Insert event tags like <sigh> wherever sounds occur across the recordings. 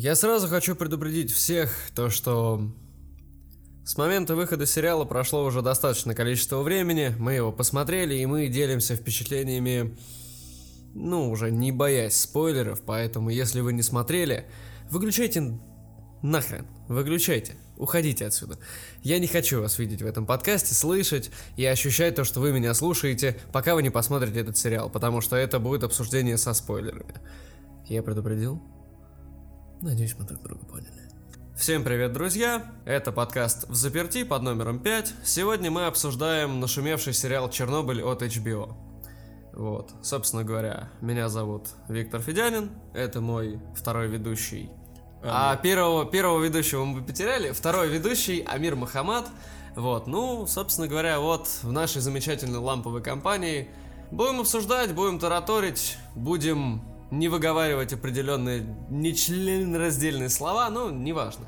Я сразу хочу предупредить всех, то что с момента выхода сериала прошло уже достаточное количество времени, мы его посмотрели и мы делимся впечатлениями, ну, уже не боясь спойлеров, поэтому если вы не смотрели, выключайте нахрен, выключайте, уходите отсюда. Я не хочу вас видеть в этом подкасте, слышать и ощущать то, что вы меня слушаете, пока вы не посмотрите этот сериал, потому что это будет обсуждение со спойлерами. Я предупредил? Надеюсь, мы друг друга поняли. Всем привет, друзья! Это подкаст «В заперти» под номером 5. Сегодня мы обсуждаем нашумевший сериал «Чернобыль» от HBO. Вот, собственно говоря, меня зовут Виктор Федянин, это мой второй ведущий. А, первого, первого ведущего мы потеряли, второй ведущий Амир Махамад. Вот, ну, собственно говоря, вот в нашей замечательной ламповой компании будем обсуждать, будем тараторить, будем не выговаривать определенные нечленораздельные слова, ну, неважно.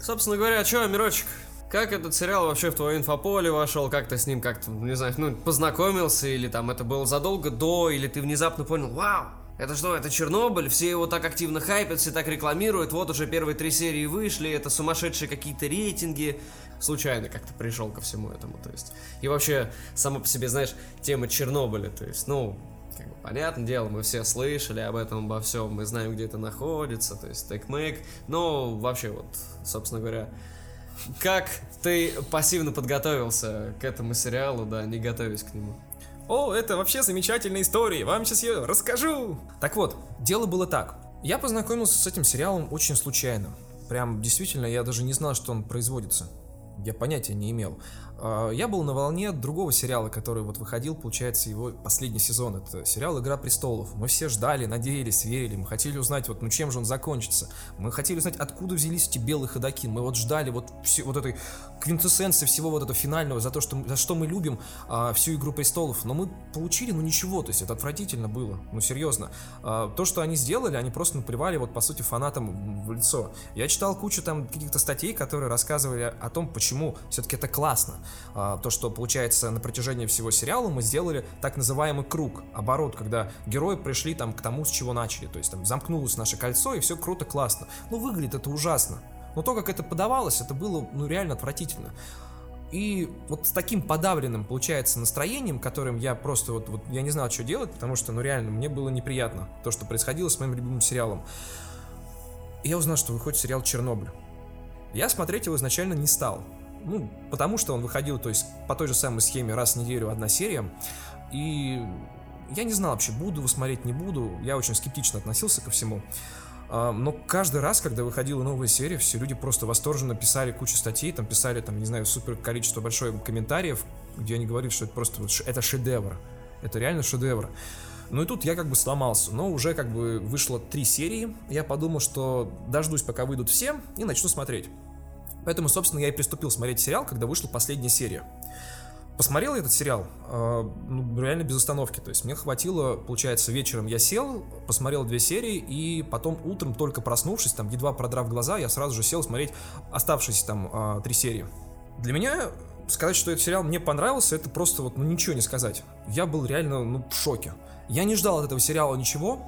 Собственно говоря, что, Мирочек, как этот сериал вообще в твое инфополе вошел, как ты с ним как-то, не знаю, ну, познакомился, или там это было задолго до, или ты внезапно понял, вау, это что, это Чернобыль, все его так активно хайпят, все так рекламируют, вот уже первые три серии вышли, это сумасшедшие какие-то рейтинги, случайно как-то пришел ко всему этому, то есть. И вообще, само по себе, знаешь, тема Чернобыля, то есть, ну, как бы, понятное дело, мы все слышали об этом, обо всем, мы знаем, где это находится, то есть TechMake, но вообще вот, собственно говоря, как ты пассивно подготовился к этому сериалу, да, не готовясь к нему? О, это вообще замечательная история, вам сейчас ее расскажу. Так вот, дело было так. Я познакомился с этим сериалом очень случайно. Прям действительно, я даже не знал, что он производится. Я понятия не имел. А, я был на волне другого сериала, который вот выходил, получается, его последний сезон. Это сериал «Игра престолов». Мы все ждали, надеялись, верили. Мы хотели узнать, вот, ну чем же он закончится. Мы хотели узнать, откуда взялись эти белые ходаки. Мы вот ждали вот, все, вот этой квинтэссенции всего вот этого финального, за то, что, за что мы любим а, всю «Игру престолов». Но мы получили, ну ничего, то есть это отвратительно было, ну серьезно. А, то, что они сделали, они просто наплевали вот, по сути, фанатам в лицо. Я читал кучу там каких-то статей, которые рассказывали о том, почему все-таки это классно. А, то, что получается на протяжении всего сериала мы сделали так называемый круг, оборот, когда герои пришли там к тому, с чего начали, то есть там замкнулось наше кольцо и все круто, классно. Ну выглядит это ужасно, но то, как это подавалось, это было ну реально отвратительно. И вот с таким подавленным, получается, настроением, которым я просто вот, вот я не знал, что делать, потому что, ну реально, мне было неприятно то, что происходило с моим любимым сериалом. И я узнал, что выходит сериал «Чернобыль». Я смотреть его изначально не стал. Ну, потому что он выходил, то есть, по той же самой схеме раз в неделю одна серия. И я не знал вообще, буду его смотреть, не буду. Я очень скептично относился ко всему. А, но каждый раз, когда выходила новая серия, все люди просто восторженно писали кучу статей, там писали, там, не знаю, супер количество большое комментариев, где они говорили, что это просто это шедевр. Это реально шедевр. Ну и тут я как бы сломался, но уже как бы вышло три серии, я подумал, что дождусь, пока выйдут все, и начну смотреть. Поэтому, собственно, я и приступил смотреть сериал, когда вышла последняя серия. Посмотрел я этот сериал э, ну, реально без остановки. То есть мне хватило, получается, вечером я сел, посмотрел две серии, и потом утром, только проснувшись, там, едва продрав глаза, я сразу же сел смотреть оставшиеся там э, три серии. Для меня сказать, что этот сериал мне понравился, это просто вот, ну, ничего не сказать. Я был реально, ну, в шоке. Я не ждал от этого сериала ничего,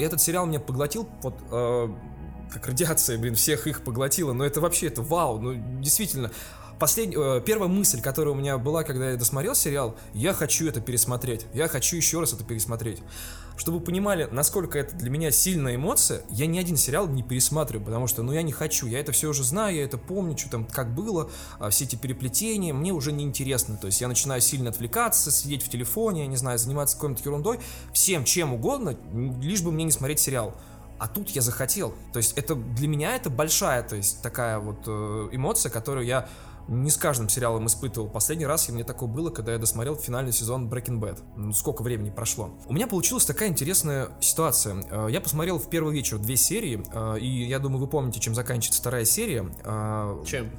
и этот сериал меня поглотил вот э, как радиация, блин, всех их поглотила, но это вообще, это вау, ну, действительно, Послед... Э, первая мысль, которая у меня была, когда я досмотрел сериал, я хочу это пересмотреть. Я хочу еще раз это пересмотреть. Чтобы вы понимали, насколько это для меня сильная эмоция, я ни один сериал не пересматриваю, потому что, ну, я не хочу. Я это все уже знаю, я это помню, что там, как было, а все эти переплетения, мне уже не интересно. То есть я начинаю сильно отвлекаться, сидеть в телефоне, я не знаю, заниматься какой-нибудь ерундой, всем чем угодно, лишь бы мне не смотреть сериал. А тут я захотел. То есть это для меня это большая, то есть такая вот э, эмоция, которую я не с каждым сериалом испытывал. Последний раз мне такое было, когда я досмотрел финальный сезон Breaking Bad. Ну, сколько времени прошло. У меня получилась такая интересная ситуация. Э, я посмотрел в первый вечер две серии, э, и я думаю, вы помните, чем заканчивается вторая серия. Чем?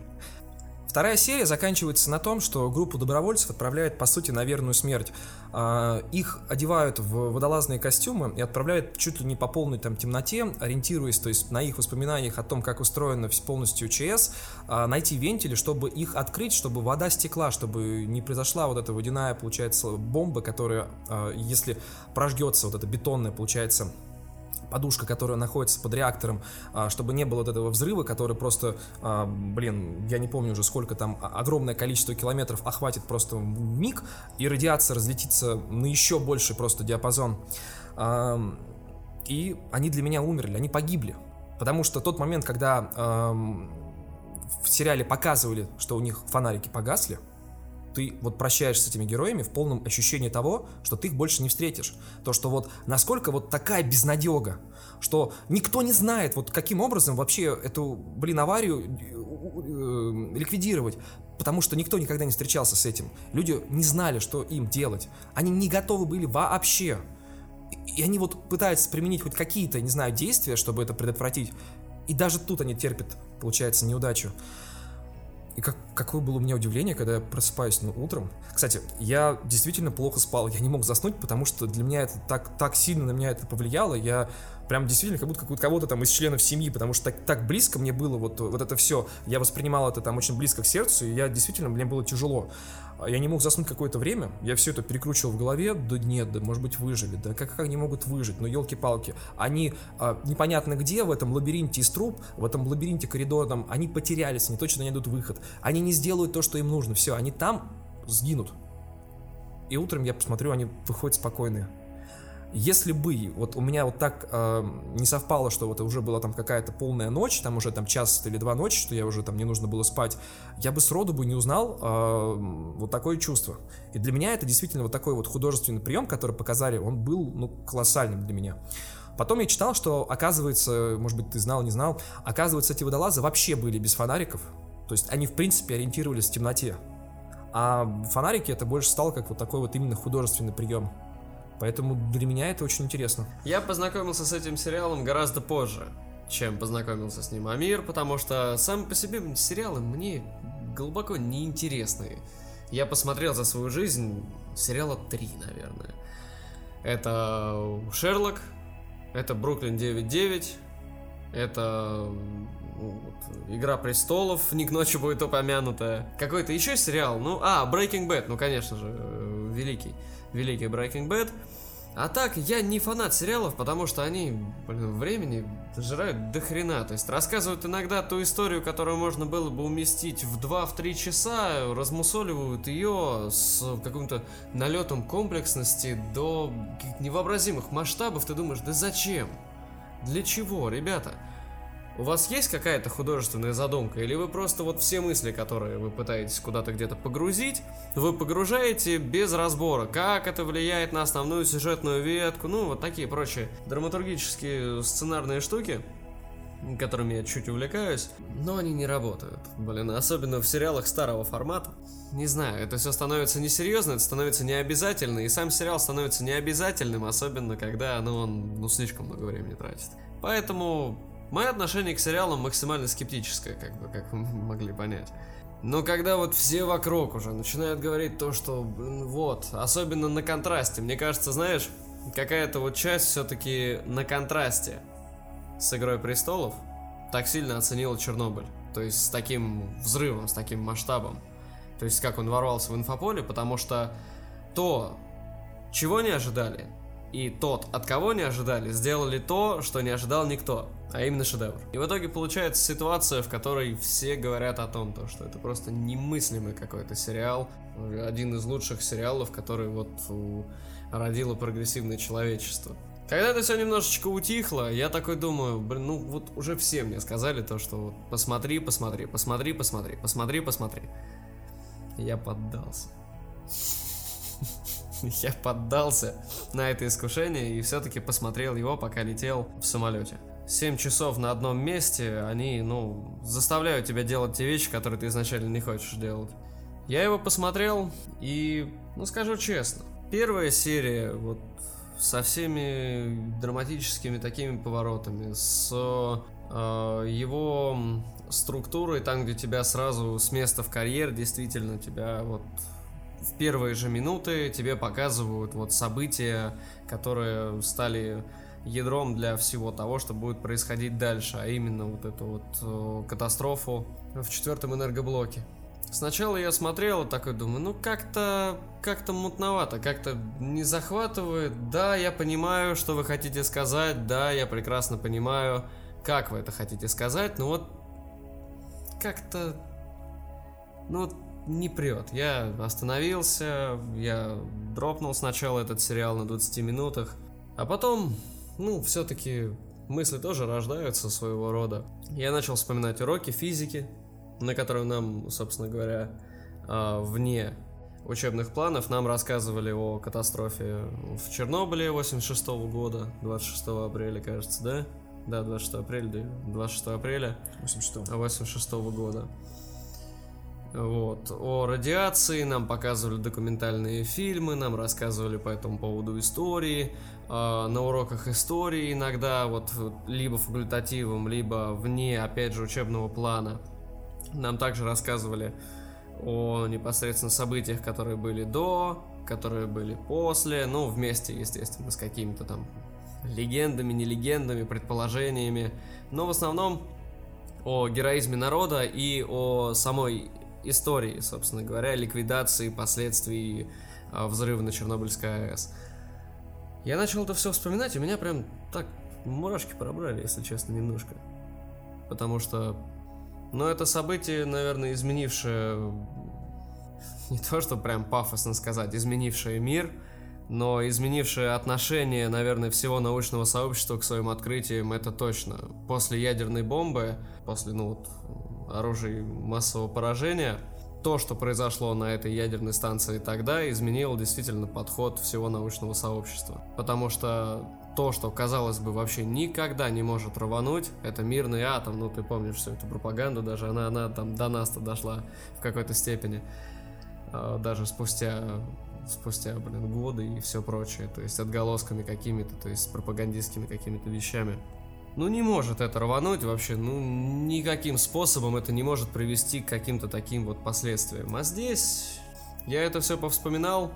Вторая серия заканчивается на том, что группу добровольцев отправляют, по сути, на верную смерть. А, их одевают в водолазные костюмы и отправляют чуть ли не по полной там темноте, ориентируясь, то есть на их воспоминаниях о том, как устроена полностью ЧС, а, найти вентили, чтобы их открыть, чтобы вода стекла, чтобы не произошла вот эта водяная, получается, бомба, которая, а, если прожгется вот эта бетонная, получается, подушка, которая находится под реактором, а, чтобы не было вот этого взрыва, который просто, а, блин, я не помню уже сколько там, огромное количество километров охватит просто миг, и радиация разлетится на еще больший просто диапазон. И они для меня умерли, они погибли. Потому что тот момент, когда в сериале показывали, что у них фонарики погасли, ты вот прощаешься с этими героями в полном ощущении того, что ты их больше не встретишь. То, что вот насколько вот такая безнадега, что никто не знает, вот каким образом вообще эту, блин, аварию э, ликвидировать, потому что никто никогда не встречался с этим. Люди не знали, что им делать. Они не готовы были вообще. И они вот пытаются применить хоть какие-то, не знаю, действия, чтобы это предотвратить. И даже тут они терпят, получается, неудачу. И как, какое было у меня удивление, когда я просыпаюсь ну, утром. Кстати, я действительно плохо спал, я не мог заснуть, потому что для меня это так, так сильно на меня это повлияло. Я прям действительно как будто кого-то там из членов семьи, потому что так, так близко мне было вот, вот это все. Я воспринимал это там очень близко к сердцу, и я действительно, мне было тяжело. А я не мог заснуть какое-то время, я все это перекручивал в голове, да нет, да может быть выжили, да как, как они могут выжить, ну елки-палки, они а, непонятно где, в этом лабиринте из труб, в этом лабиринте коридорном, они потерялись, они точно найдут выход, они не сделают то, что им нужно, все, они там сгинут. И утром я посмотрю, они выходят спокойные. Если бы вот у меня вот так э, не совпало, что вот уже была там какая-то полная ночь, там уже там час или два ночи, что я уже там не нужно было спать, я бы сроду бы не узнал э, вот такое чувство. И для меня это действительно вот такой вот художественный прием, который показали, он был ну колоссальным для меня. Потом я читал, что оказывается, может быть ты знал, не знал, оказывается эти водолазы вообще были без фонариков, то есть они в принципе ориентировались в темноте. А фонарики это больше стало как вот такой вот именно художественный прием. Поэтому для меня это очень интересно. Я познакомился с этим сериалом гораздо позже, чем познакомился с ним Амир, потому что сам по себе сериалы мне глубоко неинтересные. Я посмотрел за свою жизнь сериала три, наверное. Это Шерлок, это Бруклин 9.9, это ну, вот, Игра престолов, не к ночи будет упомянута. Какой-то еще сериал, ну, а, Breaking Bad, ну, конечно же, э, великий великий Breaking Bad. А так, я не фанат сериалов, потому что они, блин, времени жрают до хрена. То есть рассказывают иногда ту историю, которую можно было бы уместить в 2-3 часа, размусоливают ее с каким-то налетом комплексности до невообразимых масштабов. Ты думаешь, да зачем? Для чего, ребята? У вас есть какая-то художественная задумка, или вы просто вот все мысли, которые вы пытаетесь куда-то где-то погрузить, вы погружаете без разбора, как это влияет на основную сюжетную ветку, ну вот такие прочие драматургические сценарные штуки, которыми я чуть увлекаюсь, но они не работают, блин, особенно в сериалах старого формата. Не знаю, это все становится несерьезно, это становится необязательно, и сам сериал становится необязательным, особенно когда ну, он ну, слишком много времени тратит. Поэтому Мое отношение к сериалам максимально скептическое, как бы, как вы <laughs> могли понять. Но когда вот все вокруг уже начинают говорить то, что вот, особенно на контрасте, мне кажется, знаешь, какая-то вот часть все-таки на контрасте с Игрой Престолов так сильно оценила Чернобыль. То есть с таким взрывом, с таким масштабом. То есть как он ворвался в инфополе, потому что то, чего не ожидали, и тот, от кого не ожидали, сделали то, что не ожидал никто а именно шедевр. И в итоге получается ситуация, в которой все говорят о том, то, что это просто немыслимый какой-то сериал, один из лучших сериалов, который вот родило прогрессивное человечество. Когда это все немножечко утихло, я такой думаю, блин, ну вот уже все мне сказали то, что вот посмотри, посмотри, посмотри, посмотри, посмотри, посмотри. Я поддался. <laughs> Я поддался на это искушение и все-таки посмотрел его, пока летел в самолете. 7 часов на одном месте, они, ну, заставляют тебя делать те вещи, которые ты изначально не хочешь делать. Я его посмотрел, и, ну, скажу честно, первая серия, вот, со всеми драматическими такими поворотами, с э, его структурой, там, где тебя сразу с места в карьер, действительно, тебя вот в первые же минуты тебе показывают вот события, которые стали ядром для всего того, что будет происходить дальше, а именно вот эту вот э, катастрофу в четвертом энергоблоке. Сначала я смотрел и такой думаю, ну как-то как-то мутновато, как-то не захватывает. Да, я понимаю, что вы хотите сказать, да, я прекрасно понимаю, как вы это хотите сказать, но вот как-то, ну вот не прет. Я остановился, я дропнул сначала этот сериал на 20 минутах, а потом, ну, все-таки мысли тоже рождаются своего рода. Я начал вспоминать уроки физики, на котором нам, собственно говоря, а, вне учебных планов нам рассказывали о катастрофе в Чернобыле 86 года, 26 апреля, кажется, да? Да, 26 апреля, да, 26 апреля 86 86 года. Вот. О радиации нам показывали документальные фильмы, нам рассказывали по этому поводу истории. Э, на уроках истории иногда, вот либо факультативом, либо вне, опять же, учебного плана – нам также рассказывали о непосредственно событиях, которые были до, которые были после, ну, вместе, естественно, с какими-то там легендами, не легендами, предположениями, но в основном о героизме народа и о самой истории, собственно говоря, ликвидации последствий а, взрыва на Чернобыльской АЭС. Я начал это все вспоминать, и меня прям так мурашки пробрали, если честно, немножко. Потому что но это событие, наверное, изменившее, <laughs> не то что прям пафосно сказать, изменившее мир, но изменившее отношение, наверное, всего научного сообщества к своим открытиям, это точно. После ядерной бомбы, после, ну, вот, оружия массового поражения, то, что произошло на этой ядерной станции тогда, изменило действительно подход всего научного сообщества. Потому что то, что, казалось бы, вообще никогда не может рвануть, это мирный атом, ну ты помнишь всю эту пропаганду, даже она, она там до нас-то дошла в какой-то степени, а, даже спустя, спустя, блин, годы и все прочее, то есть отголосками какими-то, то есть пропагандистскими какими-то вещами. Ну не может это рвануть вообще, ну никаким способом это не может привести к каким-то таким вот последствиям. А здесь я это все повспоминал,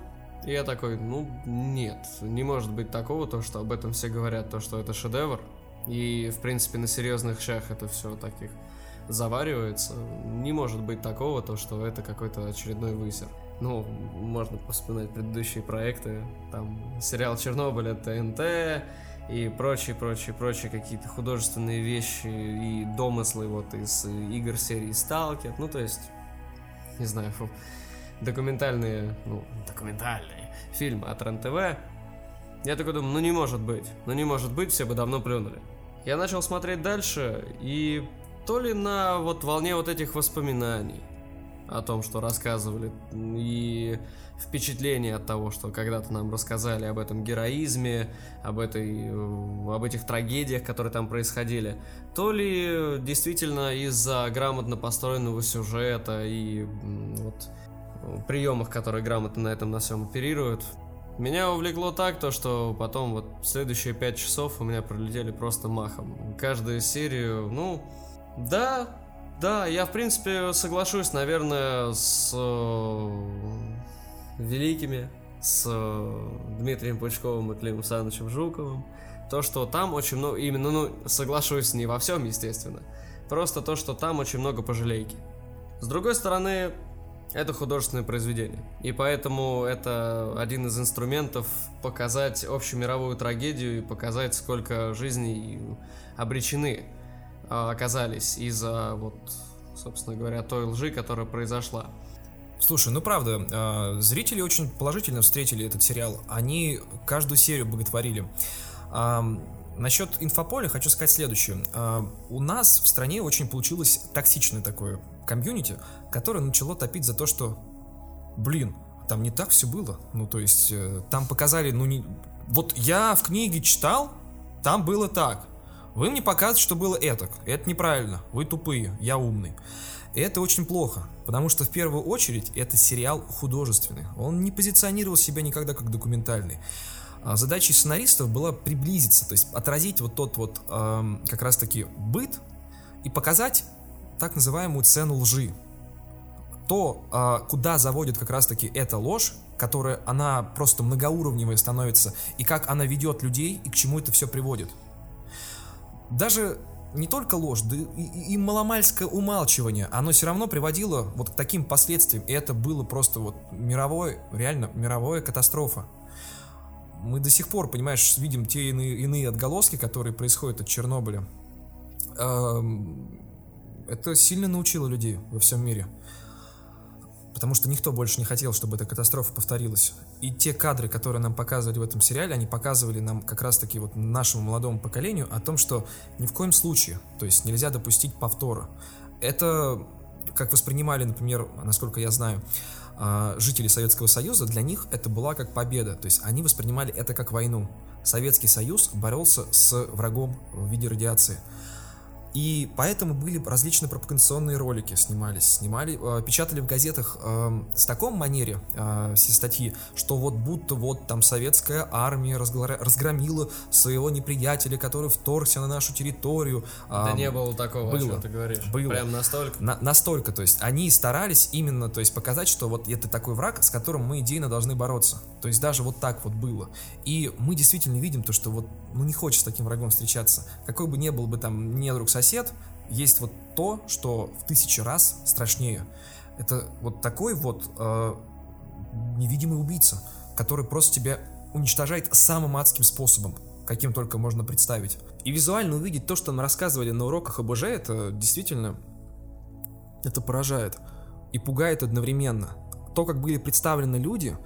и я такой, ну, нет, не может быть такого, то, что об этом все говорят, то, что это шедевр. И, в принципе, на серьезных щах это все таких заваривается. Не может быть такого, то, что это какой-то очередной высер. Ну, можно вспоминать предыдущие проекты, там, сериал «Чернобыль» от ТНТ, и прочие, прочие, прочие какие-то художественные вещи и домыслы вот из игр серии «Сталкер». Ну, то есть, не знаю, фу документальные, ну, документальные фильмы от РЕН-ТВ, я такой думаю, ну не может быть, ну не может быть, все бы давно плюнули. Я начал смотреть дальше, и то ли на вот волне вот этих воспоминаний о том, что рассказывали, и впечатление от того, что когда-то нам рассказали об этом героизме, об, этой, об этих трагедиях, которые там происходили, то ли действительно из-за грамотно построенного сюжета и вот приемах, которые грамотно на этом на всем оперируют. Меня увлекло так, то что потом вот следующие пять часов у меня пролетели просто махом. Каждую серию, ну, да, да, я в принципе соглашусь, наверное, с э, великими, с э, Дмитрием Пучковым и Климом Санычем Жуковым. То, что там очень много, именно, ну, соглашусь не во всем, естественно. Просто то, что там очень много пожалейки. С другой стороны, это художественное произведение. И поэтому это один из инструментов показать общемировую трагедию и показать, сколько жизней обречены а, оказались из-за, вот, собственно говоря, той лжи, которая произошла. Слушай, ну правда, а, зрители очень положительно встретили этот сериал. Они каждую серию боготворили. Насчет инфополя хочу сказать следующее. У нас в стране очень получилось токсичное такое комьюнити, которое начало топить за то, что, блин, там не так все было. Ну, то есть, э, там показали, ну, не... Вот я в книге читал, там было так. Вы мне показываете, что было это. Это неправильно. Вы тупые, я умный. И это очень плохо, потому что в первую очередь это сериал художественный. Он не позиционировал себя никогда как документальный. А задачей сценаристов была приблизиться, то есть отразить вот тот вот эм, как раз-таки быт и показать так называемую цену лжи. То, а, куда заводит как раз-таки эта ложь, которая, она просто многоуровневая становится, и как она ведет людей, и к чему это все приводит. Даже не только ложь, да и, и маломальское умалчивание, оно все равно приводило вот к таким последствиям. И это было просто вот мировой, реально мировая катастрофа. Мы до сих пор, понимаешь, видим те иные, иные отголоски, которые происходят от Чернобыля. Эм, это сильно научило людей во всем мире потому что никто больше не хотел, чтобы эта катастрофа повторилась. И те кадры, которые нам показывали в этом сериале, они показывали нам как раз-таки вот нашему молодому поколению о том, что ни в коем случае, то есть нельзя допустить повтора. Это, как воспринимали, например, насколько я знаю, а, жители Советского Союза, для них это была как победа, то есть они воспринимали это как войну. Советский Союз боролся с врагом в виде радиации – и поэтому были различные пропагандационные ролики снимались, снимали, э, печатали в газетах э, с таком манере э, все статьи, что вот будто вот там советская армия разгромила своего неприятеля, который вторгся на нашу территорию. Да не было такого, было, о чем ты говоришь. Было. Прям настолько? На, настолько, то есть они старались именно, то есть показать, что вот это такой враг, с которым мы идейно должны бороться. То есть даже вот так вот было. И мы действительно видим то, что вот ну не хочешь с таким врагом встречаться. Какой бы ни был бы там не друг сосед, есть вот то, что в тысячи раз страшнее. Это вот такой вот э, невидимый убийца, который просто тебя уничтожает самым адским способом, каким только можно представить. И визуально увидеть то, что нам рассказывали на уроках ОБЖ, это действительно, это поражает и пугает одновременно. То, как были представлены люди,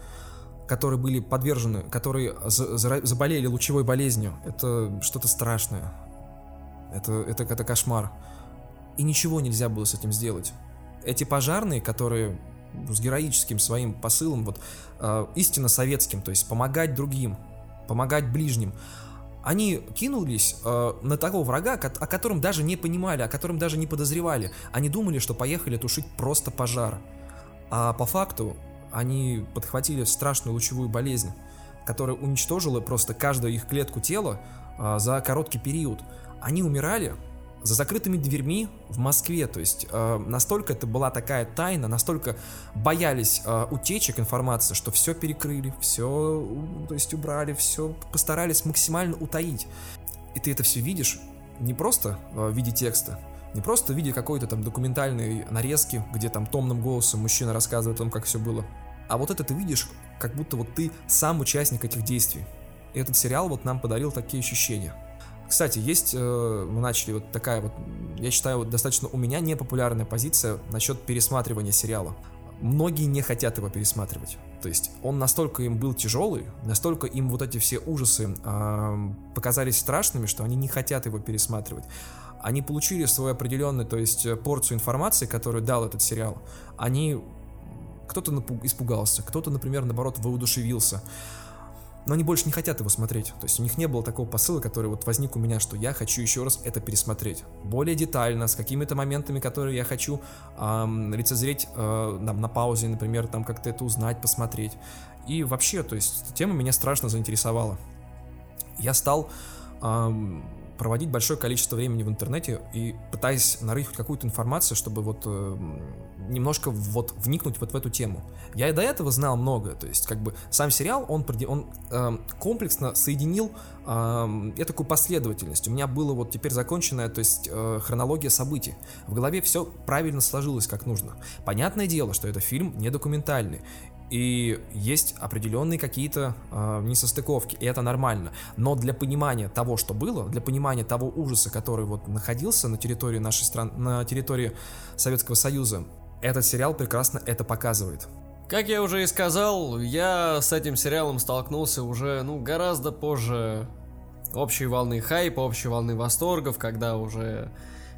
которые были подвержены, которые заболели лучевой болезнью, это что-то страшное. Это, это, это кошмар. И ничего нельзя было с этим сделать. Эти пожарные, которые с героическим своим посылом, вот э, истинно советским, то есть помогать другим, помогать ближним, они кинулись э, на такого врага, о котором даже не понимали, о котором даже не подозревали. Они думали, что поехали тушить просто пожар. А по факту они подхватили страшную лучевую болезнь, которая уничтожила просто каждую их клетку тела а, за короткий период. Они умирали за закрытыми дверьми в Москве, то есть э, настолько это была такая тайна, настолько боялись э, утечек информации, что все перекрыли, все, то есть убрали, все постарались максимально утаить. И ты это все видишь не просто в виде текста, не просто в виде какой-то там документальной нарезки, где там томным голосом мужчина рассказывает о том, как все было, а вот это ты видишь, как будто вот ты сам участник этих действий. И этот сериал вот нам подарил такие ощущения. Кстати, есть, э, мы начали вот такая вот, я считаю, вот достаточно у меня непопулярная позиция насчет пересматривания сериала. Многие не хотят его пересматривать. То есть он настолько им был тяжелый, настолько им вот эти все ужасы э, показались страшными, что они не хотят его пересматривать. Они получили свою определенную, то есть порцию информации, которую дал этот сериал. Они кто-то испугался, кто-то, например, наоборот, воодушевился. Но они больше не хотят его смотреть. То есть у них не было такого посыла, который вот возник у меня, что я хочу еще раз это пересмотреть. Более детально, с какими-то моментами, которые я хочу эм, лицезреть э, на, на паузе, например, там как-то это узнать, посмотреть. И вообще, то есть тема меня страшно заинтересовала. Я стал эм, проводить большое количество времени в интернете и пытаясь нарыть хоть какую-то информацию, чтобы вот э, немножко вот вникнуть вот в эту тему. Я и до этого знал много, то есть как бы сам сериал, он, он э, комплексно соединил э, такую последовательность. У меня было вот теперь законченная, то есть э, хронология событий. В голове все правильно сложилось как нужно. Понятное дело, что это фильм не документальный, и есть определенные какие-то э, несостыковки, и это нормально. Но для понимания того, что было, для понимания того ужаса, который вот находился на территории нашей страны, на территории Советского Союза, этот сериал прекрасно это показывает. Как я уже и сказал, я с этим сериалом столкнулся уже, ну, гораздо позже общей волны хайпа, общей волны восторгов, когда уже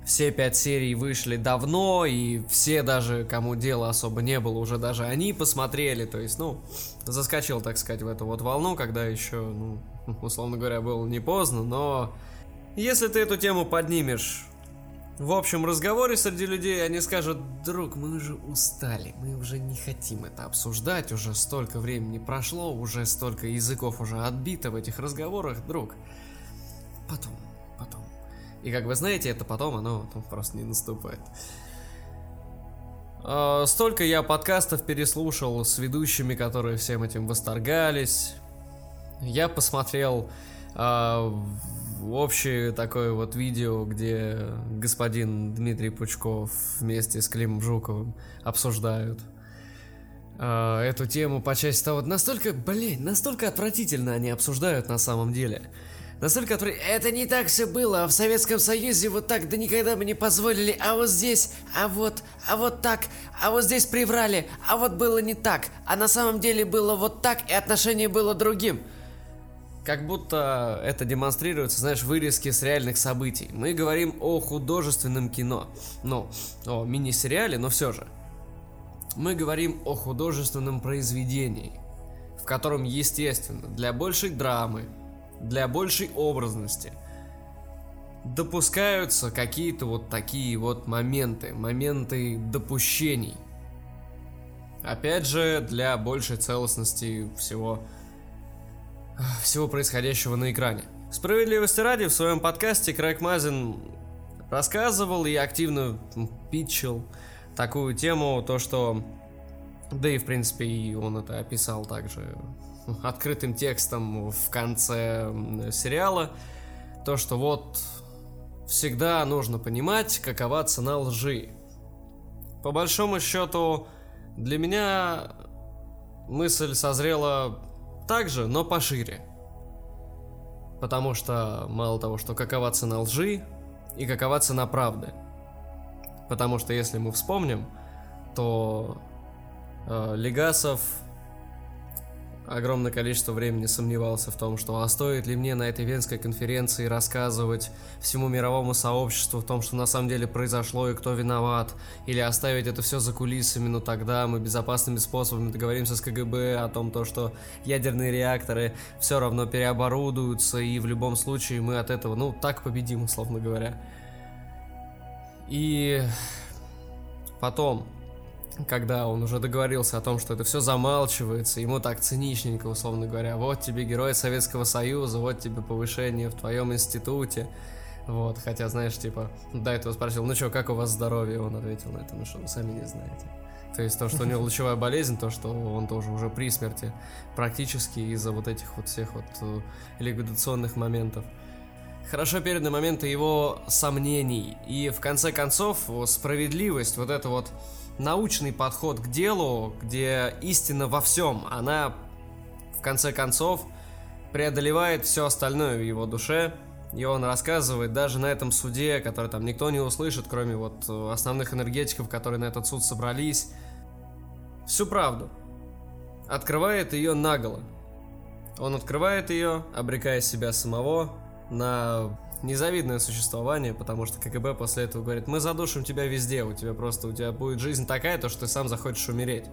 все пять серий вышли давно, и все даже, кому дела особо не было, уже даже они посмотрели, то есть, ну, заскочил, так сказать, в эту вот волну, когда еще, ну, <laughs> условно говоря, было не поздно, но если ты эту тему поднимешь в общем разговоре среди людей, они скажут, друг, мы уже устали, мы уже не хотим это обсуждать, уже столько времени прошло, уже столько языков уже отбито в этих разговорах, друг. Потом, и как вы знаете, это потом оно ну, просто не наступает. А, столько я подкастов переслушал с ведущими, которые всем этим восторгались. Я посмотрел uh, общее такое вот видео, где господин Дмитрий Пучков вместе с Климом Жуковым обсуждают э, эту тему по части того, настолько, блин, настолько отвратительно они обсуждают на самом деле. Настолько отвр... Это не так все было, а в Советском Союзе вот так да никогда бы не позволили, а вот здесь, а вот, а вот так, а вот здесь приврали, а вот было не так, а на самом деле было вот так, и отношение было другим. Как будто это демонстрируется, знаешь, вырезки с реальных событий. Мы говорим о художественном кино. Ну, о мини-сериале, но все же. Мы говорим о художественном произведении, в котором, естественно, для большей драмы, для большей образности допускаются какие-то вот такие вот моменты, моменты допущений. Опять же, для большей целостности всего, всего происходящего на экране. Справедливости ради, в своем подкасте Крайк Мазин рассказывал и активно питчил такую тему, то что, да и в принципе и он это описал также открытым текстом в конце сериала, то, что вот всегда нужно понимать, какова цена лжи. По большому счету, для меня мысль созрела так же, но пошире. Потому что мало того, что какова цена лжи и какова цена правды. Потому что если мы вспомним, то э, Легасов огромное количество времени сомневался в том, что а стоит ли мне на этой Венской конференции рассказывать всему мировому сообществу в том, что на самом деле произошло и кто виноват, или оставить это все за кулисами, но тогда мы безопасными способами договоримся с КГБ о том, то, что ядерные реакторы все равно переоборудуются, и в любом случае мы от этого, ну, так победим, условно говоря. И потом, когда он уже договорился о том, что это все замалчивается, ему так циничненько, условно говоря, вот тебе герой Советского Союза, вот тебе повышение в твоем институте, вот, хотя, знаешь, типа, до этого спросил, ну что, как у вас здоровье? Он ответил на это, ну что, вы сами не знаете. То есть то, что у него <laughs> лучевая болезнь, то, что он тоже уже при смерти, практически из-за вот этих вот всех вот э, ликвидационных моментов. Хорошо переданы моменты его сомнений. И в конце концов, справедливость, вот это вот научный подход к делу, где истина во всем, она в конце концов преодолевает все остальное в его душе, и он рассказывает даже на этом суде, который там никто не услышит, кроме вот э, основных энергетиков, которые на этот суд собрались, всю правду. Открывает ее наголо. Он открывает ее, обрекая себя самого на незавидное существование, потому что КГБ после этого говорит, мы задушим тебя везде, у тебя просто, у тебя будет жизнь такая, то что ты сам захочешь умереть.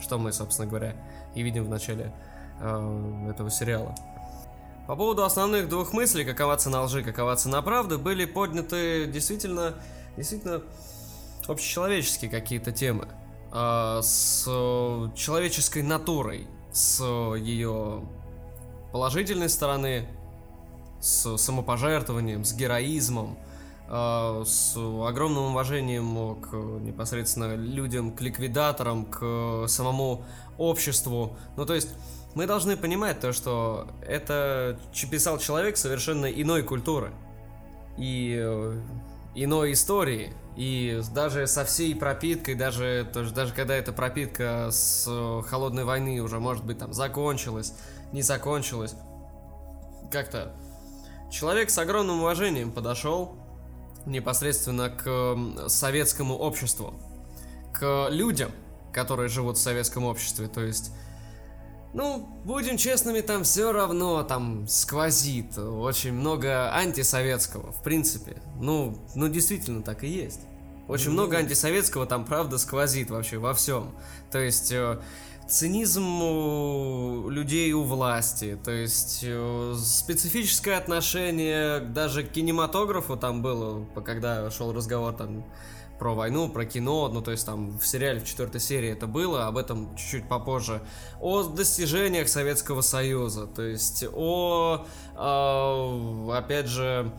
Что мы, собственно говоря, и видим в начале э, этого сериала. По поводу основных двух мыслей, какова цена лжи, какова цена правды, были подняты действительно, действительно общечеловеческие какие-то темы. Э, с человеческой натурой, с ее положительной стороны, с самопожертвованием, с героизмом, э, с огромным уважением к непосредственно людям, к ликвидаторам, к самому обществу. Ну, то есть, мы должны понимать то, что это писал человек совершенно иной культуры и э, иной истории. И даже со всей пропиткой, даже, даже когда эта пропитка с холодной войны уже, может быть, там закончилась, не закончилась, как-то Человек с огромным уважением подошел непосредственно к советскому обществу, к людям, которые живут в советском обществе, то есть ну, будем честными, там все равно там сквозит очень много антисоветского, в принципе. Ну, ну действительно так и есть. Очень mm-hmm. много антисоветского там правда сквозит вообще во всем. То есть э, цинизм людей у власти, то есть э, специфическое отношение даже к кинематографу там было, когда шел разговор там про войну, про кино, ну то есть там в сериале в четвертой серии это было, об этом чуть-чуть попозже, о достижениях Советского Союза, то есть о, о опять же,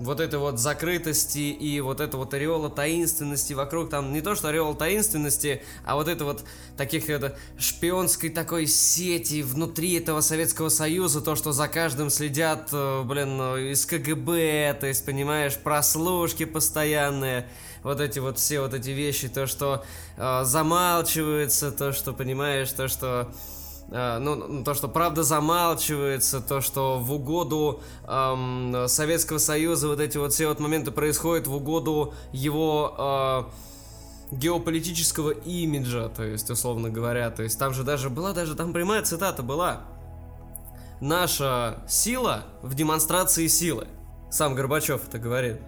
вот этой вот закрытости и вот это вот ореола таинственности вокруг, там не то что ореол таинственности, а вот это вот таких это шпионской такой сети внутри этого Советского Союза, то, что за каждым следят, э, блин, ну, из КГБ, то есть, понимаешь, прослушки постоянные, вот эти вот все вот эти вещи, то, что э, замалчивается, то, что, понимаешь, то, что Э, ну, ну, то, что правда замалчивается, то, что в угоду эм, Советского Союза вот эти вот все вот моменты происходят в угоду его э, геополитического имиджа, то есть, условно говоря, то есть там же даже была, даже там прямая цитата была. Наша сила в демонстрации силы. Сам Горбачев это говорит.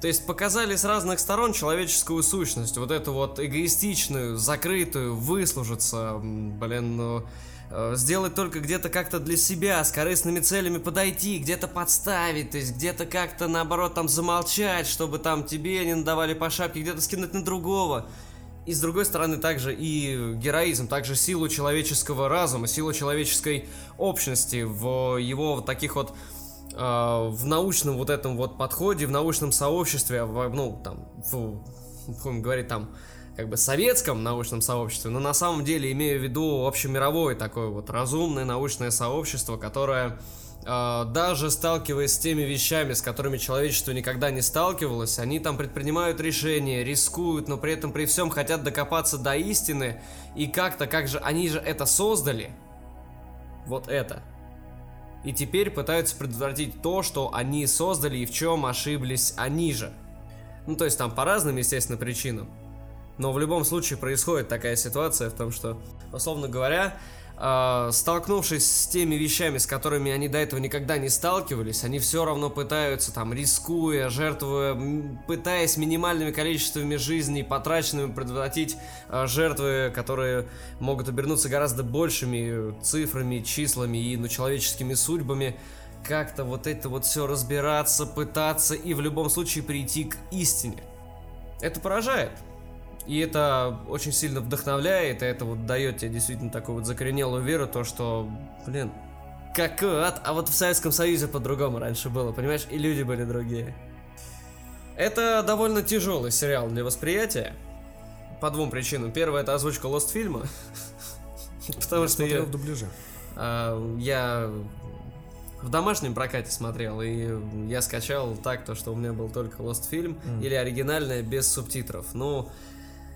То есть показали с разных сторон человеческую сущность, вот эту вот эгоистичную, закрытую, выслужиться, блин, ну, э, сделать только где-то как-то для себя, с корыстными целями подойти, где-то подставить, то есть где-то как-то наоборот там замолчать, чтобы там тебе не надавали по шапке, где-то скинуть на другого. И с другой стороны также и героизм, также силу человеческого разума, силу человеческой общности в его вот таких вот в научном вот этом вот подходе, в научном сообществе, в, ну, там, в, будем говорить, там, как бы советском научном сообществе, но на самом деле имею в виду общемировое такое вот разумное научное сообщество, которое э, даже сталкиваясь с теми вещами, с которыми человечество никогда не сталкивалось, они там предпринимают решения, рискуют, но при этом при всем хотят докопаться до истины и как-то, как же, они же это создали, вот это – и теперь пытаются предотвратить то, что они создали и в чем ошиблись они же. Ну, то есть там по разным, естественно, причинам. Но в любом случае происходит такая ситуация в том, что, условно говоря, э, столкнувшись с теми вещами, с которыми они до этого никогда не сталкивались, они все равно пытаются, там, рискуя, жертвуя, пытаясь минимальными количествами жизней, потраченными, предотвратить э, жертвы, которые могут обернуться гораздо большими цифрами, числами и ну, человеческими судьбами, как-то вот это вот все разбираться, пытаться и в любом случае прийти к истине. Это поражает. И это очень сильно вдохновляет, и это вот дает тебе действительно такую вот закоренелую веру, то что, блин, какой ад, а вот в Советском Союзе по-другому раньше было, понимаешь, и люди были другие. Это довольно тяжелый сериал для восприятия, по двум причинам. Первое, это озвучка Lost фильма, <laughs> потому что я... в дубляже. А, я в домашнем прокате смотрел, и я скачал так, то, что у меня был только Lost фильм, mm. или оригинальное без субтитров. Ну,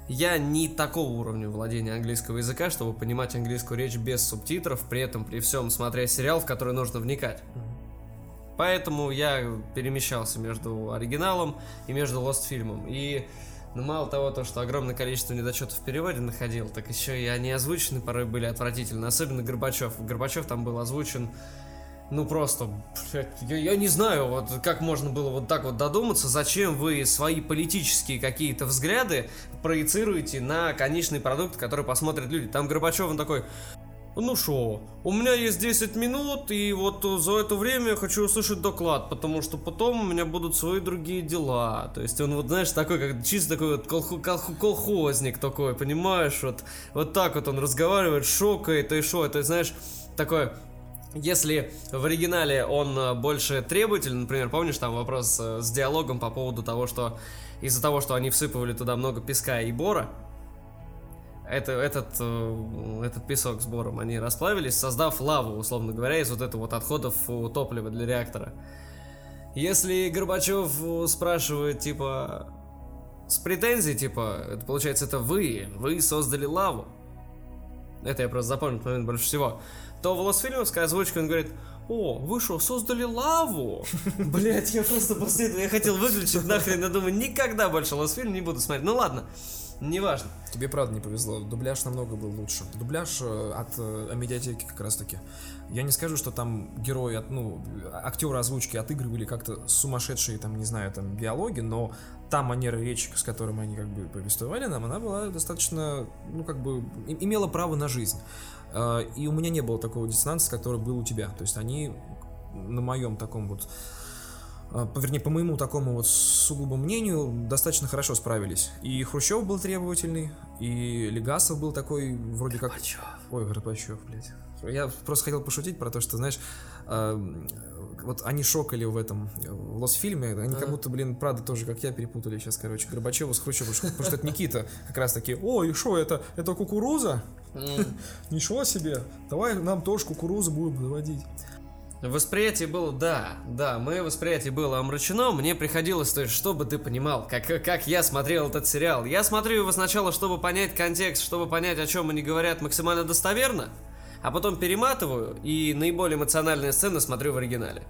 я не такого уровня владения английского языка, чтобы понимать английскую речь без субтитров, при этом при всем смотря сериал, в который нужно вникать. Поэтому я перемещался между оригиналом и между Lost фильмом. И ну, мало того, то, что огромное количество недочетов в переводе находил, так еще и они озвучены порой были отвратительны. Особенно Горбачев. Горбачев там был озвучен ну просто, я, я не знаю, вот как можно было вот так вот додуматься, зачем вы свои политические какие-то взгляды проецируете на конечный продукт, который посмотрят люди. Там Горбачев, он такой, ну шо, у меня есть 10 минут, и вот за это время я хочу услышать доклад, потому что потом у меня будут свои другие дела. То есть он вот, знаешь, такой, как чисто такой вот колхо колхо колхозник такой, понимаешь, вот, вот так вот он разговаривает, шокает, и шо, это, знаешь, такое если в оригинале он э, больше требователь, например, помнишь там вопрос э, с диалогом по поводу того, что из-за того, что они всыпывали туда много песка и бора, это, этот, э, этот песок с бором они расплавились, создав лаву, условно говоря, из вот этого вот отходов топлива для реактора. Если Горбачев спрашивает, типа, с претензией, типа, это получается, это вы, вы создали лаву. Это я просто запомнил момент больше всего то в Лосфильмовской озвучке он говорит, о, вы что, создали лаву? <laughs> Блять, я просто после этого, я хотел выключить нахрен, я думаю, никогда больше Лосфильм не буду смотреть. Ну ладно, неважно. Тебе правда не повезло, дубляж намного был лучше. Дубляж э, от э, медиатеки как раз таки. Я не скажу, что там герои, от, ну, актеры озвучки отыгрывали как-то сумасшедшие, там, не знаю, там, диалоги, но та манера речи, с которой они как бы повествовали нам, она была достаточно, ну, как бы, имела право на жизнь. А, и у меня не было такого диссонанса, который был у тебя. То есть они на моем таком вот а, вернее, по моему такому вот сугубо мнению, достаточно хорошо справились. И Хрущев был требовательный, и Легасов был такой, вроде как... Горбачев. Ой, Горбачев, блядь. Я просто хотел пошутить про то, что, знаешь, э, вот они шокали в этом, в Лос-фильме, они как будто, блин, правда тоже, как я, перепутали сейчас, короче, Горбачева с Хрущевым, потому что это Никита как раз таки, ой, что это, это кукуруза? Ничего себе, давай нам тоже кукурузу будем заводить. Восприятие было, да, да, мое восприятие было омрачено, мне приходилось, то есть, чтобы ты понимал, как, как я смотрел этот сериал. Я смотрю его сначала, чтобы понять контекст, чтобы понять, о чем они говорят максимально достоверно, а потом перематываю и наиболее эмоциональные сцены смотрю в оригинале.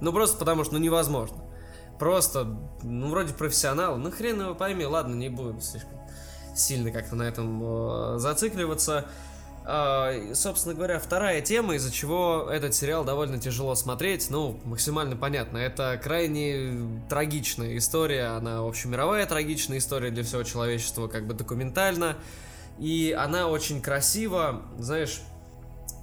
Ну просто потому что ну невозможно. Просто, ну вроде профессионал, ну хрен его пойми, ладно, не буду слишком сильно как-то на этом э, зацикливаться. Э, собственно говоря, вторая тема, из-за чего этот сериал довольно тяжело смотреть, ну, максимально понятно. Это крайне трагичная история, она общемировая трагичная история для всего человечества, как бы документально. И она очень красиво, знаешь,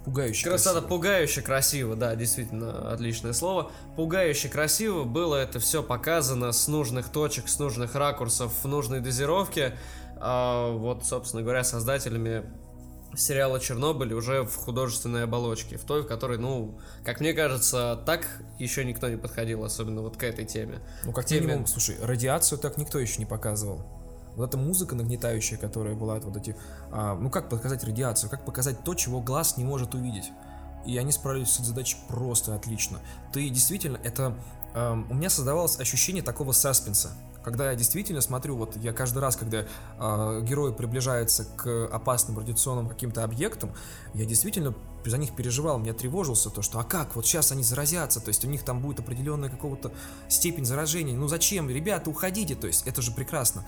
Пугающе Красота красиво. пугающе красиво, да, действительно, отличное слово. Пугающе красиво было это все показано с нужных точек, с нужных ракурсов, в нужной дозировке. А, вот, собственно говоря, создателями сериала Чернобыль уже в художественной оболочке, в той, в которой, ну, как мне кажется, так еще никто не подходил, особенно вот к этой теме. Ну, как теме- минимум, слушай, радиацию так никто еще не показывал. Вот эта музыка нагнетающая, которая была, вот эти, а, ну как показать радиацию, как показать то, чего глаз не может увидеть. И они справились с этой задачей просто отлично. Ты действительно, это, эм, у меня создавалось ощущение такого саспенса. Когда я действительно смотрю, вот я каждый раз, когда э, герои приближаются к опасным радиационным каким-то объектам, я действительно за них переживал, меня тревожился то, что а как, вот сейчас они заразятся, то есть у них там будет определенная какого-то степень заражения, ну зачем, ребята, уходите, то есть это же прекрасно.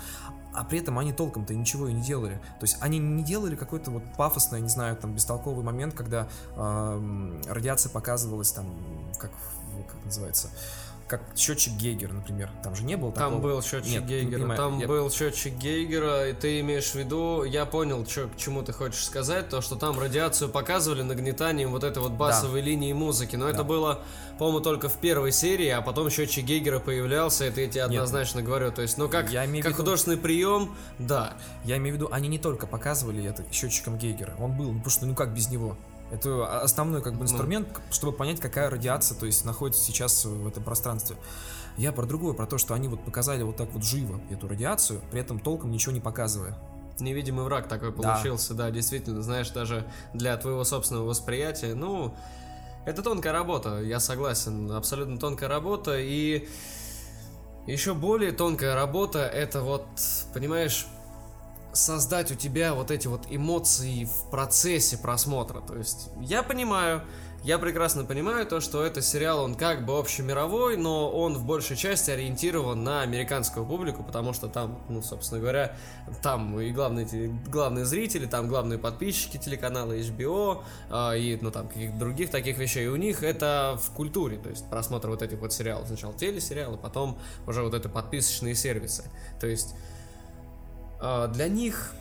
А при этом они толком-то ничего и не делали. То есть они не делали какой-то вот пафосный, не знаю, там бестолковый момент, когда эм, радиация показывалась там, как, как называется, как счетчик Гейгера, например. Там же не было Там такого. был счетчик Нет, Гейгера, понимаю, там я- был счетчик Гейгера, и ты имеешь в виду, я понял, чё, к чему ты хочешь сказать, то, что там радиацию показывали нагнетанием вот этой вот басовой линии музыки, но это Да. было, по-моему, только в первой серии, а потом счетчик Гейгера появлялся, это я тебе однозначно говорю, то есть, ну как, Я имею как виду- художественный прием, да, Я имею в виду, они не только показывали это счетчиком Гейгера, он был, ну потому что ну как без него. Это основной как бы инструмент, к- чтобы понять, какая радиация, то есть находится сейчас в этом пространстве. Я про другое, про то, что они вот показали вот так вот живо эту радиацию, при этом толком ничего не показывая. невидимый враг такой Да. получился, да, действительно, знаешь, даже для твоего собственного восприятия, ну, это тонкая работа, я согласен, абсолютно тонкая работа, и еще более тонкая работа, это вот, понимаешь, создать у тебя вот эти вот эмоции в процессе просмотра, то есть, я понимаю, я прекрасно понимаю то, что это сериал, он как бы общемировой, но он в большей части ориентирован на американскую публику, потому что там, ну, собственно говоря, там и главные, главные зрители, там главные подписчики телеканала HBO а, и, ну, там, каких-то других таких вещей. И у них это в культуре, то есть просмотр вот этих вот сериалов. Сначала телесериалы, потом уже вот это подписочные сервисы. То есть для них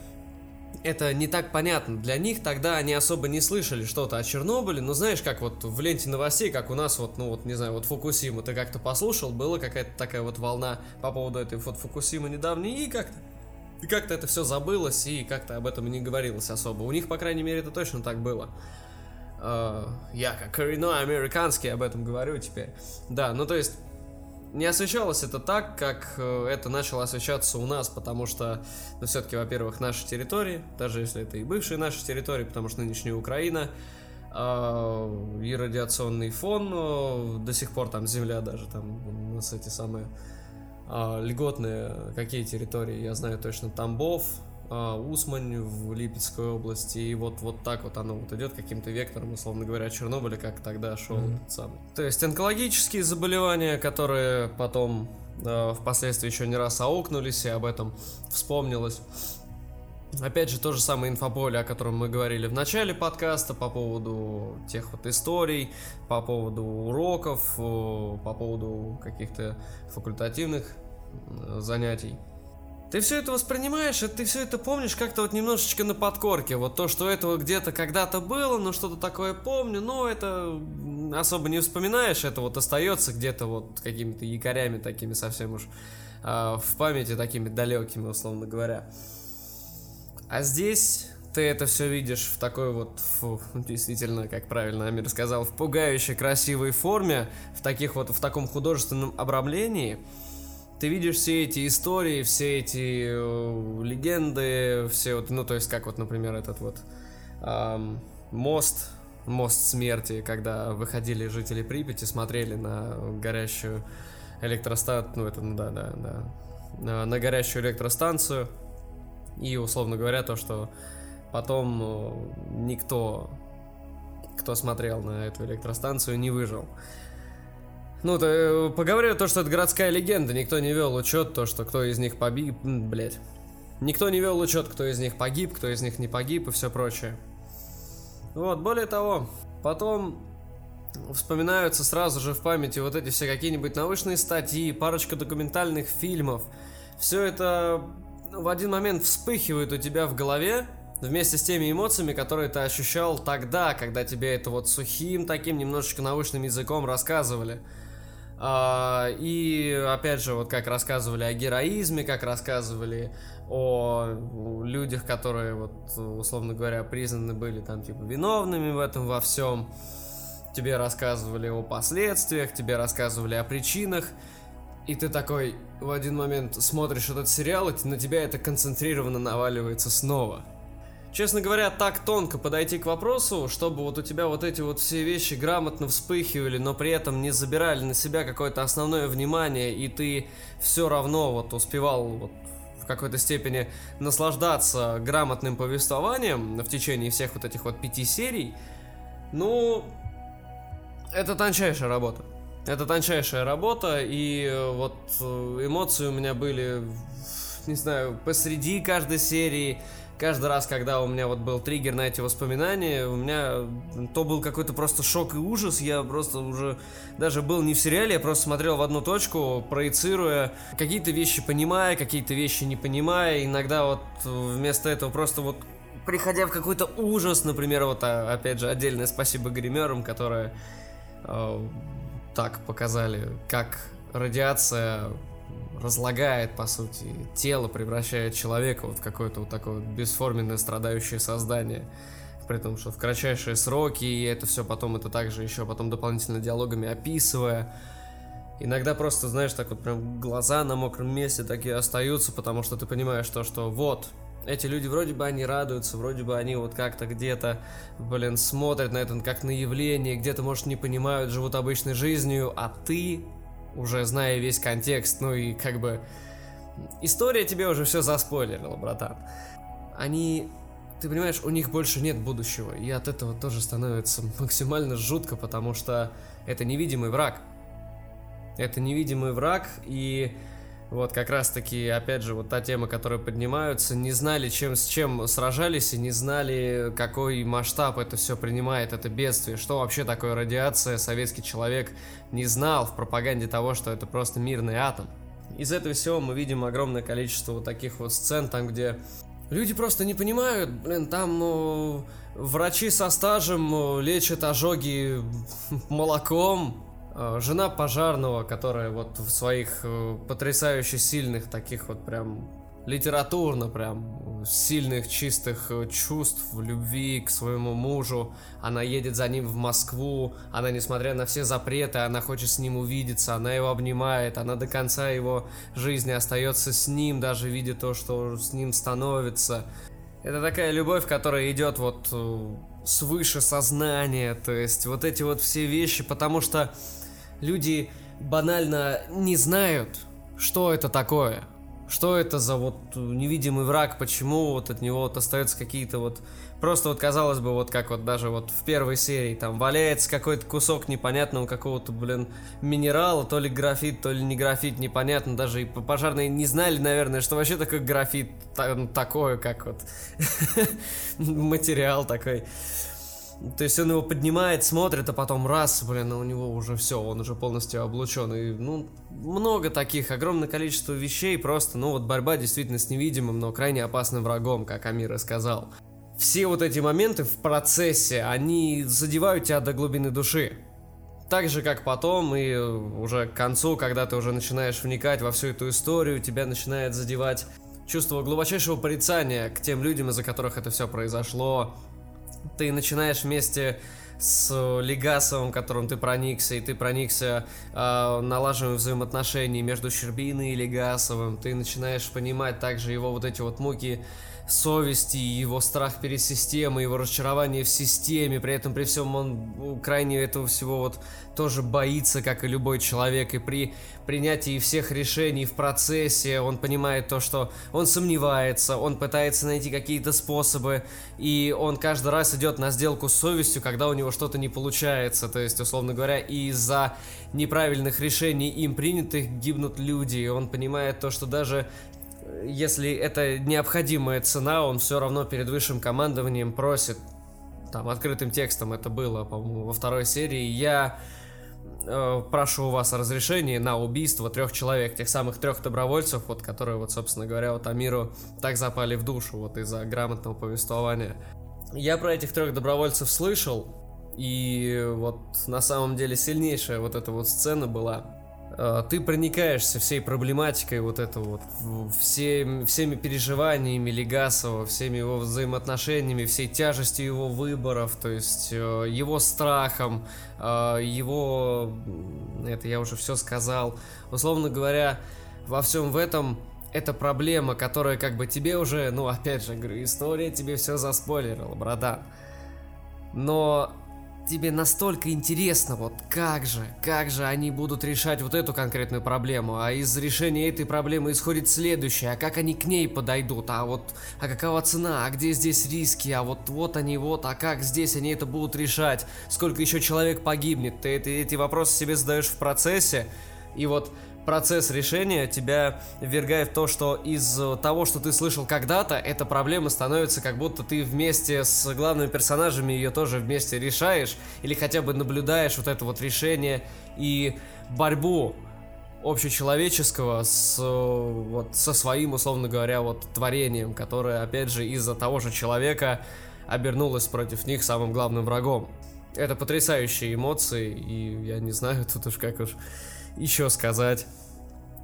это не так понятно. Для них тогда они особо не слышали что-то о Чернобыле. Но знаешь, как вот в ленте новостей, как у нас вот, ну вот, не знаю, вот Фукусима, ты как-то послушал, была какая-то такая вот волна по поводу этой вот Фукусимы недавней, и как-то и как-то это все забылось, и как-то об этом не говорилось особо. У них, по крайней мере, это точно так было. Э, Я как коренной американский об этом говорю теперь. Да, ну то есть не освещалось это так, как э, это начало освещаться у нас, потому что, ну, все-таки, во-первых, наши территории, даже если это и бывшие наши территории, потому что нынешняя Украина, э, и радиационный фон, э, до сих пор там земля даже, там у нас эти самые э, льготные, какие территории, я знаю точно, Тамбов, Усмань в Липецкой области, и вот, вот так вот оно вот идет каким-то вектором, условно говоря, Чернобыля, как тогда шел Мгм. этот самый. То есть онкологические заболевания, которые потом э, впоследствии еще не раз аукнулись, и об этом вспомнилось. Опять же, то же самое инфополе, о котором мы говорили в начале подкаста, по поводу тех вот историй, по поводу уроков, по поводу каких-то факультативных занятий. Ты все это воспринимаешь, и ты все это помнишь как-то вот немножечко на подкорке. Вот то, что этого где-то когда-то было, но что-то такое помню, но это особо не вспоминаешь, это вот остается где-то вот какими-то якорями такими совсем уж а, в памяти такими далекими, условно говоря. А здесь ты это все видишь в такой вот, фу, действительно, как правильно Амир сказал, в пугающей красивой форме, в таких вот, в таком художественном обрамлении, ты видишь все эти истории, все эти э, легенды, все вот, ну, то есть, как вот, например, этот вот эм, мост, мост смерти, когда выходили жители Припяти, смотрели на горящую электростанцию, ну, это, ну, да, да, да, на, на горящую электростанцию, и, условно говоря, то, что потом э, никто, кто смотрел на эту электростанцию, не выжил. Ну, то, э, поговорили то, что это городская легенда, никто не вел учет, то, что кто из них погиб, блять. Никто не вел учет, кто из них погиб, кто из них не погиб и все прочее. Вот, более того, потом вспоминаются сразу же в памяти вот эти все какие-нибудь научные статьи, парочка документальных фильмов. Все это в один момент вспыхивает у тебя в голове, вместе с теми эмоциями, которые ты ощущал тогда, когда тебе это вот сухим таким немножечко научным языком рассказывали. А, и опять же, вот как рассказывали о героизме, как рассказывали о людях, которые, вот, условно говоря, признаны были там, типа, виновными в этом во всем. Тебе рассказывали о последствиях, тебе рассказывали о причинах. И ты такой в один момент смотришь этот сериал, и на тебя это концентрированно наваливается снова. Честно говоря, так тонко подойти к вопросу, чтобы вот у тебя вот эти вот все вещи грамотно вспыхивали, но при этом не забирали на себя какое-то основное внимание, и ты все равно вот успевал вот в какой-то степени наслаждаться грамотным повествованием в течение всех вот этих вот пяти серий, ну, это тончайшая работа. Это тончайшая работа, и вот эмоции у меня были, не знаю, посреди каждой серии, каждый раз, когда у меня вот был триггер на эти воспоминания, у меня то был какой-то просто шок и ужас. Я просто уже даже был не в сериале, я просто смотрел в одну точку, проецируя какие-то вещи понимая, какие-то вещи не понимая. Иногда вот вместо этого просто вот приходя в какой-то ужас, например, вот а, опять же отдельное спасибо гримерам, которые э, так показали, как радиация разлагает, по сути, тело, превращает человека вот в какое-то вот такое вот бесформенное страдающее создание. При том, что в кратчайшие сроки, и это все потом, это также еще потом дополнительно диалогами описывая. Иногда просто, знаешь, так вот прям глаза на мокром месте такие остаются, потому что ты понимаешь то, что вот, эти люди вроде бы они радуются, вроде бы они вот как-то где-то, блин, смотрят на это как на явление, где-то, может, не понимают, живут обычной жизнью, а ты уже зная весь контекст, ну и как бы... История тебе уже все заспойлерила, братан. Они... Ты понимаешь, у них больше нет будущего, и от этого тоже становится максимально жутко, потому что это невидимый враг. Это невидимый враг, и вот как раз таки, опять же, вот та тема, которая поднимаются, не знали, чем с чем сражались и не знали, какой масштаб это все принимает, это бедствие, что вообще такое радиация, советский человек не знал в пропаганде того, что это просто мирный атом. Из этого всего мы видим огромное количество вот таких вот сцен, там, где люди просто не понимают, блин, там ну, врачи со стажем лечат ожоги <laughs> молоком, жена пожарного, которая вот в своих э, потрясающе сильных таких вот прям литературно прям сильных чистых э, чувств, любви к своему мужу. Она едет за ним в Москву, она, несмотря на все запреты, она хочет с ним увидеться, она его обнимает, она до конца его жизни остается с ним, даже видя то, что с ним становится. Это такая любовь, которая идет вот свыше сознания, то есть вот эти вот все вещи, потому что люди банально не знают, что это такое. Что это за вот невидимый враг, почему вот от него вот остаются какие-то вот... Просто вот казалось бы, вот как вот даже вот в первой серии там валяется какой-то кусок непонятного какого-то, блин, минерала, то ли графит, то ли не графит, непонятно. Даже и пожарные не знали, наверное, что вообще такой графит, такое, как вот <laughs> материал такой. То есть он его поднимает, смотрит, а потом раз, блин, у него уже все, он уже полностью облучен. И, ну, много таких, огромное количество вещей, просто, ну, вот борьба действительно с невидимым, но крайне опасным врагом, как Амира сказал. Все вот эти моменты в процессе, они задевают тебя до глубины души. Так же, как потом, и уже к концу, когда ты уже начинаешь вникать во всю эту историю, тебя начинает задевать чувство глубочайшего порицания к тем людям, из-за которых это все произошло. Ты начинаешь вместе с Легасовым, которым ты проникся, и ты проникся э, налаживанием взаимоотношений между Щербиной и Легасовым. Ты начинаешь понимать также его вот эти вот муки совести, его страх перед системой, его разочарование в системе, при этом при всем он крайне этого всего вот тоже боится, как и любой человек, и при принятии всех решений в процессе он понимает то, что он сомневается, он пытается найти какие-то способы, и он каждый раз идет на сделку с совестью, когда у него что-то не получается, то есть, условно говоря, из-за неправильных решений им принятых гибнут люди, и он понимает то, что даже если это необходимая цена, он все равно перед высшим командованием просит, там, открытым текстом это было, по-моему, во второй серии, я э, прошу у вас разрешение на убийство трех человек, тех самых трех добровольцев, вот, которые, вот, собственно говоря, вот Амиру так запали в душу, вот, из-за грамотного повествования. Я про этих трех добровольцев слышал, и вот на самом деле сильнейшая вот эта вот сцена была, ты проникаешься всей проблематикой вот это вот, все, всеми переживаниями Легасова, всеми его взаимоотношениями, всей тяжестью его выборов, то есть э, его страхом, э, его... Это я уже все сказал. Условно говоря, во всем в этом это проблема, которая как бы тебе уже, ну опять же, история тебе все заспойлерила, братан. Но тебе настолько интересно, вот как же, как же они будут решать вот эту конкретную проблему, а из решения этой проблемы исходит следующее, а как они к ней подойдут, а вот, а какова цена, а где здесь риски, а вот вот они вот, а как здесь они это будут решать, сколько еще человек погибнет, ты эти, эти вопросы себе задаешь в процессе, и вот процесс решения тебя ввергает в то, что из того, что ты слышал когда-то, эта проблема становится как будто ты вместе с главными персонажами ее тоже вместе решаешь, или хотя бы наблюдаешь вот это вот решение и борьбу общечеловеческого с, вот, со своим, условно говоря, вот творением, которое, опять же, из-за того же человека обернулось против них самым главным врагом. Это потрясающие эмоции, и я не знаю тут уж как уж еще сказать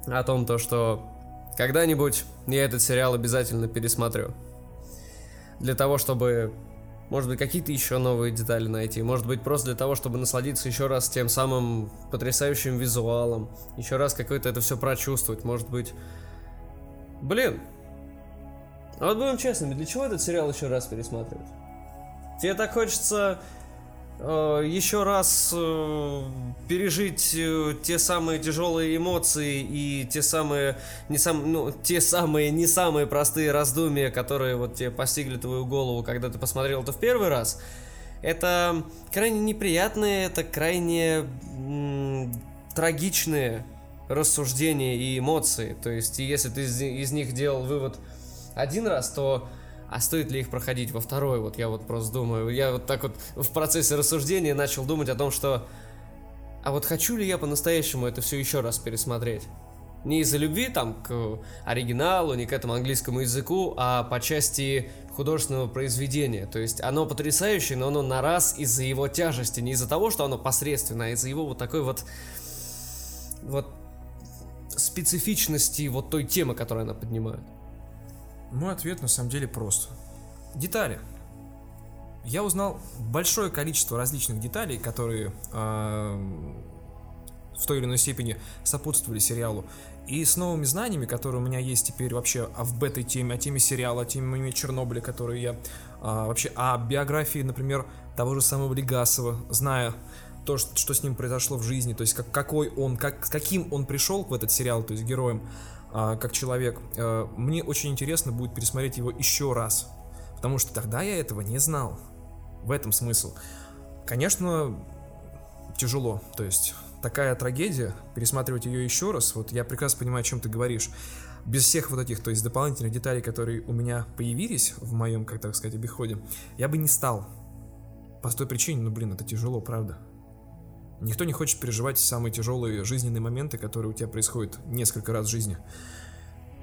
о том, то, что когда-нибудь я этот сериал обязательно пересмотрю. Для того, чтобы, может быть, какие-то еще новые детали найти. Может быть, просто для того, чтобы насладиться еще раз тем самым потрясающим визуалом. Еще раз какое-то это все прочувствовать. Может быть... Блин. А вот будем честными, для чего этот сериал еще раз пересматривать? Тебе так хочется еще раз э, пережить э, те самые тяжелые эмоции и те самые не сам, ну, те самые не самые простые раздумья, которые вот тебе постигли твою голову, когда ты посмотрел это в первый раз. Это крайне неприятные, это крайне м- трагичные рассуждения и эмоции. То есть, если ты из, из них делал вывод один раз, то а стоит ли их проходить во второй? Вот я вот просто думаю, я вот так вот в процессе рассуждения начал думать о том, что а вот хочу ли я по-настоящему это все еще раз пересмотреть? Не из-за любви там к оригиналу, не к этому английскому языку, а по части художественного произведения. То есть оно потрясающее, но оно на раз из-за его тяжести, не из-за того, что оно посредственное, а из-за его вот такой вот вот специфичности вот той темы, которую она поднимает. Мой ответ на самом деле прост. Детали. Я узнал большое количество различных деталей, которые э, в той или иной степени сопутствовали сериалу. И с новыми знаниями, которые у меня есть теперь вообще об этой теме, о теме сериала, о теме Чернобыля, которые я а, вообще о биографии, например, того же самого Легасова, зная то, что, что с ним произошло в жизни, то есть как, какой он, как, каким он пришел в этот сериал, то есть героем, а, как человек, а, мне очень интересно будет пересмотреть его еще раз, потому что тогда я этого не знал. В этом смысл. Конечно, тяжело, то есть такая трагедия, пересматривать ее еще раз, вот я прекрасно понимаю, о чем ты говоришь. Без всех вот этих, то есть дополнительных деталей, которые у меня появились в моем, как так сказать, обиходе, я бы не стал. По той причине, ну блин, это тяжело, правда. Никто не хочет переживать самые тяжелые жизненные моменты, которые у тебя происходят несколько раз в жизни.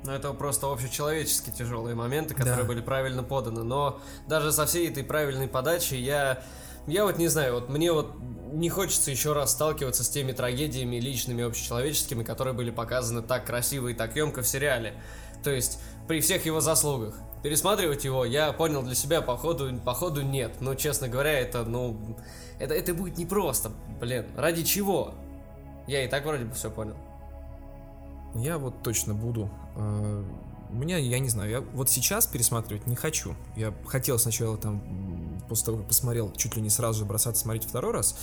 Ну, это просто общечеловеческие тяжелые моменты, которые да. были правильно поданы. Но даже со всей этой правильной подачей я... Я вот не знаю, вот мне вот не хочется еще раз сталкиваться с теми трагедиями личными, общечеловеческими, которые были показаны так красиво и так емко в сериале. То есть, при всех его заслугах. Пересматривать его, я понял для себя, походу, походу нет. Но, честно говоря, это, ну, это, это будет непросто, блин. Ради чего? Я и так вроде бы все понял. Я вот точно буду. Э, у меня, я не знаю, я вот сейчас пересматривать не хочу. Я хотел сначала там, после того, как посмотрел, чуть ли не сразу же бросаться смотреть второй раз.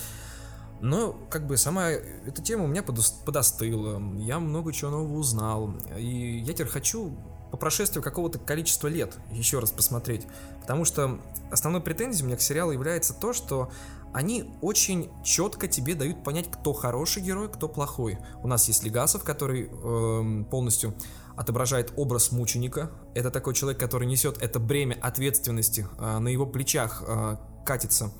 Но, как бы, сама эта тема у меня подостыла. Я много чего нового узнал. И я теперь хочу по прошествию какого-то количества лет еще раз посмотреть. Потому что основной претензией у меня к сериалу является то, что они очень четко тебе дают понять, кто хороший герой, кто плохой. У нас есть Легасов, который э, полностью отображает образ мученика. Это такой человек, который несет это бремя ответственности, э, на его плечах э, катится.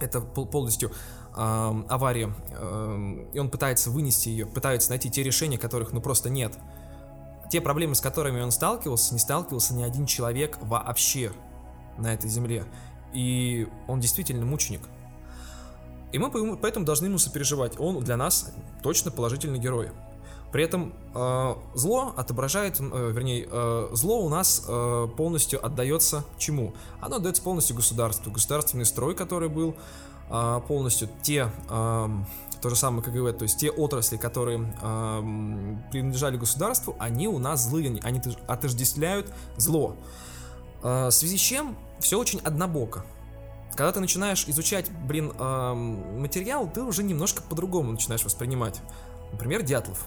Это полностью э, авария, э, и он пытается вынести ее, пытается найти те решения, которых ну просто нет. Те проблемы, с которыми он сталкивался, не сталкивался ни один человек вообще на этой земле. И он действительно мученик. И мы поэтому должны ему сопереживать. Он для нас точно положительный герой. При этом э, зло отображает, э, вернее, э, зло у нас э, полностью отдается чему? Оно отдается полностью государству. Государственный строй, который был э, полностью те, э, то же самое КГБ, то есть те отрасли, которые э, принадлежали государству, они у нас злые, они отождествляют зло. Э, в связи с чем все очень однобоко. Когда ты начинаешь изучать, блин, э, материал, ты уже немножко по-другому начинаешь воспринимать. Например, Дятлов.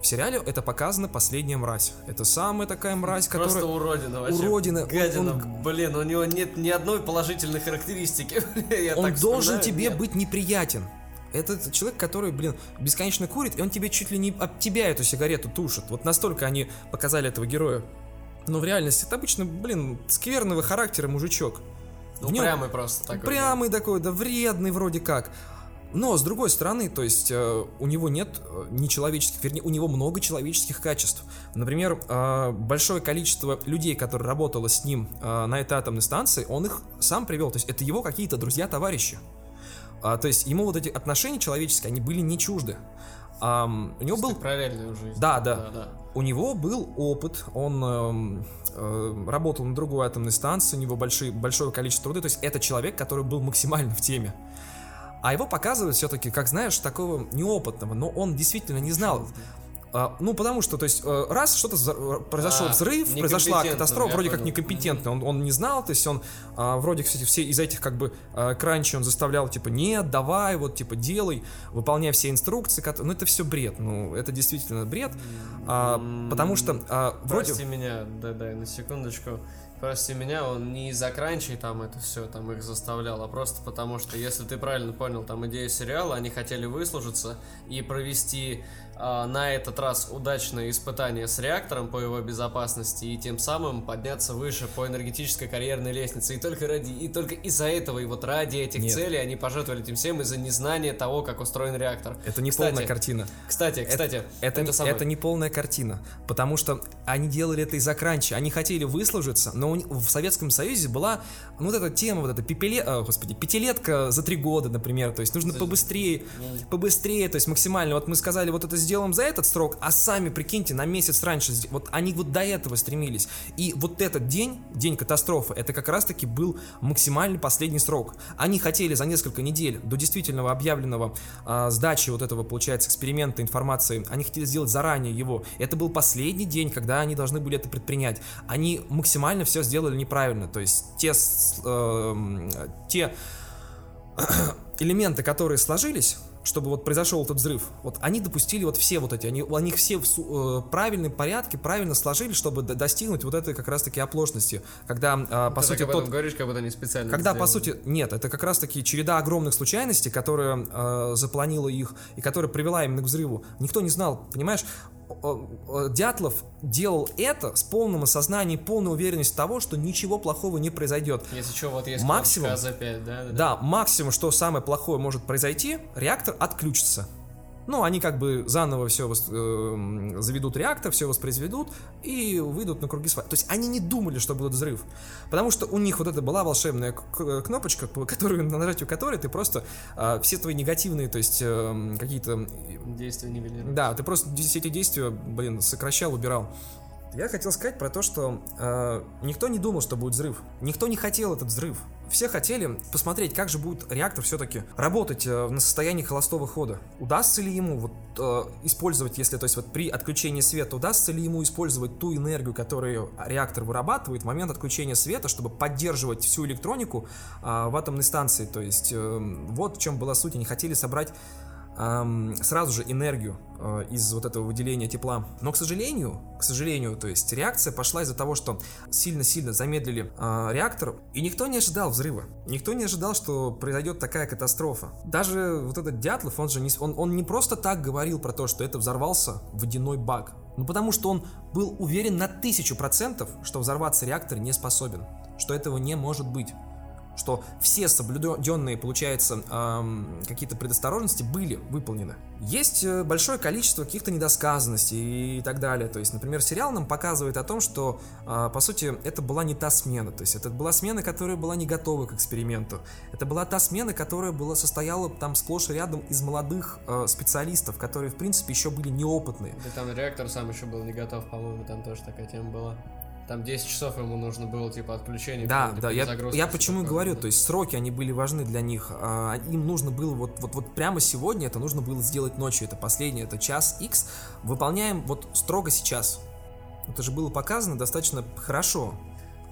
В сериале это показано последняя мразь. Это самая такая мразь, Просто которая... уродина вообще. Уродина. Гадина. Он, Блин, у него нет ни одной положительной характеристики. <laughs> Я он должен тебе нет. быть неприятен. Это человек, который, блин, бесконечно курит, и он тебе чуть ли не об тебя эту сигарету тушит. Вот настолько они показали этого героя. Но в реальности это обычно, блин, скверного характера мужичок. Ну, В нем- прямый просто такой. Прямый такой, да вредный вроде как. Но, с другой стороны, то есть э, у него нет э, нечеловеческих, вернее, у него много человеческих качеств. Например, э, большое количество людей, которые работало с ним э, на этой атомной станции, он их сам привел. То есть это его какие-то друзья-товарищи. А, то есть ему вот эти отношения человеческие, они были не чужды. Ам, у него был параллельную жизнь. Да, да. да, да. у него был опыт, он эм, э, работал на другой атомной станции, у него большие, большое количество труда, то есть это человек, который был максимально в теме. А его показывают все-таки, как знаешь, такого неопытного, но он действительно не знал. А, ну, потому что, то есть, э, раз что-то взор- произошел А, взрыв, произошла катастрофа, вроде как понял. некомпетентный, он, он не знал, то есть он а, вроде, кстати, все из этих как бы а, кранчи он заставлял, типа, нет, давай, вот, типа, делай, выполняй все инструкции, кото- ну, это все бред, ну, это действительно бред, а, потому что а, вроде... Прости меня, да-да, на секундочку. Прости меня, он не из-за кранчей там это все там их заставлял, а просто потому что, если ты правильно понял, там идея сериала, они хотели выслужиться и провести на этот раз удачное испытание с реактором по его безопасности и тем самым подняться выше по энергетической карьерной лестнице. И только ради, и только из-за этого, и вот ради этих Нет. целей они пожертвовали этим всем из-за незнания того, как устроен реактор. Это не Кстати, полная картина. Кстати, кстати, Это, не, самое. это не полная картина, потому что они делали это из-за кранча, они хотели выслужиться, но в Советском Союзе была ну, вот эта тема, вот эта пепеле, а, господи, пятилетка за три года, например, то есть нужно побыстрее, побыстрее, то есть максимально, вот мы сказали, вот это сделаем за этот срок, а сами, прикиньте, на месяц раньше, вот они вот до этого стремились, и вот этот день, день катастрофы, это как раз-таки был максимальный последний срок, они хотели за несколько недель до действительного объявленного а, сдачи вот этого, получается, эксперимента информации, они хотели сделать заранее его. Это был последний день, когда они должны были это предпринять. Они максимально все сделали неправильно. То есть те, эм, те <coughs> элементы, которые сложились, чтобы вот произошел этот взрыв, вот они допустили вот все вот эти, они, они все в су- э, правильном порядке, правильно сложили, чтобы д- достигнуть вот этой как раз-таки оплошности, когда, э, по Ты сути, так об этом тот, говоришь, как будто они специально когда, по сути, нет, это как раз-таки череда огромных случайностей, которая э, запланила их и которая привела именно к взрыву. Никто не знал, понимаешь? Дятлов делал это с полным осознанием, полной уверенностью того, что ничего плохого не произойдет. Если что, вот есть Максимум- кнопочка АЗ5, да? Да, максимум, что самое плохое может произойти, реактор отключится. Ну, они как бы заново все заведут реактор, все воспроизведут и выйдут на круги своя. То есть они не думали, что будет взрыв. Потому что у них вот это была волшебная кнопочка, по которую, <laughs> на нажатию которой ты просто а, все твои негативные, то есть эм, какие-то... Действие нивелирует. Да, ты просто все эти действия, блин, сокращал, убирал. Я хотел сказать про то, что э, никто не думал, что будет взрыв. Никто не хотел этот взрыв. Все хотели посмотреть, как же будет реактор все-таки работать э, на состоянии холостого хода. Удастся ли ему вот э, использовать, если то есть вот при отключении света, удастся ли ему использовать ту энергию, которую реактор вырабатывает в момент отключения света, чтобы поддерживать всю электронику э, в атомной станции. То есть э, вот в чем была суть. Они хотели собрать эм, сразу же энергию э, из вот этого выделения тепла. Но, к сожалению, к сожалению, то есть реакция пошла из-за того, что сильно-сильно замедлили э, реактор, и никто не ожидал взрыва. Никто не ожидал, что произойдет такая катастрофа. Даже вот этот Дятлов, он же не, он, он не просто так говорил про то, что это взорвался водяной бак. Ну, потому что он был уверен на тысячу процентов, что взорваться реактор не способен, что этого не может быть что все соблюденные, получается, эм, какие-то предосторожности были выполнены. Есть э, большое количество каких-то недосказанностей и так далее. То есть, например, сериал нам показывает о том, что, э, по сути, это была не та смена. То есть, это была смена, которая была не готова к эксперименту. Это была та смена, которая была, состояла там сплошь и рядом из молодых э, специалистов, которые, в принципе, еще были неопытные. Да там реактор сам еще был не готов, по-моему, там тоже такая тема была. Там 10 часов ему нужно было, типа, отключение. Да, да, я, я почему и говорю, то есть сроки, они были важны для них. А, им нужно было вот, вот, вот прямо сегодня это нужно было сделать ночью, это последний, это час X. Выполняем вот строго сейчас. Это же было показано достаточно хорошо.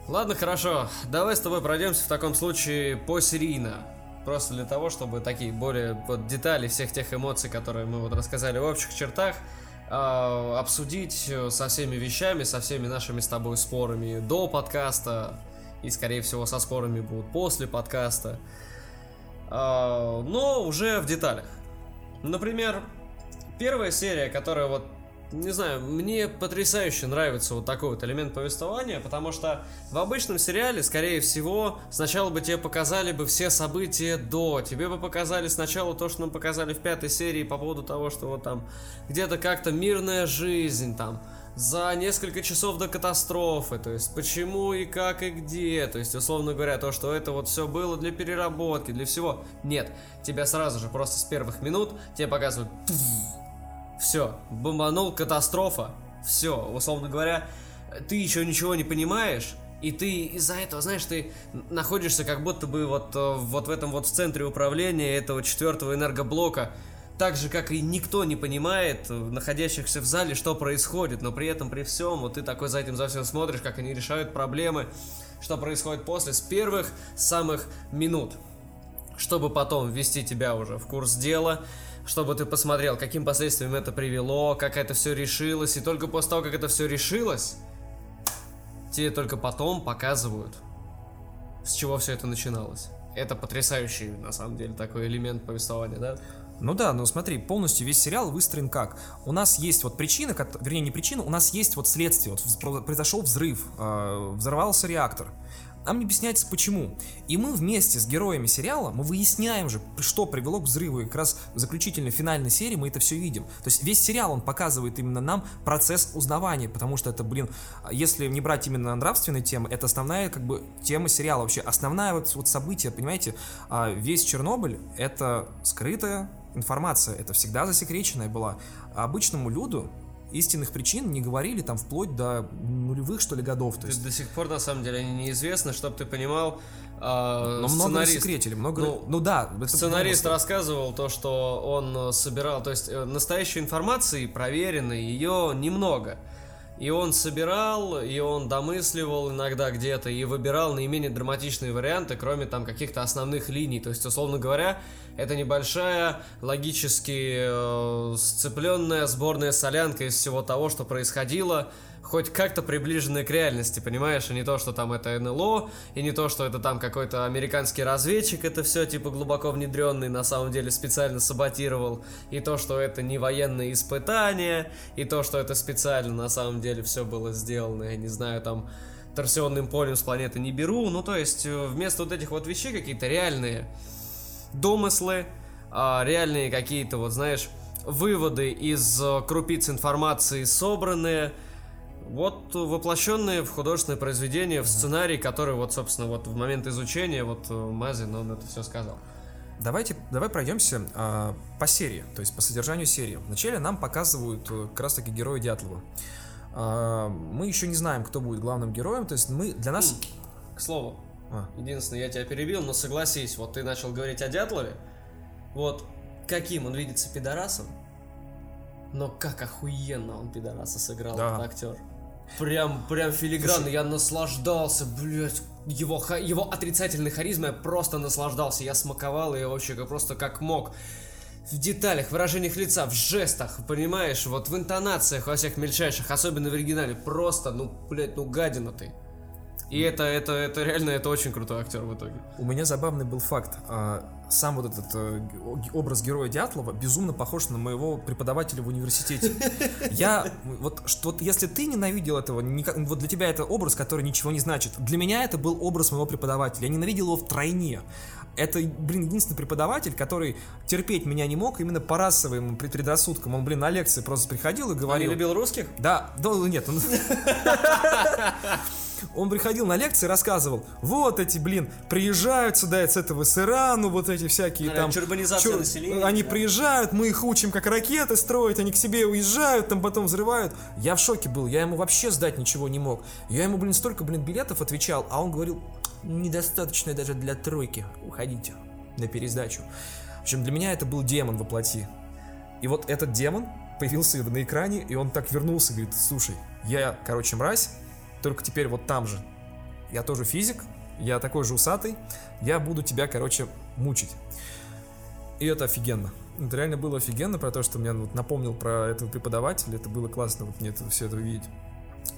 Ладно, хорошо. Давай с тобой пройдемся в таком случае посерийно. Просто для того, чтобы такие более вот, детали всех тех эмоций, которые мы вот рассказали в общих чертах, э, обсудить э, со всеми вещами, со всеми нашими с тобой спорами до подкаста и, скорее всего, со спорами будут после подкаста, э, но уже в деталях. Например, первая серия, которая вот не знаю, мне потрясающе нравится вот такой вот элемент повествования, потому что в обычном сериале, скорее всего, сначала бы тебе показали бы все события до, тебе бы показали сначала то, что нам показали в пятой серии по поводу того, что вот там где-то как-то мирная жизнь там, за несколько часов до катастрофы, то есть почему и как и где, то есть условно говоря, то, что это вот все было для переработки, для всего. Нет, тебя сразу же просто с первых минут тебе показывают все, бомбанул, катастрофа. Все, условно говоря, ты еще ничего не понимаешь, и ты из-за этого, знаешь, ты находишься как будто бы вот, э, вот в этом вот в центре управления этого четвертого энергоблока, так же, как и никто не понимает, э, находящихся в зале, что происходит, но при этом, при всем, вот ты такой за этим за всем смотришь, как они решают проблемы, что происходит после, с первых самых минут, чтобы потом ввести тебя уже в курс дела, чтобы ты посмотрел, каким последствиям это привело, как это все решилось, и только после того, как это все решилось, тебе только потом показывают, с чего все это начиналось. Это потрясающий, на самом деле, такой элемент повествования, да? Ну да, но смотри, полностью весь сериал выстроен как? У нас есть вот причина, вернее не причина, у нас есть вот следствие. Вот произошел взрыв, э, взорвался реактор. Нам не объясняется почему. И мы вместе с героями сериала, мы выясняем же, что привело к взрыву. И как раз в заключительной финальной серии мы это все видим. То есть весь сериал, он показывает именно нам процесс узнавания, потому что это, блин, если не брать именно нравственные темы, это основная как бы тема сериала вообще. Основная вот, вот событие, понимаете, а весь Чернобыль это скрытая информация, это всегда засекреченная была. А обычному люду истинных причин не говорили там вплоть до нулевых, что ли, годов. То есть... До сих пор, на самом деле, они неизвестны, чтобы ты понимал. Э, Но много секретили, много... Ну, ну да. Сценарист рассказывал то, что он собирал, то есть э, настоящей информации проверенной, ее немного. И он собирал, и он домысливал иногда где-то, и выбирал наименее драматичные варианты, кроме там каких-то основных линий. То есть, условно говоря, это небольшая, логически э, сцепленная сборная солянка из всего того, что происходило, хоть как-то приближенная к реальности, понимаешь? И не то, что там это НЛО, и не то, что это там какой-то американский разведчик, это все типа глубоко внедренный, на самом деле специально саботировал, и то, что это не военные испытания, и то, что это специально на самом деле все было сделано, я не знаю, там торсионным полем с планеты не беру, ну то есть э, вместо вот этих вот вещей какие-то реальные домыслы, а, реальные какие-то, вот знаешь, выводы из э, крупиц информации собранные, вот воплощенные в художественное произведение, в сценарий, который вот, собственно, вот в момент изучения, вот э, Мазин, он это все сказал. Давайте, давай пройдемся э, по серии, то есть по содержанию серии. Вначале нам показывают э, как раз таки героя Дятлова. А, мы еще не знаем, кто будет главным героем, то есть мы для нас... К слову, А. единственное, я тебя перебил, но согласись, вот ты начал говорить о Дятлове, вот каким он видится пидорасом, но как охуенно он пидораса сыграл, Да. этот актер. Прям, прям филигранно, я наслаждался, блядь, его, его отрицательной харизмой я просто наслаждался, я смаковал ее вообще как, просто как мог. В деталях, выражениях лица, в жестах, понимаешь, вот в интонациях, во всех мельчайших, особенно в оригинале, просто, ну, блядь, ну гадина ты. И это, это, это реально, это очень крутой актер в итоге. У меня забавный был факт. А, Сам вот этот э, образ героя Дятлова безумно похож на моего преподавателя в университете. Я, вот, что, вот если ты ненавидел этого, вот для тебя это образ, который ничего не значит. Для меня это был образ моего преподавателя. Я ненавидел его втройне. Это, блин, единственный преподаватель, который терпеть меня не мог именно по расовым пред- предрассудкам. Он, блин, на лекции просто приходил и Он не говорил... любил русских? Да, да, нет, он... Он приходил на лекции и рассказывал, вот эти, блин, приезжают сюда с этого с Ирану, вот эти всякие Да, там... чур- населения, Они да. приезжают, мы их учим, как ракеты строить, они к себе уезжают, там потом взрывают. Я в шоке был, я ему вообще сдать ничего не мог. Я ему, блин, столько, блин, билетов отвечал, а он говорил, недостаточно даже для тройки, уходите на пересдачу. В общем, для меня это был демон во плоти. И вот этот демон появился на экране, и он так вернулся, говорит, слушай, я, короче, мразь, только теперь вот там же. Я тоже физик, я такой же усатый, я буду тебя, короче, мучить. И это офигенно. Это реально было офигенно, про то, что меня вот напомнил про этого преподавателя, это было классно вот мне это, все это увидеть.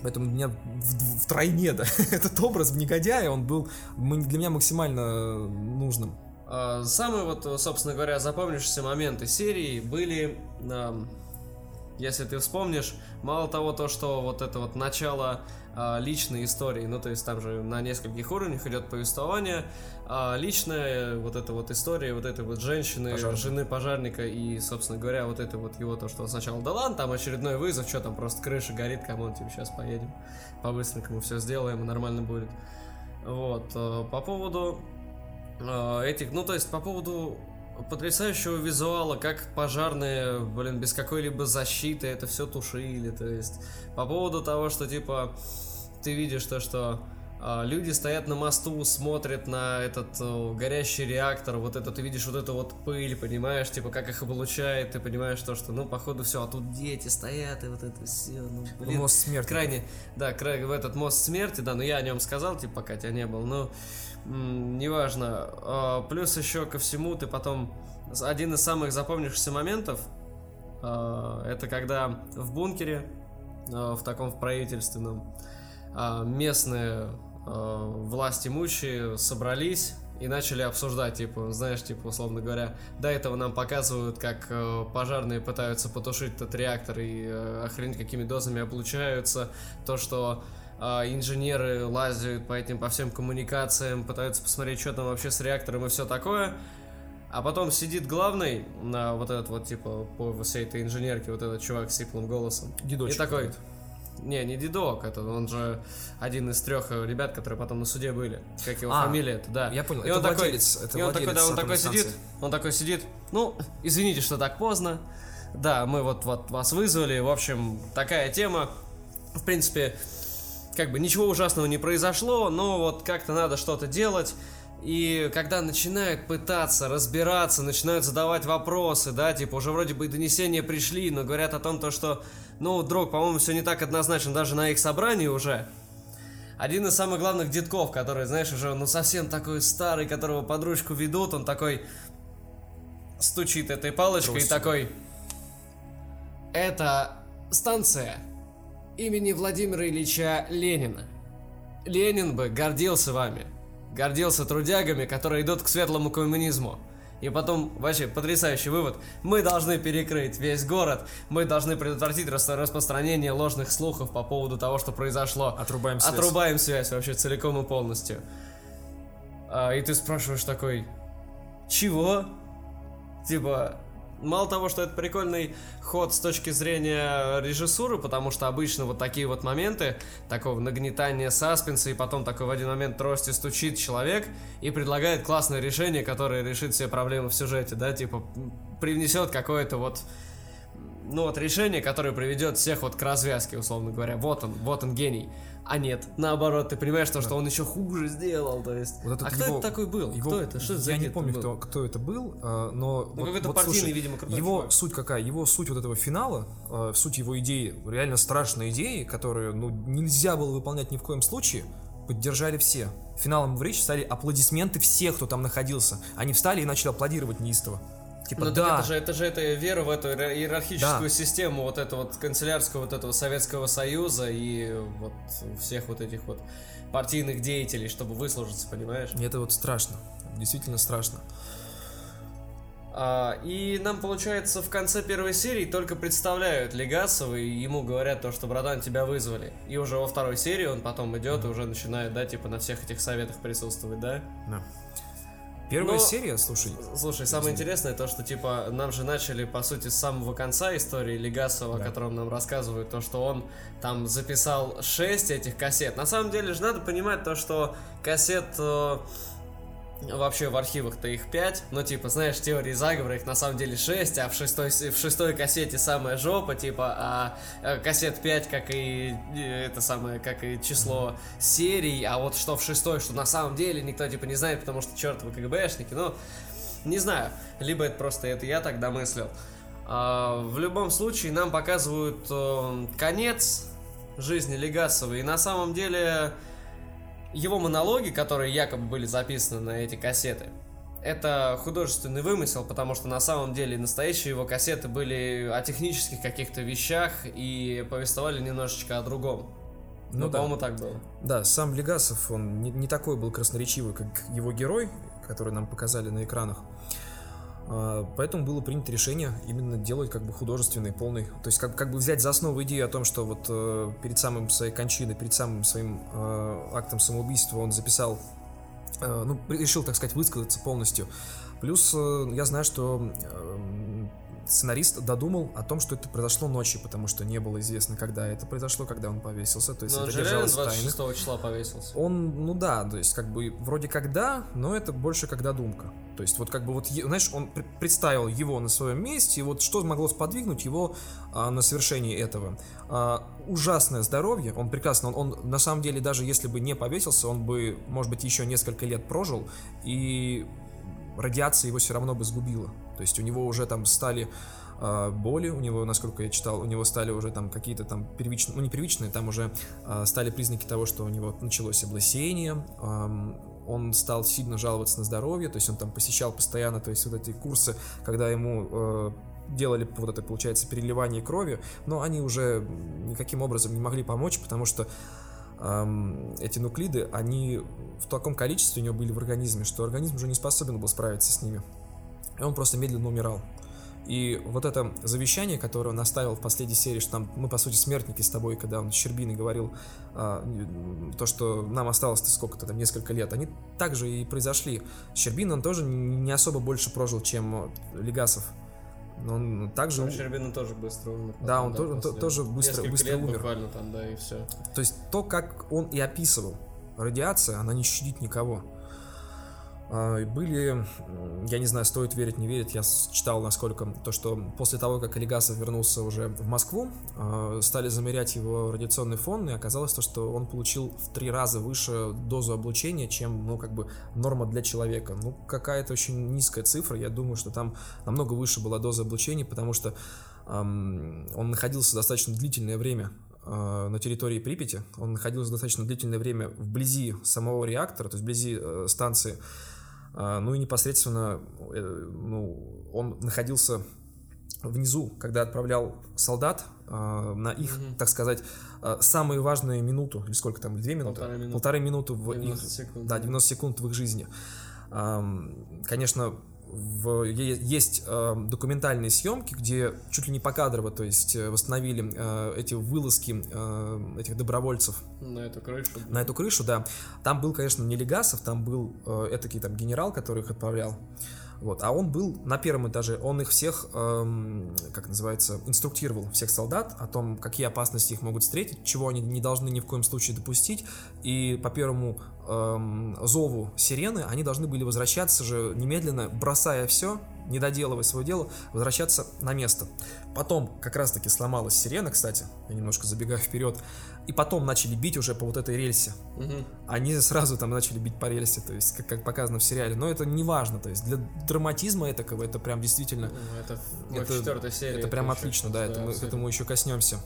Поэтому меня в- втройне, да, <laughs> этот образ негодяя, он был для меня максимально нужным. А, Самые вот, собственно говоря, запомнившиеся моменты серии были, если ты вспомнишь, мало того, то, что вот это вот начало а, личной истории, ну то есть там же на нескольких уровнях идет повествование, а личная вот эта вот история вот этой вот женщины, Пожарника. жены пожарника и, собственно говоря, вот это вот его то, что он сначала да ладно, там очередной вызов, что там просто крыша горит, кому он типа сейчас поедем, по-быстренькому все сделаем и нормально будет. Вот, э, по поводу э, этих, ну то есть по поводу потрясающего визуала, как пожарные, блин, без какой-либо защиты это все тушили, то есть. По поводу того, что типа ты видишь то, что люди стоят на мосту, смотрят на этот э, горящий реактор, вот это ты видишь вот эту вот пыль, понимаешь, типа как их облучает, ты понимаешь то, что ну походу все, а тут дети стоят и вот это все, ну блин, Мост смерти. крайне, да, край, в этот мост смерти, да, но я о нем сказал, типа, пока тебя не был, но м, неважно. А, плюс еще ко всему ты потом один из самых запомнившихся моментов а, это когда в бункере а, в таком в правительственном а, местные а, власть имущие собрались и начали обсуждать, типа, знаешь, типа, условно говоря, до этого нам показывают, как э, пожарные пытаются потушить этот реактор и э, охренеть какими дозами облучаются, то, что э, инженеры лазят по этим, по всем коммуникациям, пытаются посмотреть, что там вообще с реактором и все такое. А потом сидит главный, на вот этот вот, типа, по всей этой инженерке, вот этот чувак с сиплым голосом. Дедочек и такой. Не, не дедок, это он же один из трех э, ребят, которые потом на суде были. Как его А, фамилия это, да. я понял, И это он такой, владелец, это и он такой, да, он такой сидит, он такой сидит, ну, извините, что так поздно. Да, мы вот, вот вас вызвали, в общем, такая тема. В принципе, как бы ничего ужасного не произошло, но вот как-то надо что-то делать. И когда начинают пытаться разбираться, начинают задавать вопросы, да, типа уже вроде бы и донесения пришли, но говорят о том, то, что, ну, друг, по-моему, все не так однозначно даже на их собрании уже. Один из самых главных детков, который, знаешь, уже, ну, совсем такой старый, которого под ручку ведут, он такой стучит этой палочкой и Трусик. такой... Это станция имени Владимира Ильича Ленина. Ленин бы гордился вами. Гордился трудягами, которые идут к светлому коммунизму. И потом, вообще, потрясающий вывод. Мы должны перекрыть весь город. Мы должны предотвратить рас- распространение ложных слухов по поводу того, что произошло. Отрубаем связь. Отрубаем связь вообще целиком и полностью. А, и ты спрашиваешь такой, чего? Типа, мало того, что это прикольный ход с точки зрения режиссуры, потому что обычно вот такие вот моменты, такого нагнетания саспенса, и потом такой в один момент трости стучит человек и предлагает классное решение, которое решит все проблемы в сюжете, да, типа, привнесет какое-то вот ну вот решение, которое приведет всех вот к развязке, условно говоря. Вот он, вот он гений. А нет, наоборот, ты понимаешь то, что он еще хуже сделал, то есть. Вот а кто его- это такой был? его- кто это? Что это за я не помню, кто, кто это был, а, но Ну, вот- какой-то вот, партийный, слушай, видимо, крутой его чувак. суть какая? Его суть вот этого финала, а, суть его идеи, реально страшные идеи, которые ну нельзя было выполнять ни в коем случае, поддержали все. Финалом в речь стали аплодисменты всех, кто там находился. Они встали и начали аплодировать неистово. Типа, Ну да, это же, это же это вера в эту иер- иерархическую Да. систему вот этого вот канцелярского вот этого Советского Союза и вот всех вот этих вот партийных деятелей, чтобы выслужиться, понимаешь? это вот страшно. Действительно страшно. А, и нам, получается, в конце первой серии только представляют Легасова, и ему говорят то, что, братан, тебя вызвали. И уже во второй серии он потом идет и уже начинает, да, типа, на всех этих советах присутствовать, да? Да. Первая Но- серия, слушай, Слушай, самое интересное то, что, типа, нам же начали, по сути, с самого конца истории Легасова, Да. о котором нам рассказывают, то, что он там записал 6 этих кассет. На самом деле же надо понимать то, что кассет... Вообще в архивах-то их 5, но типа, знаешь, теории заговора их на самом деле 6, а в шестой, в шестой кассете самая жопа, типа, а э, кассет 5, как и э, это самое, как и число серий, а вот что в шестой, что на самом деле никто типа не знает, потому что чертовы КГБшники, ну, не знаю, либо это просто это я так домыслил. А, в любом случае нам показывают э, конец жизни Легасова, и на самом деле его монологи, которые якобы были записаны на эти кассеты, это художественный вымысел, потому что на самом деле настоящие его кассеты были о технических каких-то вещах и повествовали немножечко о другом. Ну, Ну да. по-моему, так было. Да, сам Легасов, он не, не такой был красноречивый, как его герой, который нам показали на экранах. А, Поэтому было принято решение именно делать как бы художественный, полный. То есть как, как бы взять за основу идею о том, что вот э, перед самым своей кончиной, перед самым своим э, актом самоубийства он записал, э, ну, решил, так сказать, высказаться полностью. Плюс э, я знаю, что э, сценарист додумал о том, что это произошло ночью, потому что не было известно, когда это произошло, когда он повесился. То есть Но он это реально держалось тайной. 26 числа повесился. Он, ну да, то есть как бы вроде как да, но это больше как додумка. То есть вот как бы вот, знаешь, он пр- представил его на своем месте, и вот что могло сподвигнуть его а, на совершение этого. А, ужасное здоровье, он прекрасно, он, он на самом деле даже если бы не повесился, он бы, может быть, еще несколько лет прожил, и радиация его все равно бы сгубила. То есть у него уже там стали а, боли, у него, насколько я читал, у него стали уже там какие-то там первичные, ну не первичные, там уже а, стали признаки того, что у него началось облысение, он стал сильно жаловаться на здоровье, то есть он там посещал постоянно, то есть вот эти курсы, когда ему э, делали вот это, получается, переливание крови, но они уже никаким образом не могли помочь, потому что ам, эти нуклиды, они в таком количестве у него были в организме, что организм уже не способен был справиться с ними. И он просто медленно умирал. И вот это завещание, которое он оставил в последней серии, что там мы, по сути, смертники с тобой, когда он с Щербиной говорил а, то, что нам осталось-то сколько-то там, несколько лет, они также и произошли. Щербин, он тоже не особо больше прожил, чем Легасов. Но он также... Ну, Щербина тоже быстро умер. Да, он потом, то- то- после тоже быстро- быстро лет умер. буквально там, да, и все. То есть то, как он и описывал, радиация, она не щадит никого. А, Были, я не знаю, стоит верить, не верить, я читал, насколько, то, что после того, как Олегасов вернулся уже в Москву, а, стали замерять его радиационный фон, и оказалось то, что он получил в три раза выше дозу облучения, чем, ну, как бы, норма для человека. Ну, какая-то очень низкая цифра, я думаю, что там намного выше была доза облучения, потому что ам, он находился достаточно длительное время э, на территории Припяти. Он находился достаточно длительное время вблизи самого реактора, то есть вблизи э, станции. А, ну и непосредственно э, ну, он находился внизу, когда отправлял солдат э, на их, Мгм. так сказать, э, самые важные минуту, или сколько там, две минуты? Полторы минуты. Полторы минуты в 90 их, секунд. да, 90 секунд в их жизни. Конечно, в- есть э, документальные съемки, где чуть ли не покадрово, то есть э, восстановили э, эти вылазки э, этих добровольцев На эту крышу. на эту крышу, да. Там был, конечно, не Легасов, там был э, этакий там генерал, который их отправлял. Вот. А он был на первом этаже, он их всех, эм, как называется, инструктировал, всех солдат о том, какие опасности их могут встретить, чего они не должны ни в коем случае допустить. И по первому эм, зову сирены они должны были возвращаться же немедленно, бросая все, не доделывая свое дело, возвращаться на место. Потом как раз-таки сломалась сирена, кстати, я немножко забегаю вперед, и потом начали бить уже по вот этой рельсе. Угу. Они сразу там начали бить по рельсе, то есть как, как показано в сериале. Но это не важно, то есть для драматизма этакого это прям действительно... Ну, это Это- четвертой серии. Это прям отлично, да, это мы, к этому еще коснемся.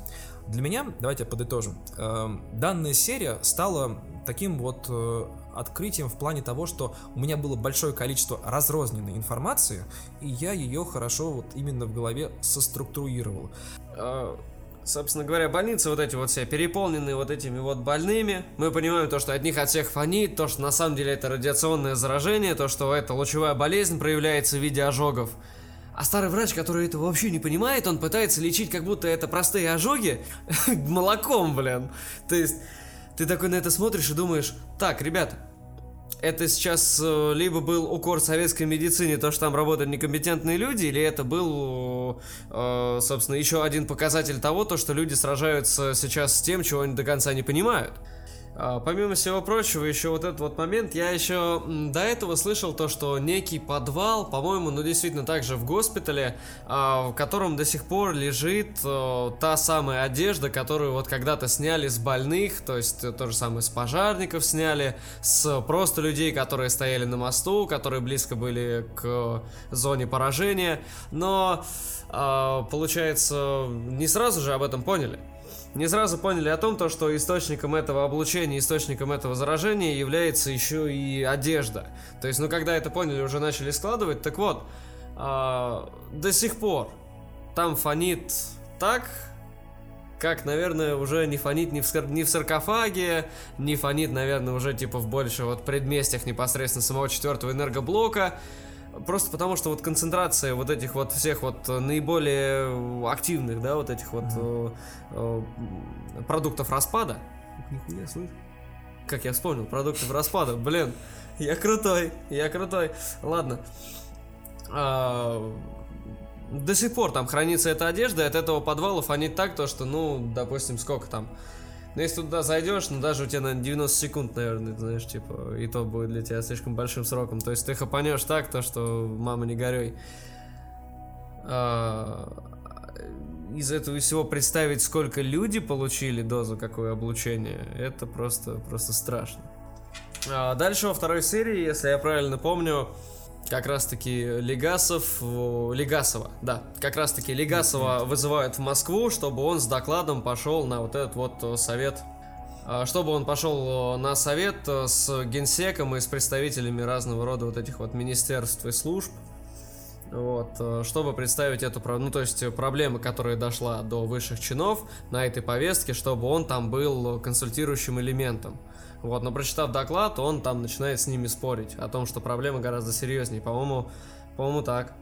Для меня, давайте подытожим, эм, данная серия стала таким вот э, открытием в плане того, что у меня было большое количество разрозненной информации, и я ее хорошо вот именно в голове соструктурировал. А, Собственно говоря, больницы вот эти вот все переполненные вот этими вот больными. Мы понимаем то, что от них от всех фонит, то, что на самом деле это радиационное заражение, то, что это лучевая болезнь проявляется в виде ожогов. А старый врач, который это вообще не понимает, он пытается лечить, как будто это простые ожоги <laughs> молоком, блин. То есть ты такой на это смотришь и думаешь, так, ребята, это сейчас э, либо был укор советской медицине, то, что там работают некомпетентные люди, или это был, э, собственно, еще один показатель того, то, что люди сражаются сейчас с тем, чего они до конца не понимают. А, помимо всего прочего, еще вот этот вот момент, я еще до этого слышал то, что некий подвал, по-моему, ну действительно также в госпитале, а, в котором до сих пор лежит э, та самая одежда, которую вот когда-то сняли с больных, то есть э, то же самое с пожарников сняли, с просто людей, которые стояли на мосту, которые близко были к зоне поражения, но а, получается не сразу же об этом поняли не сразу поняли о том, то, что источником этого облучения, источником этого заражения является еще и одежда. То есть, ну, когда это поняли, уже начали складывать. Так вот, а, до сих пор там фонит так, как, наверное, уже не фонит ни в, сар- ни в саркофаге, не фонит, наверное, уже типа в больше вот предместьях непосредственно самого четвертого энергоблока. Просто потому, что вот концентрация вот этих вот всех вот э, наиболее активных, да, вот этих вот э, э, продуктов распада. Нихуя, слышь? Как я вспомнил, продуктов распада, блин. Я крутой, я крутой. Ладно. А, до сих пор там хранится эта одежда, и от этого подвала фонит так, то что, ну, допустим, сколько там. Ну, если туда зайдешь, ну, даже у тебя, наверное, 90 секунд, наверное, знаешь, типа, и то будет для тебя слишком большим сроком. То есть ты хапанешь так, то что, мама, не горюй. А, из этого всего представить, сколько люди получили дозу, какое облучение, это просто, просто страшно. А, дальше во второй серии, если я правильно помню, как раз таки Легасов, о, Легасова, да, как раз таки Легасова вызывают в Москву, чтобы он с докладом пошел на вот этот вот э, совет, А, чтобы он пошел э, на совет э, с генсеком и с представителями разного рода вот этих вот министерств и служб, вот, э, чтобы представить эту, про- ну, то есть э, проблема, которая дошла до высших чинов на этой повестке, чтобы он там был э, консультирующим элементом. Вот, но прочитав доклад, он там начинает с ними спорить о том, что проблема гораздо серьезнее. По-моему, по-моему, так.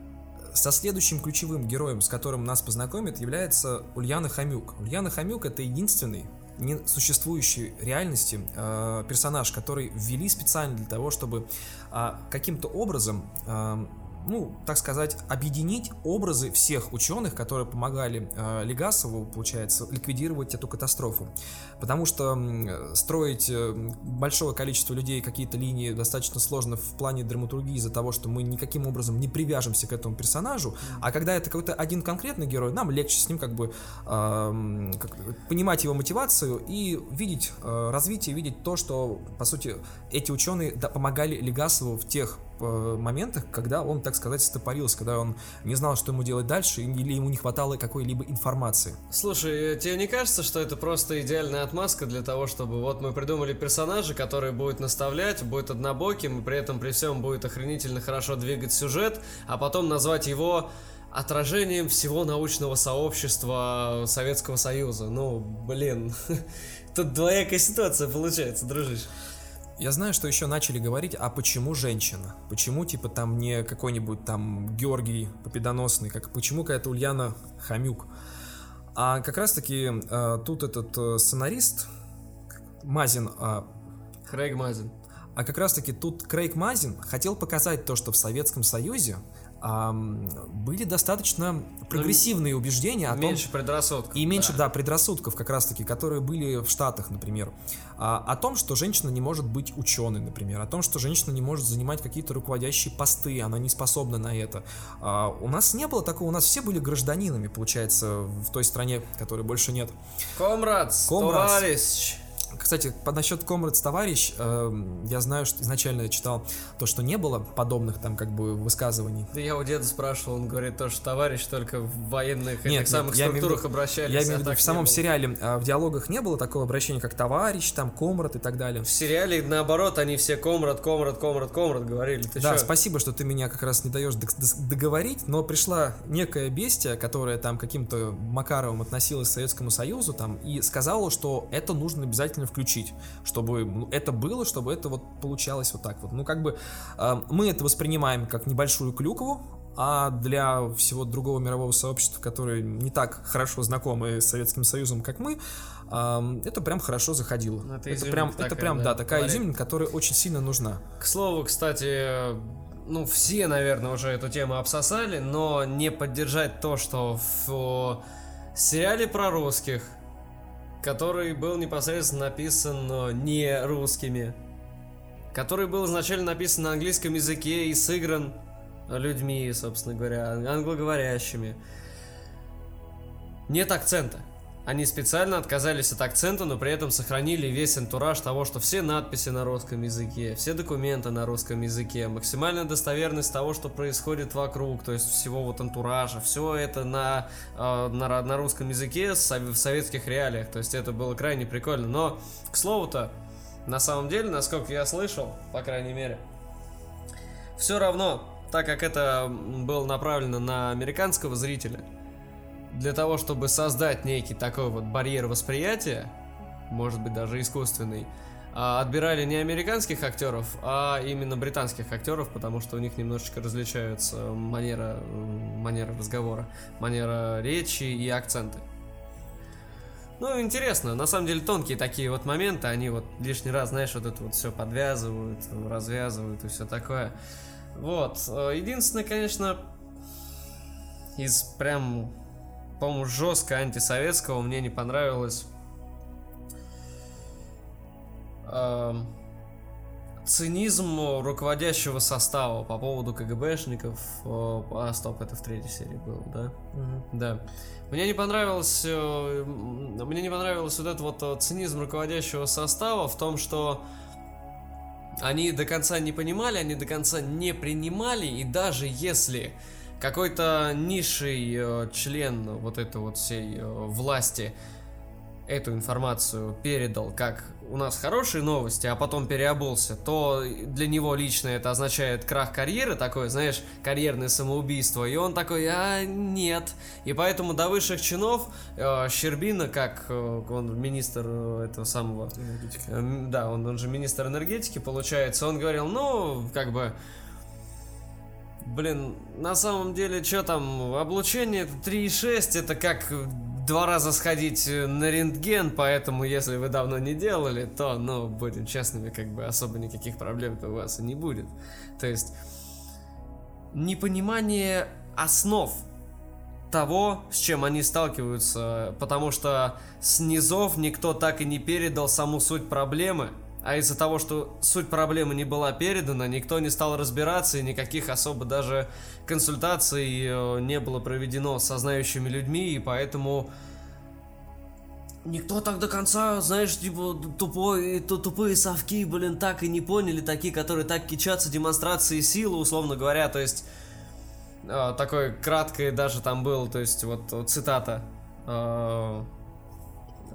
Со следующим ключевым героем, с которым нас познакомит, является Ульяна Хомюк. Ульяна Хомюк это единственный не существующий реальности э, персонаж, который ввели специально для того, чтобы а, каким-то образом, а, ну, так сказать, объединить образы всех ученых, которые помогали э, Легасову, получается, ликвидировать эту катастрофу. Потому что строить э, большое количество людей какие-то линии достаточно сложно в плане драматургии из-за того, что мы никаким образом не привяжемся к этому персонажу. А когда это какой-то один конкретный герой, нам легче с ним как бы эм, как- понимать его мотивацию и видеть э, развитие, видеть то, что, по сути, эти ученые да, помогали Легасову в тех э, моментах, когда он, так сказать, стопорился, когда он не знал, что ему делать дальше, или ему не хватало какой-либо информации. Слушай, тебе не кажется, что это просто идеальная отмазка для того, чтобы вот мы придумали персонажа, который будет наставлять, будет однобоким, и при этом при всем будет охренительно хорошо двигать сюжет, а потом назвать его отражением всего научного сообщества Советского Союза. Ну, блин, <laughs> тут двоякая ситуация получается, дружище. Я знаю, что еще начали говорить, а почему женщина? Почему, типа, там не какой-нибудь там Георгий Победоносный, как почему какая-то Ульяна Хомюк? А как раз-таки э, тут этот э, сценарист Мазин, а, Хрейг Мазин. а как раз-таки тут Крейг Мазин хотел показать то, что в Советском Союзе были достаточно прогрессивные убеждения о меньше том... предрассудков. И меньше, да. да, предрассудков как раз-таки, которые были в Штатах, например. А, о том, что женщина не может быть ученой, например. О том, что женщина не может занимать какие-то руководящие посты, она не способна на это. А, у нас не было такого, у нас все были гражданинами, получается, в той стране, которой больше нет. Комрадс, Комрадс. товарищ. Кстати, по насчет Комрадс товарищ, э, я знаю, что изначально я читал то, что не было подобных там как бы высказываний. Да я у деда спрашивал, он говорит то, что товарищ только в военных нет, этих самых нет, структурах виду, обращались. Я имею в виду, в самом сериале э, в диалогах не было такого обращения, как товарищ, там, комрад и так далее. В сериале, наоборот, они все комрад, комрад, комрад, комрад говорили. Ты да, чё? спасибо, что ты меня как раз не даешь договорить, но пришла некая бестия, которая там каким-то Макаровым относилась к Советскому Союзу там и сказала, что это нужно обязательно включить, чтобы ну, это было, чтобы это вот получалось вот так вот. Ну, как бы э, мы это воспринимаем как небольшую клюкву, а для всего другого мирового сообщества, которое не так хорошо знакомы с Советским Союзом, как мы, э, это прям хорошо заходило. Ну, это, это прям, такая, это прям, да, да такая изюминка, которая очень сильно нужна. К слову, кстати, ну, все, наверное, уже эту тему обсосали, но не поддержать то, что в сериале про русских который был непосредственно написан не русскими, который был изначально написан на английском языке и сыгран людьми, собственно говоря, англоговорящими. Нет акцента. Они специально отказались от акцента, но при этом сохранили весь антураж того, что все надписи на русском языке, все документы на русском языке, максимальная достоверность того, что происходит вокруг, то есть всего вот антуража, все это на, э, на, на русском языке в советских реалиях, то есть это было крайне прикольно. Но, к слову-то, на самом деле, насколько я слышал, по крайней мере, все равно, так как это было направлено на американского зрителя, для того, чтобы создать некий такой вот барьер восприятия, может быть даже искусственный, а, отбирали не американских актеров, а именно британских актеров, потому что у них немножечко различаются манера, манера разговора, манера речи и акценты. Ну, интересно, на самом деле тонкие такие вот моменты, они вот лишний раз, знаешь, вот это вот все подвязывают, развязывают и все такое. Вот, единственное, конечно, из прям по-моему, жестко антисоветского мне не понравилось. Э, цинизм руководящего состава по поводу КГБшников. а, стоп, это в третьей серии было, да? Угу. Да. Мне не понравилось, э, мне не понравилось вот этот вот цинизм руководящего состава в том, что они до конца не понимали, они до конца не принимали, и даже если какой-то низший э, член вот этой вот всей э, власти эту информацию передал как у нас хорошие новости, а потом переобулся, то для него лично это означает крах карьеры, такое, знаешь, карьерное самоубийство, и он такой, а нет. И поэтому до высших чинов э, Щербина, как э, он министр э, этого самого... Э, да, он, он же министр энергетики, получается, он говорил, ну, как бы Блин, на самом деле, что там, облучение 3,6 это как два раза сходить на рентген, поэтому если вы давно не делали, то, ну, будем честными, как бы особо никаких проблем-то у вас и не будет. То есть, непонимание основ того, с чем они сталкиваются, потому что с низов никто так и не передал саму суть проблемы, а из-за того, что суть проблемы не была передана, никто не стал разбираться, и никаких особо даже консультаций э, не было проведено со знающими людьми, и поэтому никто так до конца, знаешь, типа, тупой, тупые совки, блин, так и не поняли, такие, которые так кичатся демонстрации силы, условно говоря, то есть, э, такой краткой даже там был, то есть, вот, вот цитата, э,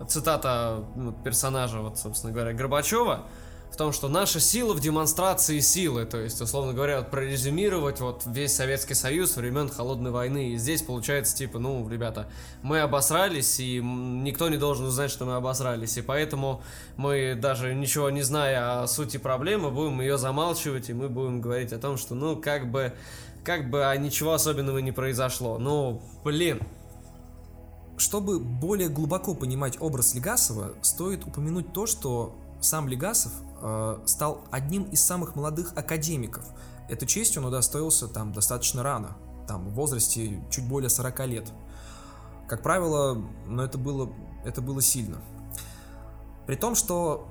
цитата ну, персонажа, вот, собственно говоря, Горбачева, в том, что наша сила в демонстрации силы, то есть, условно говоря, вот прорезюмировать вот весь Советский Союз времен Холодной войны. И здесь получается, типа, ну, ребята, мы обосрались, и никто не должен узнать, что мы обосрались. И поэтому мы, даже ничего не зная о сути проблемы, будем ее замалчивать, и мы будем говорить о том, что, ну, как бы, как бы, а ничего особенного не произошло. Ну, блин, чтобы более глубоко понимать образ Легасова, стоит упомянуть то, что сам Легасов э, стал одним из самых молодых академиков. этой честью он удостоился там достаточно рано, там в возрасте чуть более 40 лет. Как правило, но это было, это было сильно. При том, что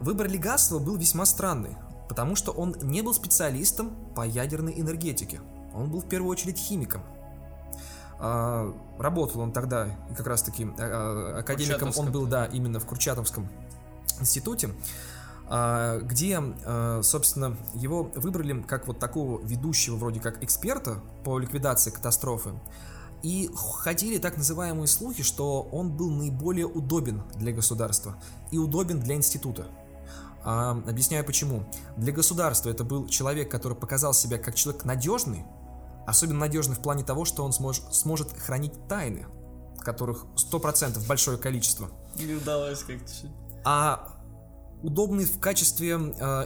выбор Легасова был весьма странный, потому что он не был специалистом по ядерной энергетике. Он был в первую очередь химиком. А, работал он тогда как раз-таки а, академиком, он был, да, именно в Курчатовском институте. А, где, а, собственно, его выбрали как вот такого ведущего вроде как эксперта по ликвидации катастрофы. И ходили так называемые слухи, что он был наиболее удобен для государства и удобен для института. А, объясняю почему. Для государства это был человек, который показал себя как человек надежный, особенно надежный в плане того, что он смож, сможет хранить тайны, которых 100% большое количество. Не удалось как-то. А удобный в качестве э,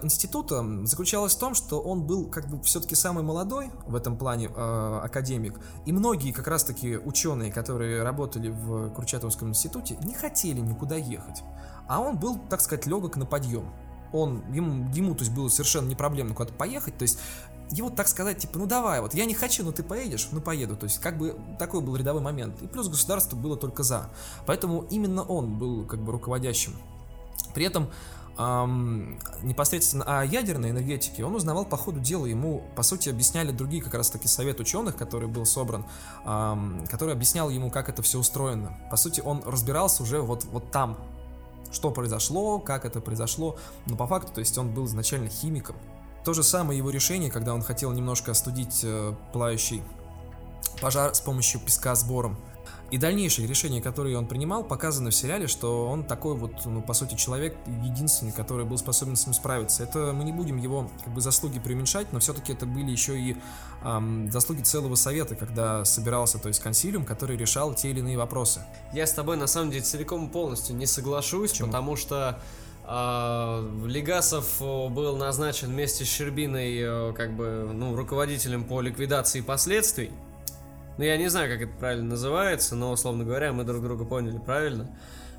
института заключалась в том, что он был как бы все-таки самый молодой в этом плане э, академик, и многие как раз-таки ученые, которые работали в Курчатовском институте, не хотели никуда ехать, а он был, так сказать, легок на подъем. Он, ему, ему то есть было совершенно не проблемно куда-то поехать, то есть его, так сказать, типа, ну давай, вот я не хочу, но ты поедешь, ну поеду. То есть, как бы такой был рядовой момент. И плюс государство было только за. Поэтому именно он был как бы руководящим. При этом эм, непосредственно о ядерной энергетике он узнавал по ходу дела. Ему, по сути, объясняли другие как раз-таки совет ученых, который был собран, эм, который объяснял ему, как это все устроено. По сути, он разбирался уже вот, вот там, что произошло, как это произошло. Но по факту, то есть он был изначально химиком. То же самое его решение, когда он хотел немножко остудить э, пылающий пожар с помощью песка сбором. И дальнейшие решения, которые он принимал, показаны в сериале, что он такой вот, ну, по сути, человек единственный, который был способен с ним справиться. Это мы не будем его, как бы, заслуги преуменьшать, но все-таки это были еще и эм, заслуги целого совета, когда собирался, то есть, консилиум, который решал те или иные вопросы. Я с тобой, на самом деле, целиком и полностью не соглашусь, Почему? потому что Легасов был назначен вместе с Щербиной, как бы, ну, руководителем по ликвидации последствий ну, я не знаю, как это правильно называется, но, условно говоря, мы друг друга поняли правильно.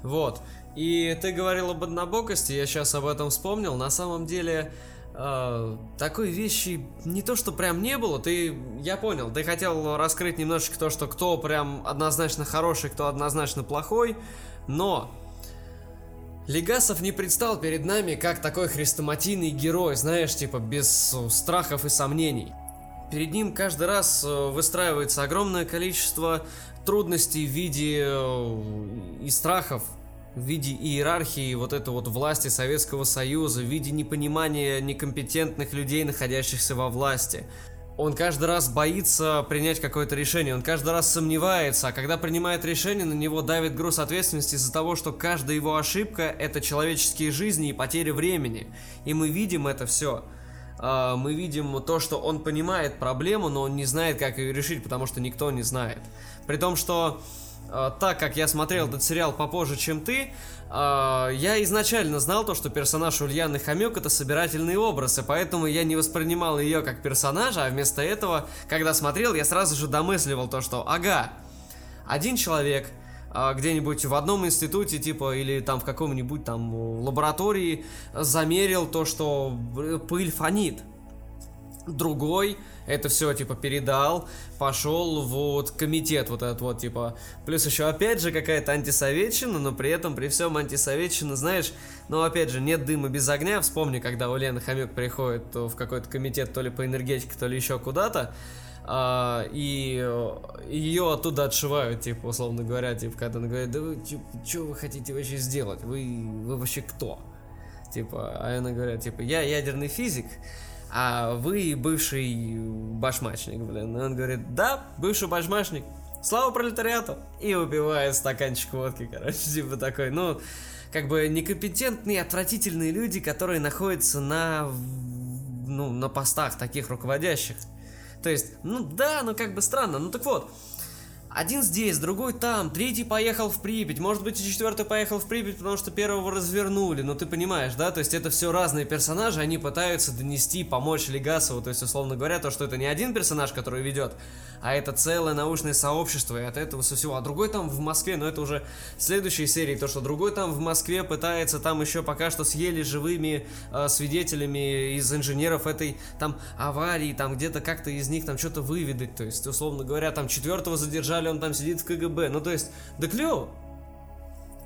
Вот. И ты говорил об однобокости, я сейчас об этом вспомнил. На самом деле, э, такой вещи не то, что прям не было. Ты, я понял, ты хотел раскрыть немножечко то, что кто прям однозначно хороший, кто однозначно плохой. Но Легасов не предстал перед нами как такой хрестоматийный герой, знаешь, типа без страхов и сомнений. Перед ним каждый раз э, выстраивается огромное количество трудностей в виде э, и страхов, в виде иерархии вот этой вот власти Советского Союза, в виде непонимания некомпетентных людей, находящихся во власти. Он каждый раз боится принять какое-то решение, он каждый раз сомневается, а когда принимает решение, на него давит груз ответственности из-за того, что каждая его ошибка – это человеческие жизни и потеря времени. И мы видим это все – э, мы видим то, что он понимает проблему, но он не знает, как ее решить, потому что никто не знает. При том, что так как я смотрел этот сериал попозже, чем ты, э, я изначально знал то, что персонаж Ульяны Хомек это собирательный образ, и поэтому я не воспринимал ее как персонажа, а вместо этого, когда смотрел, я сразу же домысливал то, что ага, один человек а, где-нибудь в одном институте, типа, или там в каком-нибудь там лаборатории замерил то, что пыль фонит. Другой это все, типа, передал, пошел вот комитет вот этот вот, типа. Плюс еще, опять же, какая-то антисоветчина, но при этом, при всем антисоветчина, знаешь, ну, опять же, нет дыма без огня. Вспомни, когда у Лены Хомяк приходит в какой-то комитет то ли по энергетике, то ли еще куда-то, а, и ее оттуда отшивают, типа, условно говоря, типа, когда она говорит, да вы, что вы хотите вообще сделать? Вы, вы вообще кто? Типа, а она говорит, типа, я ядерный физик, а вы бывший башмачник, блин. И он говорит, да, бывший башмачник, слава пролетариату! И убивает стаканчик водки, короче, <laughs> типа такой, ну, как бы некомпетентные, отвратительные люди, которые находятся на, ну, на постах таких руководящих. То есть, ну да, ну как бы странно. Ну так вот, один здесь, другой там, третий поехал в Припять, может быть и четвертый поехал в Припять, потому что первого развернули, ну ты понимаешь, да, то есть это все разные персонажи, они пытаются донести, помочь Легасову, то есть условно говоря, то, что это не один персонаж, который ведет, а это целое научное сообщество, и от этого со всего, а другой там в Москве, но это уже следующей серии, то, что другой там в Москве пытается там еще пока что съели живыми э, свидетелями из инженеров этой там аварии, там где-то как-то из них там что-то выведать, то есть условно говоря, там четвертого задержали он там сидит в КГБ. Ну, то есть, да клево.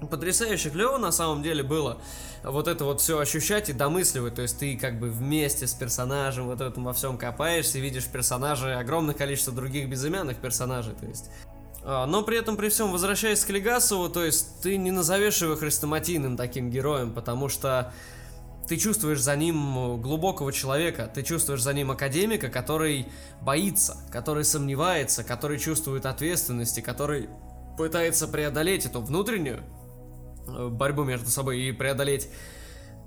Потрясающе клево на самом деле было вот это вот все ощущать и домысливать. То есть ты как бы вместе с персонажем вот этом во всем копаешься, видишь персонажей, огромное количество других безымянных персонажей. То есть а, но при этом, при всем, возвращаясь к Легасову, то есть ты не назовешь его хрестоматийным таким героем, потому что ты чувствуешь за ним глубокого человека, ты чувствуешь за ним академика, который боится, который сомневается, который чувствует ответственность и который пытается преодолеть эту внутреннюю э, борьбу между собой и преодолеть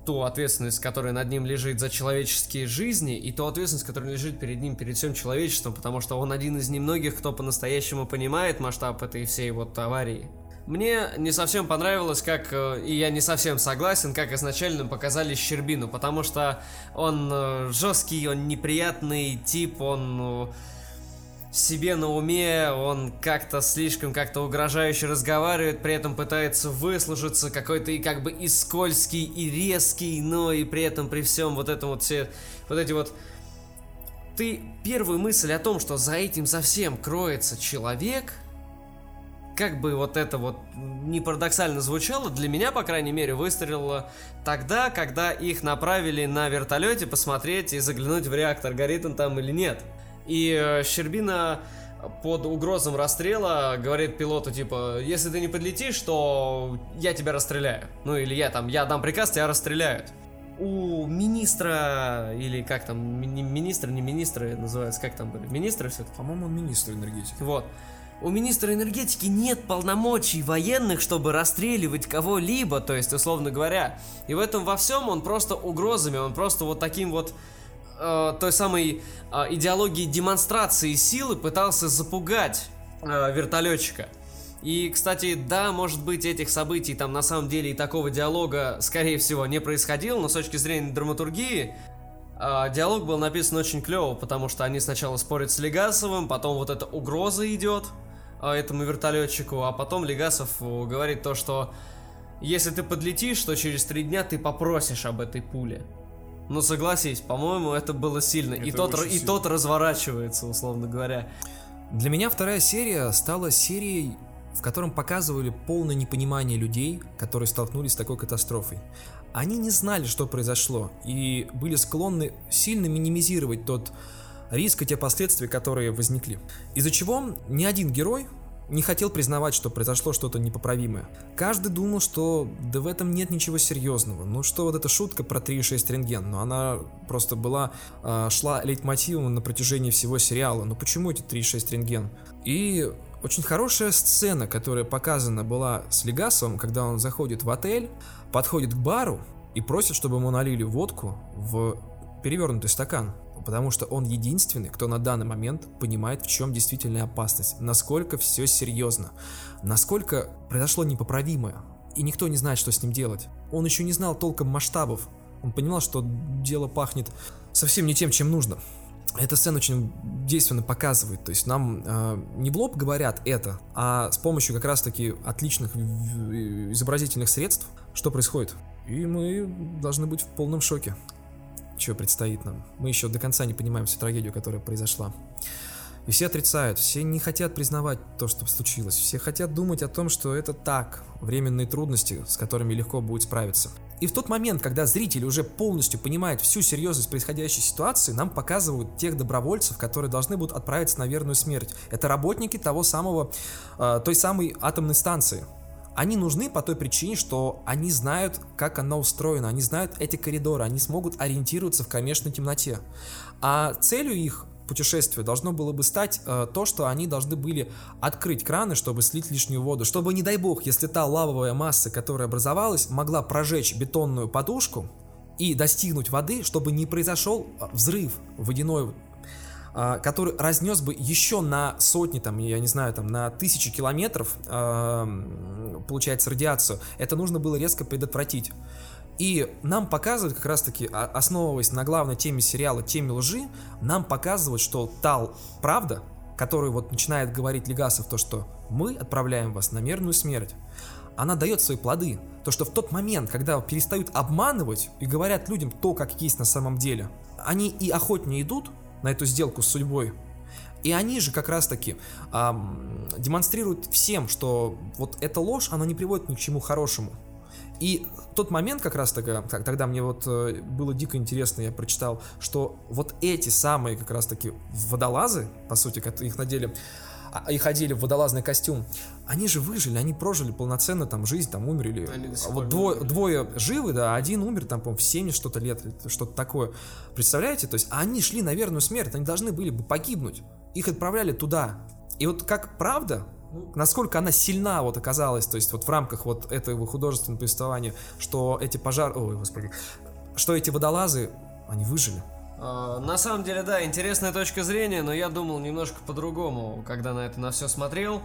ту ответственность, которая над ним лежит за человеческие жизни, и ту ответственность, которая лежит перед ним, перед всем человечеством, потому что он один из немногих, кто по-настоящему понимает масштаб этой всей вот аварии. Мне не совсем понравилось, как, э, и я не совсем согласен, как изначально показали Щербину, потому что он э, жесткий, он неприятный тип, он э, себе на уме, он как-то слишком как-то угрожающе разговаривает, при этом пытается выслужиться, какой-то и как бы и скользкий, и резкий, но и при этом при всем вот этом вот все, вот эти вот. Ты первую мысль о том, что за этим совсем кроется человек – как бы вот это вот не парадоксально звучало, для меня, по крайней мере, выстрелило тогда, когда их направили на вертолете посмотреть и заглянуть в реактор, горит он там или нет. И э, Щербина под угрозом расстрела говорит пилоту, типа, если ты не подлетишь, то я тебя расстреляю. Ну или я там, я дам приказ, тебя расстреляют. У министра, или как там, ми- министр, не министры называется, как там были, министры все-таки? По-моему, он министр энергетики. Вот у министра энергетики нет полномочий военных, чтобы расстреливать кого-либо, то есть, условно говоря. И в этом во всем он просто угрозами, он просто вот таким вот э, той самой э, идеологией демонстрации силы пытался запугать э, вертолетчика. И, кстати, да, может быть, этих событий там на самом деле и такого диалога, скорее всего, не происходило, но с точки зрения драматургии, э, диалог был написан очень клево, потому что они сначала спорят с Легасовым, потом вот эта угроза идет, этому вертолетчику, а потом Легасов э, говорит то, что если ты подлетишь, то через три дня ты попросишь об этой пуле. Ну согласись, по-моему, это было сильно. Это и, тот, и сильно. тот разворачивается, условно говоря. Для меня вторая серия стала серией, в котором показывали полное непонимание людей, которые столкнулись с такой катастрофой. Они не знали, что произошло, и были склонны сильно минимизировать тот риск и те последствия, которые возникли. Из-за чего ни один герой не хотел признавать, что произошло что-то непоправимое. Каждый думал, что да в этом нет ничего серьезного. Ну что вот эта шутка про 3,6 рентген, но она просто была, э, шла лейтмотивом на протяжении всего сериала. Ну почему эти 3,6 рентген? И очень хорошая сцена, которая показана была с Легасом, когда он заходит в отель, подходит к бару и просит, чтобы ему налили водку в перевернутый стакан потому что он единственный, кто на данный момент понимает, в чем действительно опасность, насколько все серьезно, насколько произошло непоправимое, и никто не знает, что с ним делать. Он еще не знал толком масштабов, он понимал, что дело пахнет совсем не тем, чем нужно. Эта сцена очень действенно показывает, то есть нам э, не в лоб говорят это, а с помощью как раз-таки отличных изобразительных средств, что происходит. И мы должны быть в полном шоке что предстоит нам. Мы еще до конца не понимаем всю трагедию, которая произошла. И все отрицают, все не хотят признавать то, что случилось. Все хотят думать о том, что это так, временные трудности, с которыми легко будет справиться. И в тот момент, когда зритель уже полностью понимает всю серьезность происходящей ситуации, нам показывают тех добровольцев, которые должны будут отправиться на верную смерть. Это работники того самого, э, той самой атомной станции. Они нужны по той причине, что они знают, как она устроена, они знают эти коридоры, они смогут ориентироваться в кромешной темноте. А целью их путешествия должно было бы стать э, то, что они должны были открыть краны, чтобы слить лишнюю воду, чтобы, не дай бог, если та лавовая масса, которая образовалась, могла прожечь бетонную подушку и достигнуть воды, чтобы не произошел э, взрыв водяной который разнес бы еще на сотни, там, я не знаю, там, на тысячи километров, э, получается, радиацию, это нужно было резко предотвратить. И нам показывают, как раз таки, основываясь на главной теме сериала, теме лжи, нам показывают, что та правда, которую вот начинает говорить Легасов, то, что мы отправляем вас на мерную смерть, она дает свои плоды. То, что в тот момент, когда перестают обманывать и говорят людям то, как есть на самом деле, они и охотнее идут на эту сделку с судьбой, и они же как раз-таки эм, демонстрируют всем, что вот эта ложь, она не приводит ни к чему хорошему. И тот момент как раз тогда, тогда мне вот э, было дико интересно, я прочитал, что вот эти самые как раз таки водолазы, по сути, их надели, а, их одели в водолазный костюм, они же выжили, они прожили полноценно там жизнь, там умерли. Вот двое, двое живы, да, один умер там, по-моему, в 70 что-то лет, что-то такое. Представляете? То есть они шли на верную смерть, они должны были бы погибнуть. Их отправляли туда. И вот как правда, насколько она сильна вот оказалась, то есть вот в рамках вот этого художественного повествования, что эти пожар... Ой, господи. Что эти водолазы, они выжили. А, на самом деле, да, интересная точка зрения, но я думал немножко по-другому, когда на это на все смотрел.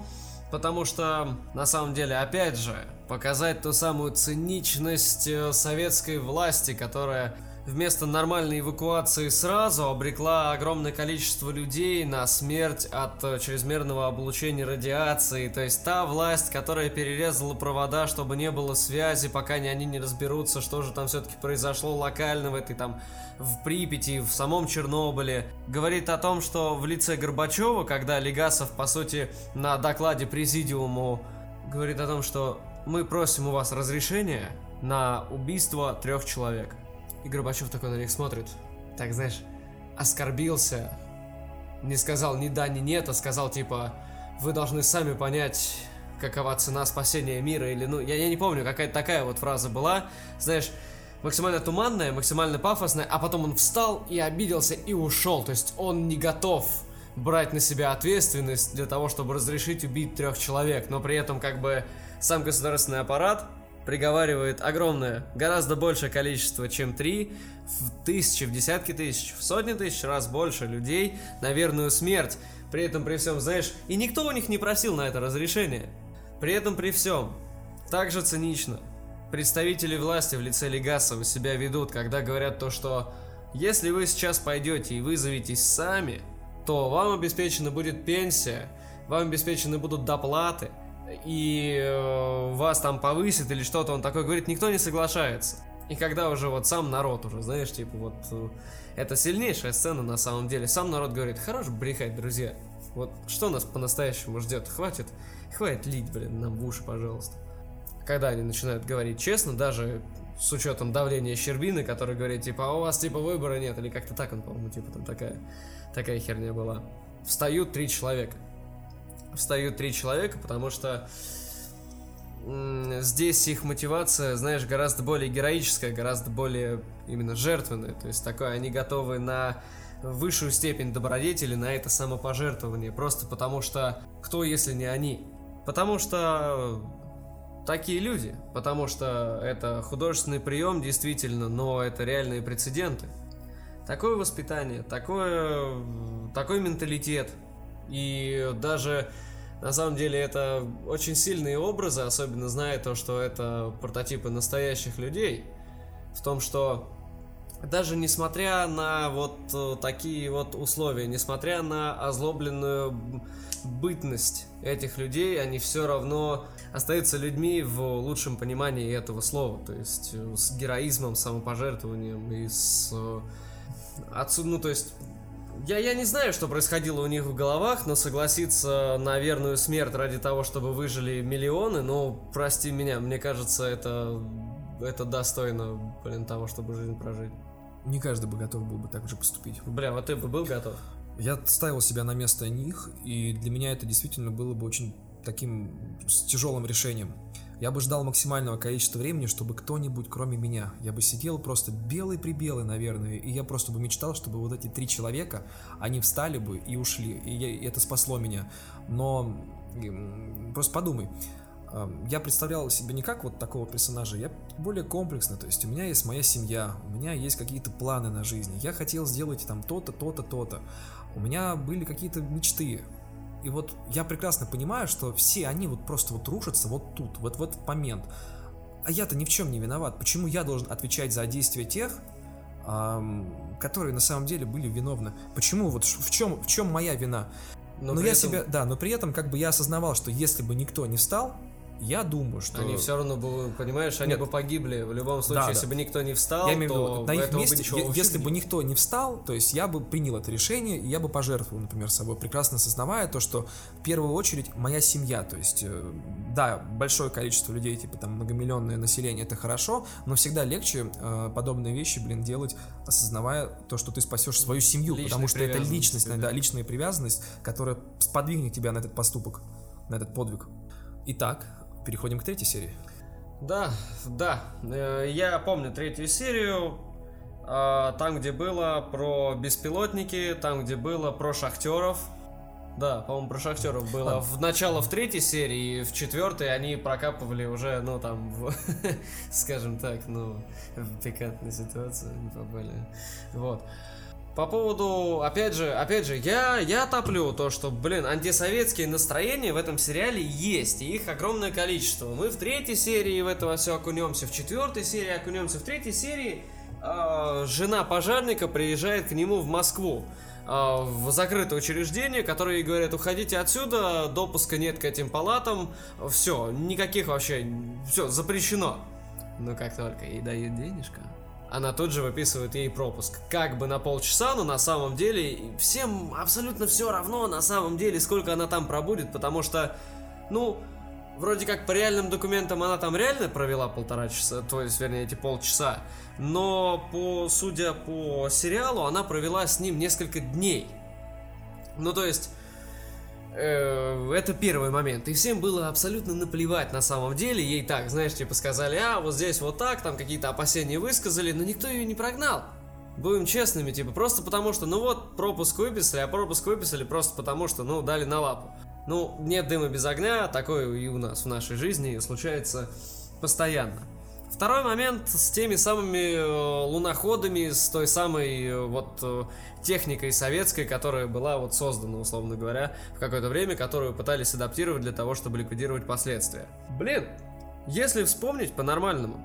Потому что, на самом деле, опять же, показать ту самую циничность э, советской власти, которая вместо нормальной эвакуации сразу обрекла огромное количество людей на смерть от э, чрезмерного облучения радиации. То есть та власть, которая перерезала провода, чтобы не было связи, пока они не разберутся, что же там все-таки произошло локально в этой там в Припяти, в самом Чернобыле, говорит о том, что в лице Горбачева, когда Легасов, по сути, на докладе президиуму говорит о том, что мы просим у вас разрешения на убийство трех человек. И Горбачев такой на них смотрит. Так, знаешь, оскорбился. Не сказал ни да, ни нет, а сказал типа, вы должны сами понять, какова цена спасения мира, или, ну, я, я не помню, какая-то такая вот фраза была, знаешь, максимально туманная, максимально пафосная, а потом он встал и обиделся и ушел, то есть он не готов брать на себя ответственность для того, чтобы разрешить убить трех человек, но при этом как бы сам государственный аппарат приговаривает огромное, гораздо большее количество, чем три, в тысячи, в десятки тысяч, в сотни тысяч раз больше людей на верную смерть. При этом, при всем, знаешь, и никто у них не просил на это разрешение. При этом, при всем, также цинично. Представители власти в лице Легасова себя ведут, когда говорят то, что если вы сейчас пойдете и вызоветесь сами, то вам обеспечена будет пенсия, вам обеспечены будут доплаты, и э, вас там повысит или что-то, он такой говорит, никто не соглашается. И когда уже вот сам народ уже, знаешь, типа вот э, это сильнейшая сцена на самом деле. Сам народ говорит, хорош брехать, друзья. Вот что нас по-настоящему ждет? Хватит, хватит лить, блин, нам в уши, пожалуйста. Когда они начинают говорить честно, даже с учетом давления Щербины, который говорит, типа, а у вас, типа, выбора нет, или как-то так он, по-моему, типа, там такая, такая херня была. Встают три человека встают три человека, потому что здесь их мотивация, знаешь, гораздо более героическая, гораздо более именно жертвенная. То есть такое, они готовы на высшую степень добродетели, на это самопожертвование. Просто потому что кто, если не они? Потому что такие люди. Потому что это художественный прием, действительно, но это реальные прецеденты. Такое воспитание, такое, такой менталитет – и даже на самом деле это очень сильные образы, особенно зная то, что это прототипы настоящих людей. В том, что даже несмотря на вот э, такие вот условия, несмотря на озлобленную бытность этих людей, они все равно остаются людьми в лучшем понимании этого слова. То есть э, с героизмом, самопожертвованием и с... Э, Отсюда, ну то есть я, я не знаю, что происходило у них в головах, но согласиться на верную смерть ради того, чтобы выжили миллионы, ну, прости меня, мне кажется, это, это достойно, блин, того, чтобы жизнь прожить. Не каждый бы готов был бы так же поступить. Бля, вот ты бы был готов? Я ставил себя на место них, и для меня это действительно было бы очень таким тяжелым решением. Я бы ждал максимального количества времени, чтобы кто-нибудь, кроме меня, я бы сидел просто белый-прибелый, наверное, и я просто бы мечтал, чтобы вот эти три человека, они встали бы и ушли, и, я, и это спасло меня. Но просто подумай, я представлял себе не как вот такого персонажа, я более комплексно, то есть у меня есть моя семья, у меня есть какие-то планы на жизнь, я хотел сделать там то-то, то-то, то-то, у меня были какие-то мечты, и вот я прекрасно понимаю, что все они вот просто вот рушатся вот тут, вот в этот момент. А я-то ни в чем не виноват. Почему я должен отвечать за действия тех, эм, которые на самом деле были виновны? Почему вот в чем в чем моя вина? Но, но я этом... себя, да, но при этом как бы я осознавал, что если бы никто не встал, я думаю, что... Они все равно бы, понимаешь, они Нет. бы погибли в любом случае, да, если да. бы никто не встал, я имею виду, на их месте, бы если бы никто не встал, то есть я бы принял это решение, и я бы пожертвовал, например, собой, прекрасно осознавая то, что в первую очередь моя семья, то есть, э, да, большое количество людей, типа там многомиллионное население, это хорошо, но всегда легче э, подобные вещи, блин, делать, осознавая то, что ты спасешь свою семью, Личной потому что это личность, да, личная привязанность, которая сподвигнет тебя на этот поступок, на этот подвиг. Итак, переходим к третьей серии. Да, да. Э, я помню третью серию. А, там, где было про беспилотники, там, где было про шахтеров. Да, по-моему, про шахтеров было. А. В начало в третьей серии, в четвертой они прокапывали уже, ну, там, <laughs> в, скажем так, ну, в пикантную ситуацию не попали. Вот. По поводу, опять же, опять же, я, я топлю то, что, блин, антисоветские настроения в этом сериале есть, и их огромное количество. Мы в третьей серии в это все окунемся, в четвертой серии окунемся, в третьей серии э, жена пожарника приезжает к нему в Москву э, в закрытое учреждение, которые говорят, уходите отсюда, допуска нет к этим палатам, все, никаких вообще, все, запрещено. Но как только ей дают денежка, она тут же выписывает ей пропуск. Как бы на полчаса, но на самом деле всем абсолютно все равно на самом деле, сколько она там пробудет, потому что, ну, вроде как по реальным документам она там реально провела полтора часа, то есть, вернее, эти полчаса, но по, судя по сериалу, она провела с ним несколько дней. Ну, то есть, это первый момент. И всем было абсолютно наплевать на самом деле. Ей так, знаешь, типа сказали, а вот здесь вот так, там какие-то опасения высказали, но никто ее не прогнал. Будем честными, типа, просто потому что, ну вот, пропуск выписали, а пропуск выписали просто потому что, ну, дали на лапу. Ну, нет дыма без огня, такое и у нас в нашей жизни случается постоянно. Второй момент с теми самыми э, луноходами, с той самой э, вот э, техникой советской, которая была вот создана, условно говоря, в какое-то время, которую пытались адаптировать для того, чтобы ликвидировать последствия. Блин, если вспомнить по-нормальному,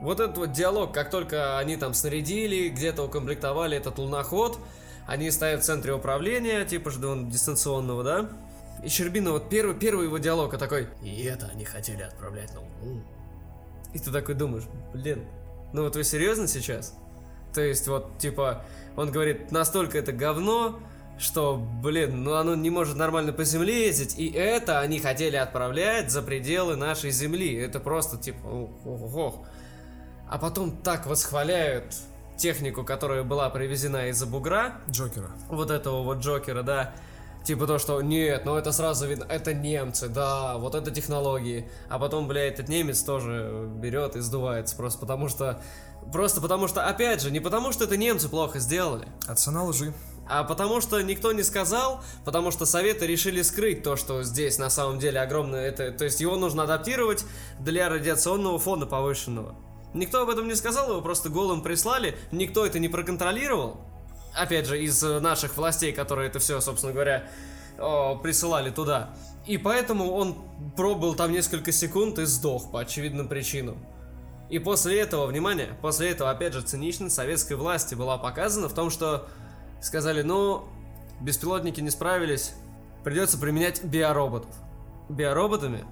вот этот вот диалог, как только они там снарядили, где-то укомплектовали этот луноход, они стоят в центре управления, типа же дистанционного, да? И Щербина, вот первый, первый его диалог, а такой, и это они хотели отправлять на Луну. И ты такой думаешь, блин, ну вот вы серьезно сейчас? То есть вот, типа, он говорит, настолько это говно, что, блин, ну оно не может нормально по земле ездить, и это они хотели отправлять за пределы нашей земли. Это просто типа, ох. А потом так восхваляют технику, которая была привезена из-за бугра. Джокера. Вот этого вот Джокера, да. Типа то, что нет, ну это сразу видно, это немцы, да, вот это технологии. А потом, бля, этот немец тоже берет и сдувается, просто потому что Просто потому что, опять же, не потому что это немцы плохо сделали. А цена лжи. А потому что никто не сказал, потому что советы решили скрыть то, что здесь на самом деле огромное, это, то есть его нужно адаптировать для радиационного фона повышенного. Никто об этом не сказал, его просто голым прислали, никто это не проконтролировал. Опять же, из наших властей, которые это все, собственно говоря, присылали туда. И поэтому он пробыл там несколько секунд и сдох по очевидным причинам. И после этого, внимание, после этого, опять же, циничность советской власти была показана в том, что сказали, ну, беспилотники не справились, придется применять биороботов. Биороботами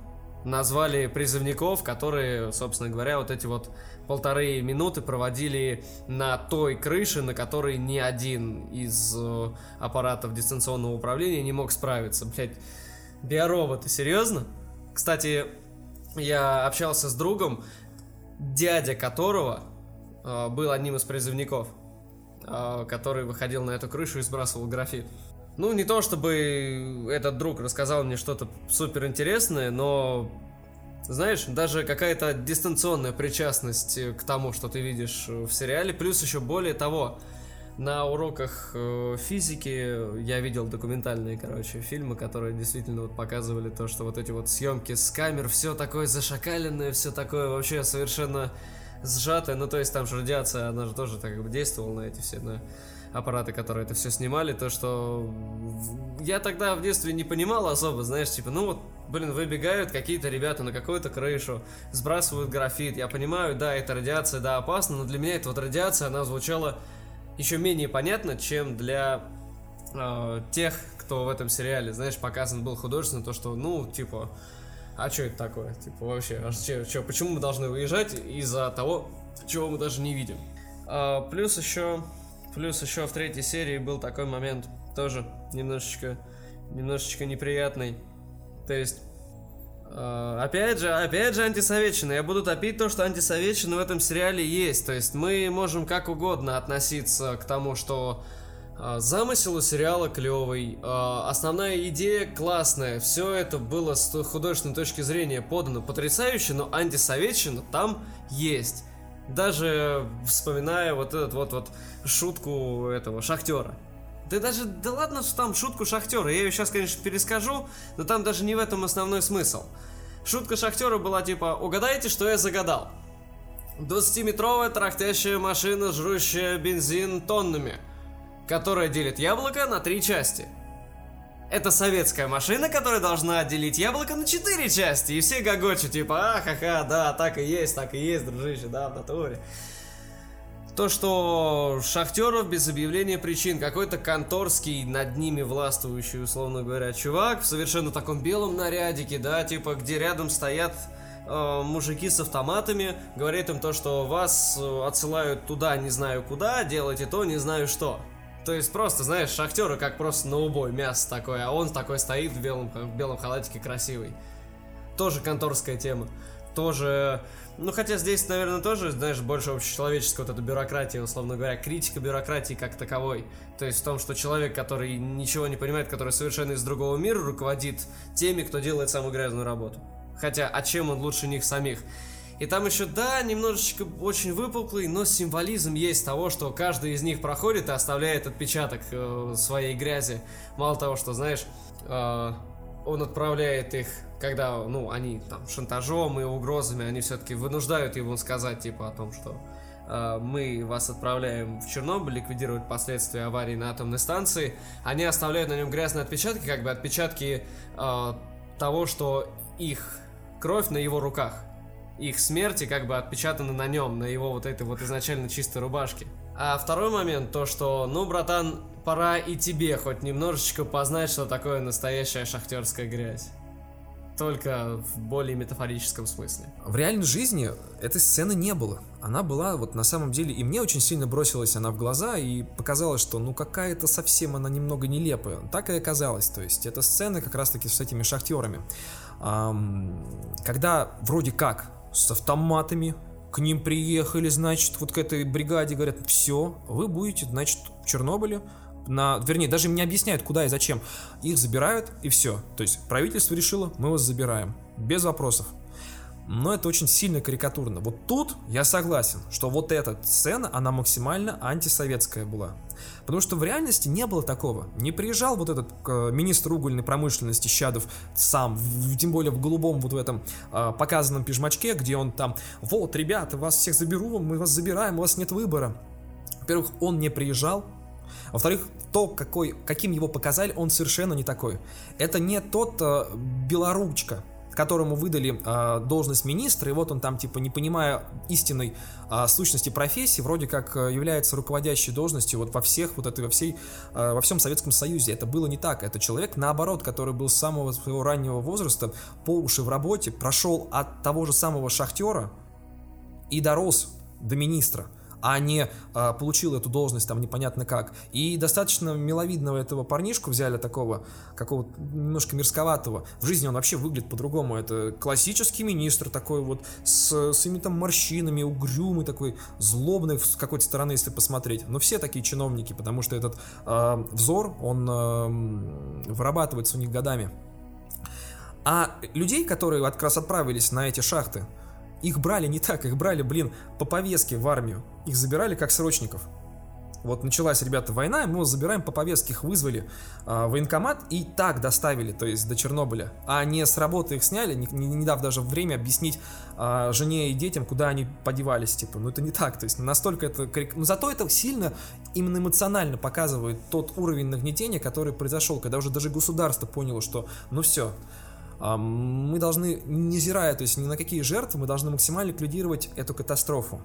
назвали призывников, которые, собственно говоря, вот эти вот полторы минуты проводили на той крыше, на которой ни один из э, аппаратов дистанционного управления не мог справиться. Блять, биороботы, серьезно? Кстати, я общался с другом, дядя которого э, был одним из призывников, э, который выходил на эту крышу и сбрасывал графит. Ну, не то чтобы этот друг рассказал мне что-то супер интересное, но, знаешь, даже какая-то дистанционная причастность к тому, что ты видишь в сериале, плюс еще более того, на уроках э, физики я видел документальные, короче, фильмы, которые действительно вот показывали то, что вот эти вот съемки с камер, все такое зашакаленное, все такое вообще совершенно сжатое. Ну, то есть там же радиация, она же тоже так как бы действовала на эти все на аппараты, которые это все снимали. То, что я тогда в детстве не понимал особо, знаешь, типа, ну вот, блин, выбегают какие-то ребята на какую-то крышу, сбрасывают графит. Я понимаю, да, это радиация, да, опасно, но для меня эта вот радиация, она звучала еще менее понятно, чем для э, тех, кто в этом сериале, знаешь, показан был художественно, то, что, ну, типа, а что это такое? Типа, вообще, а чё, чё, почему мы должны выезжать из-за того, чего мы даже не видим? А, плюс еще, плюс еще в третьей серии был такой момент, тоже немножечко, немножечко неприятный. То есть, Uh, опять же, опять же антисоветчина. Я буду топить то, что антисоветчина в этом сериале есть. То есть мы можем как угодно относиться к тому, что uh, замысел у сериала клевый, uh, основная идея классная, все это было с художественной точки зрения подано потрясающе, но антисоветчина там есть. Даже вспоминая вот этот вот вот шутку этого шахтера. Да даже, да ладно, что там шутку Шахтера, я ее сейчас, конечно, перескажу, но там даже не в этом основной смысл. Шутка Шахтера была типа, угадайте, что я загадал. 20-метровая трактящая машина, жрущая бензин тоннами, которая делит яблоко на три части. Это советская машина, которая должна отделить яблоко на четыре части, и все гогочут, типа, ахаха, да, так и есть, так и есть, дружище, да, в натуре. То, что шахтеров без объявления причин, какой-то конторский, над ними властвующий, условно говоря, чувак в совершенно таком белом нарядике, да, типа, где рядом стоят э, мужики с автоматами, говорит им то, что вас э, отсылают туда, не знаю куда, делайте то, не знаю что. То есть просто, знаешь, шахтеры как просто на убой, мясо такое, а он такой стоит в белом, в белом халатике красивый. Тоже конторская тема. Тоже ну, хотя здесь, наверное, тоже, знаешь, больше общечеловеческая вот эта бюрократия, условно говоря, критика бюрократии как таковой. То есть в том, что человек, который ничего не понимает, который совершенно из другого мира, руководит теми, кто делает самую грязную работу. Хотя, а чем он лучше них самих? И там еще, да, немножечко очень выпуклый, но символизм есть того, что каждый из них проходит и оставляет отпечаток э, своей грязи. Мало того, что, знаешь, э, он отправляет их, когда, ну, они там шантажом и угрозами, они все-таки вынуждают его сказать, типа, о том, что э, мы вас отправляем в Чернобыль ликвидировать последствия аварии на атомной станции. Они оставляют на нем грязные отпечатки, как бы отпечатки э, того, что их кровь на его руках. Их смерти как бы отпечатаны на нем, на его вот этой вот изначально чистой рубашке. А второй момент, то что, ну, братан, пора и тебе хоть немножечко познать, что такое настоящая шахтерская грязь. Только в более метафорическом смысле. В реальной жизни этой сцены не было. Она была вот на самом деле, и мне очень сильно бросилась она в глаза, и показалось, что ну какая-то совсем она немного нелепая. Так и оказалось. То есть это сцена как раз-таки с этими шахтерами. Когда вроде как с автоматами к ним приехали, значит, вот к этой бригаде, говорят, все, вы будете, значит, в Чернобыле, на, вернее, даже им не объясняют, куда и зачем. Их забирают, и все. То есть правительство решило, мы вас забираем. Без вопросов. Но это очень сильно карикатурно. Вот тут я согласен, что вот эта сцена, она максимально антисоветская была. Потому что в реальности не было такого. Не приезжал вот этот э, министр угольной промышленности Щадов сам, в, тем более в голубом вот в этом э, показанном пижмачке, где он там, вот, ребята, вас всех заберу, мы вас забираем, у вас нет выбора. Во-первых, он не приезжал, во-вторых, то, какой, каким его показали, он совершенно не такой. Это не тот э, белоручка, которому выдали э, должность министра, и вот он там, типа, не понимая истинной э, сущности профессии, вроде как э, является руководящей должностью вот во всех, вот этой, во всей, э, во всем Советском Союзе. Это было не так. Это человек, наоборот, который был с самого своего раннего возраста по уши в работе, прошел от того же самого шахтера и дорос до министра а не а, получил эту должность там непонятно как. И достаточно миловидного этого парнишку взяли такого, какого немножко мерзковатого. В жизни он вообще выглядит по-другому. Это классический министр такой вот с, с какими там морщинами, угрюмый такой, злобный с какой-то стороны, если посмотреть. Но все такие чиновники, потому что этот э, взор, он э, вырабатывается у них годами. А людей, которые как раз отправились на эти шахты, их брали не так, их брали, блин, по повестке в армию. Их забирали как срочников. Вот началась, ребята, война, и мы его забираем по повестке, их вызвали э, военкомат и так доставили, то есть до Чернобыля. А не с работы их сняли, не, не, не дав даже время объяснить э, жене и детям, куда они подевались, типа. Ну это не так, то есть настолько это... Но зато это сильно именно эмоционально показывает тот уровень нагнетения, который произошел, когда уже даже государство поняло, что ну все, мы должны, не зирая, то есть ни на какие жертвы, мы должны максимально ликвидировать эту катастрофу.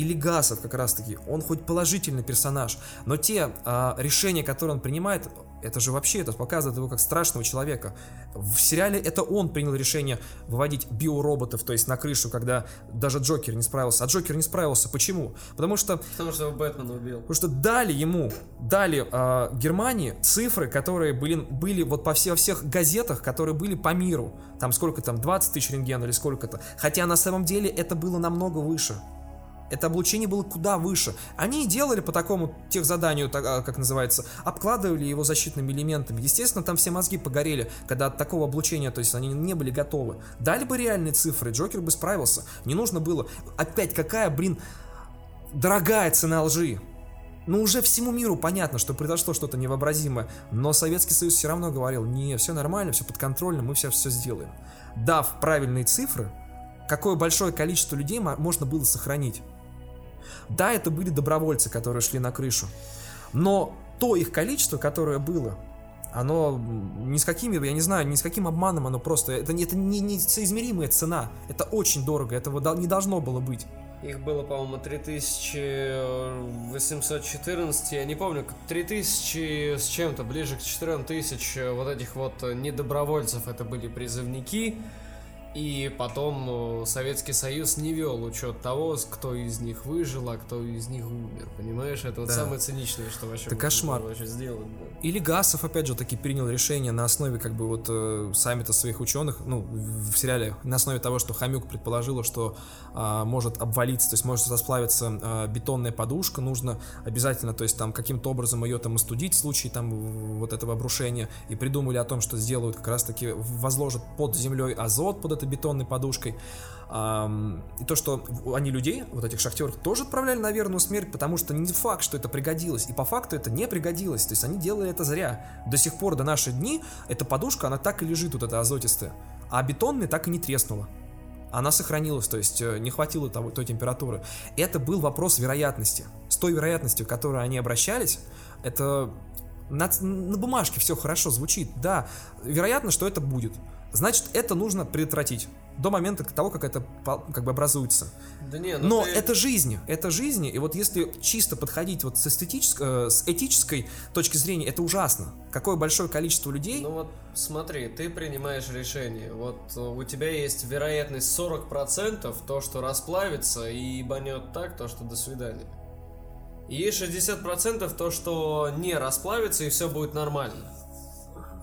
Или Гасов как раз таки, он хоть положительный персонаж, но те а, решения, которые он принимает, это же вообще, это показывает его как страшного человека. В сериале это он принял решение выводить биороботов, то есть на крышу, когда даже Джокер не справился. А Джокер не справился. Почему? Потому что... Потому что его Бэтмен убил. Потому что дали ему, дали э, Германии цифры, которые были, были вот по все, всех газетах, которые были по миру. Там сколько там, 20 тысяч рентген или сколько-то. Хотя на самом деле это было намного выше. Это облучение было куда выше. Они делали по такому тех заданию, а, как называется, обкладывали его защитными элементами. Естественно, там все мозги погорели, когда от такого облучения, то есть они не были готовы. Дали бы реальные цифры, Джокер бы справился. Не нужно было. Опять, какая, блин, дорогая цена лжи. Ну, уже всему миру понятно, что произошло что-то невообразимое, но Советский Союз все равно говорил, не, все нормально, все подконтрольно, мы все все сделаем. Дав правильные цифры, какое большое количество людей можно было сохранить. Да, это были добровольцы, которые шли на крышу. Но то их количество, которое было, оно ни с какими, я не знаю, ни с каким обманом оно просто, это, это не, не соизмеримая цена, это очень дорого, этого не должно было быть. Их было, по-моему, 3814, я не помню, 3000 с чем-то, ближе к 4000 вот этих вот недобровольцев, это были призывники, и потом э, Советский Союз не вел учет того, кто из них выжил, а кто из них умер. Понимаешь, это вот да. самое циничное, что вообще это кошмар. вообще сделать. Да. Или Гасов, опять же, таки принял решение на основе как бы вот э, саммита своих ученых, ну, в сериале, на основе того, что Хамюк предположила, что э, может обвалиться, то есть может расплавиться э, бетонная подушка, нужно обязательно, то есть там каким-то образом ее там остудить в случае там вот этого обрушения, и придумали о том, что сделают как раз-таки, возложат под землей азот под бетонной подушкой. И то, что они людей, вот этих шахтеров, тоже отправляли на верную смерть, потому что не факт, что это пригодилось. И по факту это не пригодилось. То есть они делали это зря. До сих пор, до наших дней, эта подушка, она так и лежит, вот эта азотистая. А бетонная так и не треснула она сохранилась, то есть э, не хватило того, той температуры. Это был вопрос вероятности. С той вероятностью, к которой они обращались, это на, на бумажке все хорошо звучит, да, вероятно, что это будет. Значит, это нужно предотвратить до момента того, как это как бы образуется. Да не, ну Но ты... это жизнь, это жизнь, и вот если чисто подходить вот с эстетической, э, с этической точки зрения, это ужасно. Какое большое количество людей... Ну вот смотри, ты принимаешь решение, вот э, у тебя есть вероятность 40% то, что расплавится и банет так, то, что до свидания. И есть 60% то, что не расплавится и все будет нормально.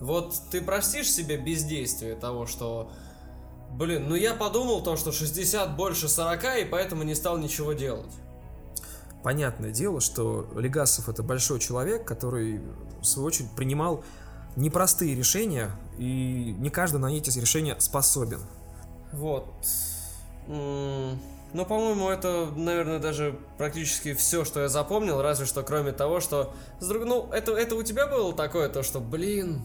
Вот ты простишь себе бездействие того, что... Блин, ну я подумал то, что 60 больше 40, и поэтому не стал ничего делать. Понятное дело, что Легасов это большой человек, который, в свою очередь, принимал непростые решения, и не каждый на эти решения способен. Вот. Ну, по-моему, это, наверное, даже практически все, что я запомнил, разве что кроме того, что... Ну, это, это у тебя было такое, то, что, блин,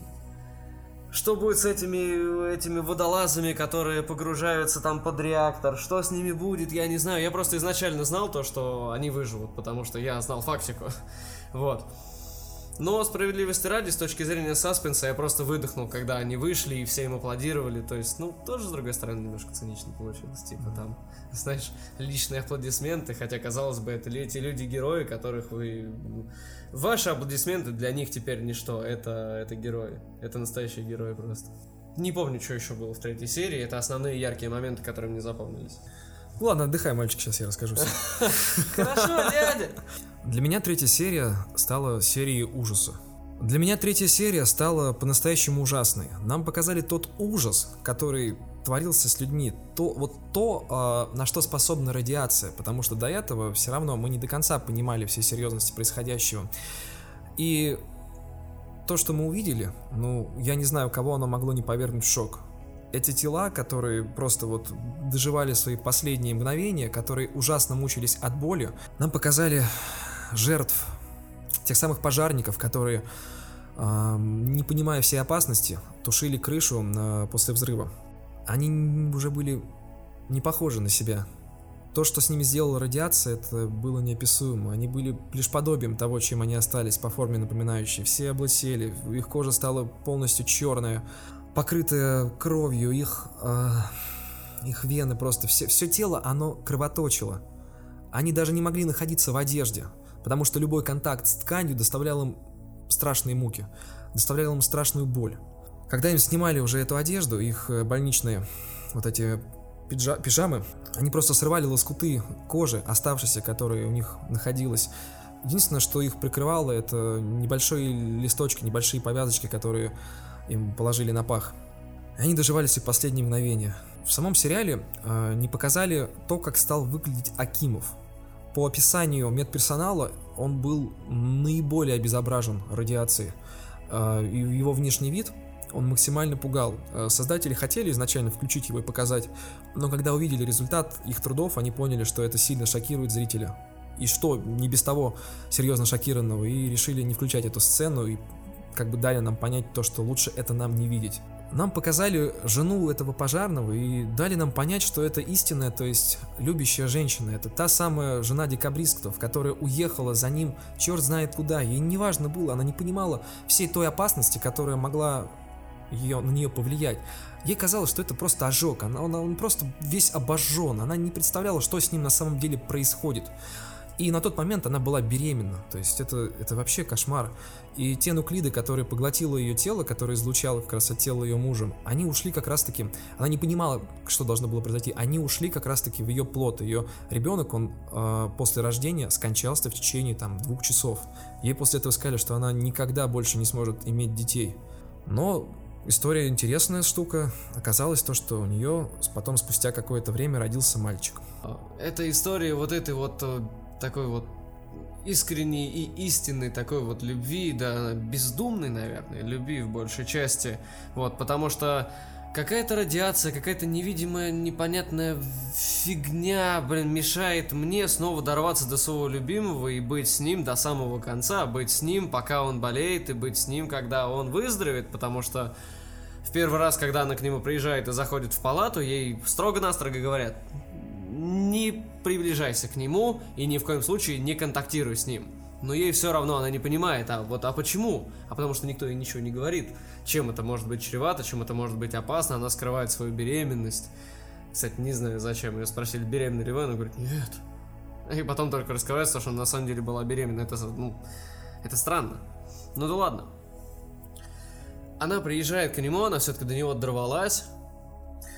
что будет с этими, этими водолазами, которые погружаются там под реактор? Что с ними будет, я не знаю. Я просто изначально знал то, что они выживут, потому что я знал фактику. <laughs> Вот. Но справедливости ради, с точки зрения саспенса, я просто выдохнул, когда они вышли и все им аплодировали. То есть, ну, тоже, с другой стороны, немножко цинично получилось. Типа там, <laughs> знаешь, личные аплодисменты, хотя, казалось бы, это эти люди-герои, которых вы... Ваши аплодисменты для них теперь ничто. Это, это герои. Это настоящие герои просто. Не помню, что еще было в третьей серии. Это основные яркие моменты, которые мне запомнились. Ладно, отдыхай, мальчик, сейчас я расскажу все. <laughs> Хорошо, дядя. Для меня третья серия стала серией ужаса. Для меня третья серия стала по-настоящему ужасной. Нам показали тот ужас, который творился с людьми, то вот то, э, на что способна радиация, потому что до этого все равно мы не до конца понимали все серьезности происходящего. И то, что мы увидели, ну, я не знаю, кого оно могло не повергнуть в шок эти тела, которые просто вот доживали свои последние мгновения, которые ужасно мучились от боли, нам показали жертв тех самых пожарников, которые, э, не понимая всей опасности, тушили крышу э, после взрыва. Они уже были не похожи на себя. То, что с ними сделала радиация, это было неописуемо. Они были лишь подобием того, чем они остались, по форме напоминающие. Все облысели, их кожа стала полностью черная, покрытая кровью, их, э, их вены просто, все, все тело, оно кровоточило. Они даже не могли находиться в одежде, потому что любой контакт с тканью доставлял им страшные муки, доставлял им страшную боль. Когда им снимали уже эту одежду, их э, больничные вот эти пиджа пижамы, они просто срывали лоскуты кожи, оставшиеся, которые у них находилось. Единственное, что их прикрывало, это небольшие листочки, небольшие повязочки, которые им положили на пах. И они доживались и последние мгновения. В самом сериале э, не показали то, как стал выглядеть Акимов. По описанию медперсонала он был наиболее обезображен радиацией. Э, его внешний вид он максимально пугал. Э, создатели хотели изначально включить его и показать, но когда увидели результат их трудов, они поняли, что это сильно шокирует зрителя. И что, не без того серьезно шокированного, и решили не включать эту сцену, и как бы дали нам понять то, что лучше это нам не видеть. Нам показали жену этого пожарного и дали нам понять, что это истинная, то есть любящая женщина. Это та самая жена декабристов, которая уехала за ним черт знает куда. Ей не важно было, она не понимала всей той опасности, которая могла ее, на нее повлиять. Ей казалось, что это просто ожог, она, она, он просто весь обожжен, она не представляла, что с ним на самом деле происходит. И на тот момент она была беременна, то есть это, это вообще кошмар. И те нуклиды, которые поглотило ее тело, которые излучало как раз от тела ее мужа, они ушли как раз таки, она не понимала, что должно было произойти, они ушли как раз таки в ее плод. Ее ребенок, он э, после рождения скончался в течение там двух часов. Ей после этого сказали, что она никогда больше не сможет иметь детей. Но История интересная штука. Оказалось то, что у нее потом спустя какое-то время родился мальчик. Это история вот этой вот э, такой вот искренней и истинной такой вот любви, да, бездумной, наверное, любви в большей части. Вот, потому что какая-то радиация, какая-то невидимая, непонятная фигня, блин, мешает мне снова дорваться до своего любимого и быть с ним до самого конца, быть с ним, пока он болеет, и быть с ним, когда он выздоровеет, потому что первый раз, когда она к нему приезжает и заходит в палату, ей строго-настрого говорят, не приближайся к нему и ни в коем случае не контактируй с ним. Но ей все равно она не понимает, а вот а почему? А потому что никто ей ничего не говорит. Чем это может быть чревато, чем это может быть опасно, она скрывает свою беременность. Кстати, не знаю зачем, ее спросили, беременна ли вы, она говорит, нет. И потом только раскрывается, что она на самом деле была беременна. Это, ну, это странно. Ну да ладно. Она приезжает к нему, она все-таки до него дорвалась.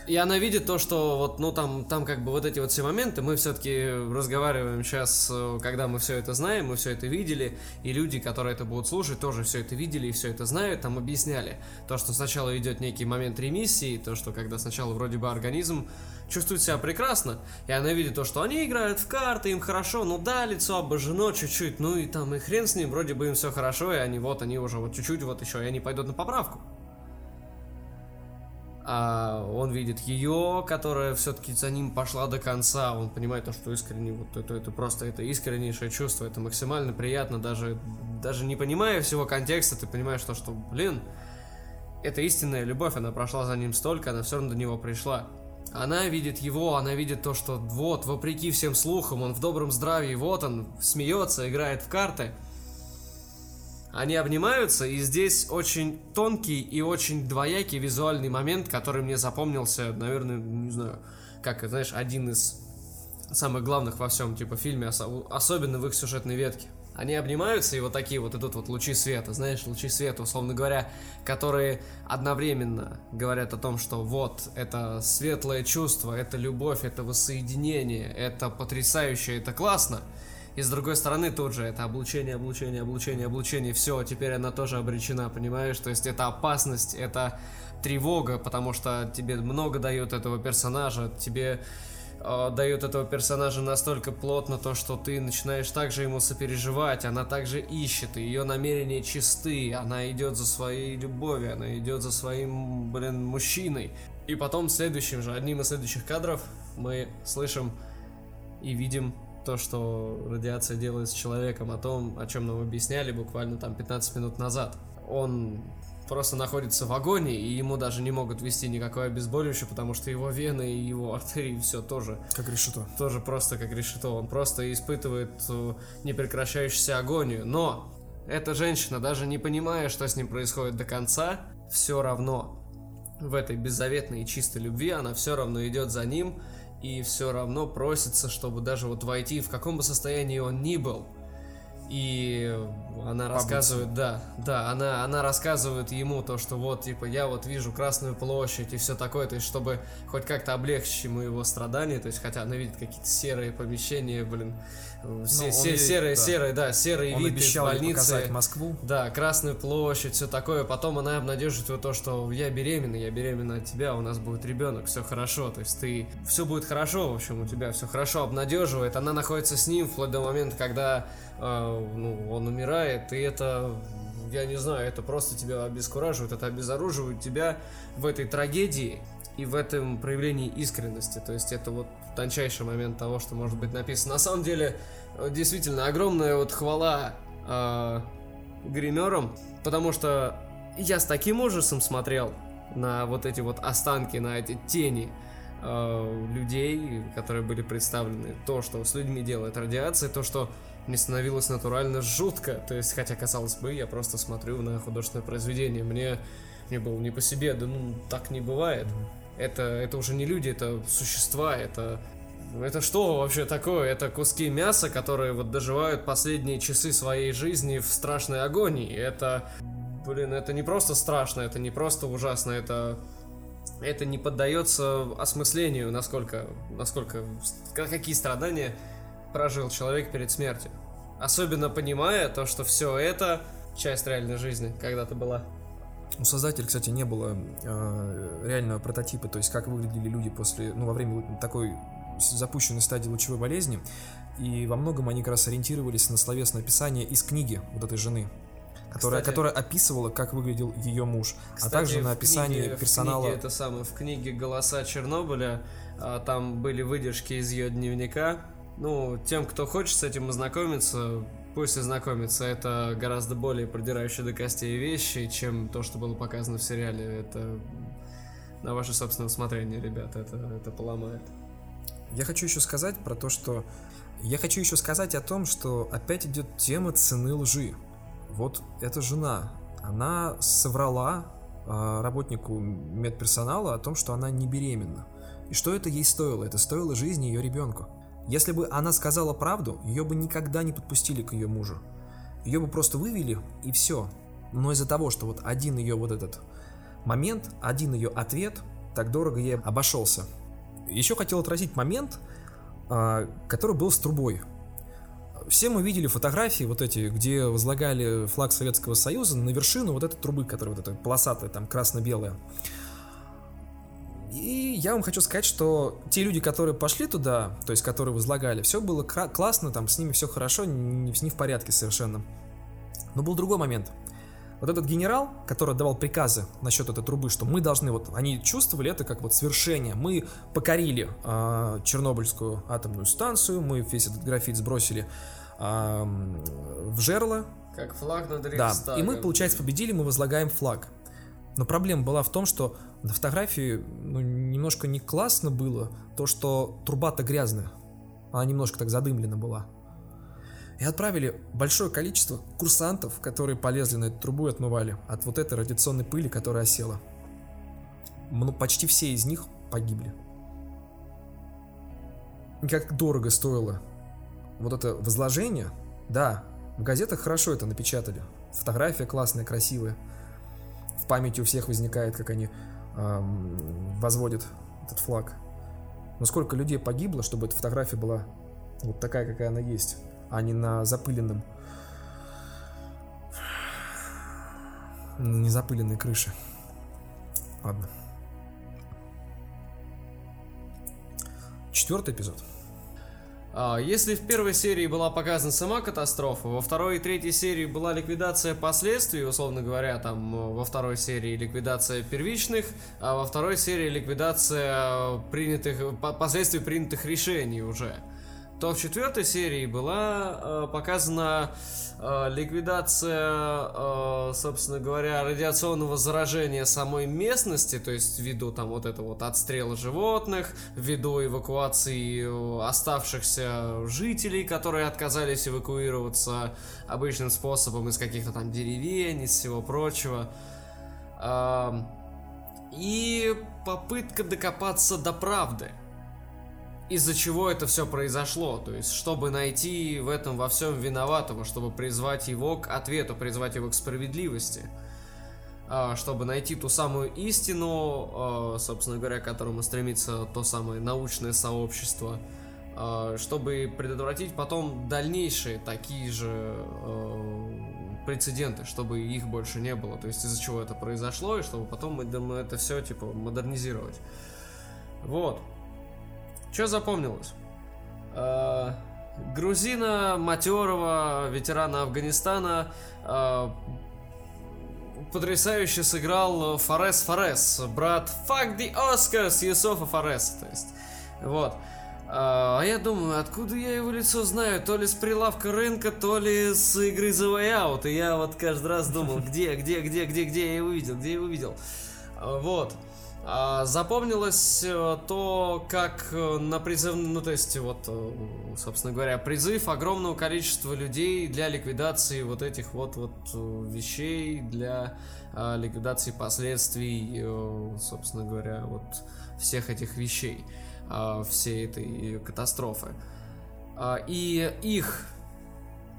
И она видит то, что вот, ну там, там как бы вот эти вот все моменты, мы все-таки разговариваем сейчас, э, когда мы все это знаем, мы все это видели, и люди, которые это будут слушать, тоже все это видели и все это знают, там объясняли. То, что сначала идет некий момент ремиссии, то, что когда сначала вроде бы организм чувствует себя прекрасно, и она видит то, что они играют в карты, им хорошо, ну да, лицо обожжено чуть-чуть, ну и там и хрен с ним, вроде бы им все хорошо, и они вот, они уже вот чуть-чуть вот еще, и они пойдут на поправку а он видит ее, которая все-таки за ним пошла до конца, он понимает то, что искренне, вот это, это просто это искреннейшее чувство, это максимально приятно, даже, даже не понимая всего контекста, ты понимаешь то, что, блин, это истинная любовь, она прошла за ним столько, она все равно до него пришла. Она видит его, она видит то, что вот, вопреки всем слухам, он в добром здравии, вот он, смеется, играет в карты – они обнимаются, и здесь очень тонкий и очень двоякий визуальный момент, который мне запомнился, наверное, не знаю, как, знаешь, один из самых главных во всем, типа, фильме, особенно в их сюжетной ветке. Они обнимаются, и вот такие вот идут вот лучи света, знаешь, лучи света, условно говоря, которые одновременно говорят о том, что вот, это светлое чувство, это любовь, это воссоединение, это потрясающе, это классно. И с другой стороны тут же это облучение, облучение, облучение, облучение, все, теперь она тоже обречена, понимаешь? То есть это опасность, это тревога, потому что тебе много дает этого персонажа, тебе э, дает этого персонажа настолько плотно то, что ты начинаешь также ему сопереживать, она также ищет, ее намерения чисты, она идет за своей любовью, она идет за своим, блин, мужчиной. И потом следующим же, одним из следующих кадров мы слышим и видим то, что радиация делает с человеком, о том, о чем нам объясняли буквально там 15 минут назад. Он просто находится в агонии, и ему даже не могут ввести никакое обезболивающее, потому что его вены и его артерии все тоже... Как решето. Тоже просто как решето. Он просто испытывает э, непрекращающуюся агонию. Но эта женщина, даже не понимая, что с ним происходит до конца, все равно в этой беззаветной и чистой любви она все равно идет за ним и все равно просится, чтобы даже вот войти, в каком бы состоянии он ни был, и она рассказывает, да, да, она, она рассказывает ему то, что вот, типа, я вот вижу Красную площадь и все такое, то есть, чтобы хоть как-то облегчить ему его страдания, то есть, хотя она видит какие-то серые помещения, блин, все, все ей, серые, да. серые, да, серые он виды обещал из больницы. показать Москву. Да, Красную площадь, все такое. Потом она обнадеживает его то, что я беременна, я беременна от тебя, у нас будет ребенок, все хорошо. То есть ты, все будет хорошо, в общем, у тебя все хорошо, обнадеживает. Она находится с ним вплоть до момента, когда э, ну, он умирает, и это я не знаю, это просто тебя обескураживает, это обезоруживает тебя в этой трагедии и в этом проявлении искренности. То есть это вот тончайший момент того, что может быть написано. На самом деле, э, действительно, огромная вот хвала э, гримерам, потому что я с таким ужасом смотрел на вот эти вот останки, на эти тени э, людей, которые были представлены. То, что с людьми делает радиация, то, что мне становилось натурально жутко. То есть, хотя, казалось бы, я просто смотрю на художественное произведение. Мне, мне было не по себе, да ну, так не бывает. Это, это уже не люди, это существа, это... Это что вообще такое? Это куски мяса, которые вот доживают последние часы своей жизни в страшной агонии. Это, блин, это не просто страшно, это не просто ужасно, это это не поддается осмыслению, насколько, насколько, какие страдания прожил человек перед смертью. Особенно понимая то, что все это часть реальной жизни когда-то была. У создателя, кстати, не было э, реального прототипа, то есть как выглядели люди после, ну, во время такой запущенной стадии лучевой болезни. И во многом они как раз ориентировались на словесное описание из книги вот этой жены, которая, Кстати, которая описывала, как выглядел ее муж, а кстати, а также на описание книге, персонала. В книге, это самое, в книге «Голоса Чернобыля» а, там были выдержки из ее дневника. Ну, тем, кто хочет с этим ознакомиться, Пусть ознакомиться, это гораздо более продирающие до костей вещи, чем то, что было показано в сериале. Это на ваше собственное усмотрение, ребята, это, это поломает. Я хочу еще сказать про то, что... Я хочу еще сказать о том, что опять идет тема цены лжи. Вот эта жена, она соврала э, работнику медперсонала о том, что она не беременна. И что это ей стоило? Это стоило жизни ее ребенку. Если бы она сказала правду, ее бы никогда не подпустили к ее мужу. Ее бы просто вывели и все. Но из-за того, что вот один ее вот этот момент, один ее ответ так дорого ей обошелся. Еще хотел отразить момент, а, который был с трубой. Все мы видели фотографии вот эти, где возлагали флаг Советского Союза на вершину вот этой трубы, которая вот эта полосатая, там красно-белая. И я вам хочу сказать, что те люди, которые пошли туда, то есть которые возлагали, все было классно, там с ними все хорошо, не, не в порядке совершенно. Но был другой момент. Вот этот генерал, который давал приказы насчет этой трубы, что мы должны, вот они чувствовали это как вот свершение. Мы покорили э, Чернобыльскую атомную станцию, мы весь этот графит сбросили э, в жерло. Как флаг над Рейхстагом. Да, и мы, получается, победили, мы возлагаем флаг. Но проблема была в том, что на фотографии ну, немножко не классно было то, что труба-то грязная. Она немножко так задымлена была. И отправили большое количество курсантов, которые полезли на эту трубу и отмывали от вот этой радиационной пыли, которая осела. Ну, почти все из них погибли. И как дорого стоило вот это возложение. Да, в газетах хорошо это напечатали. Фотография классная, красивая в памяти у всех возникает, как они возводят этот флаг. Но сколько людей погибло, чтобы эта фотография была вот такая, какая она есть, а не на запыленном не запыленной крыше. Ладно. Четвертый эпизод. А, если в первой серии была показана сама катастрофа, во второй и третьей серии была ликвидация последствий, условно говоря, там э, во второй серии ликвидация первичных, а во второй серии ликвидация принятых, последствий принятых решений уже, то в четвертой серии была э, показана э, ликвидация, э, собственно говоря, радиационного заражения самой местности, то есть ввиду там вот этого вот отстрела животных, ввиду эвакуации э, оставшихся жителей, которые отказались эвакуироваться обычным способом из каких-то там деревень, из всего прочего. Э, и попытка докопаться до правды из-за чего это все произошло, то есть чтобы найти в этом во всем виноватого, чтобы призвать его к ответу, призвать его к справедливости, а, чтобы найти ту самую истину, а, собственно говоря, к которому стремится то самое научное сообщество, а, чтобы предотвратить потом дальнейшие такие же прецеденты, чтобы их больше не было, то есть из-за чего это произошло, и чтобы потом мы это все типа модернизировать. Вот. Что запомнилось? Э, грузина матерого ветерана Афганистана э, потрясающе сыграл Форес Форес, брат Fuck the Oscars Юсофа Форес, то есть, вот. А, а я думаю, откуда я его лицо знаю? То ли с прилавка рынка, то ли с игры The Way Out. И я вот каждый раз думал, где, где, где, где, где я его видел, где я его видел. Вот. А, запомнилось э, то, как э, на призыв, ну то есть вот, э, собственно говоря, призыв огромного количества людей для ликвидации вот этих вот вот вещей, для а, ликвидации последствий, собственно говоря, вот всех этих вещей, а, всей этой катастрофы. И их,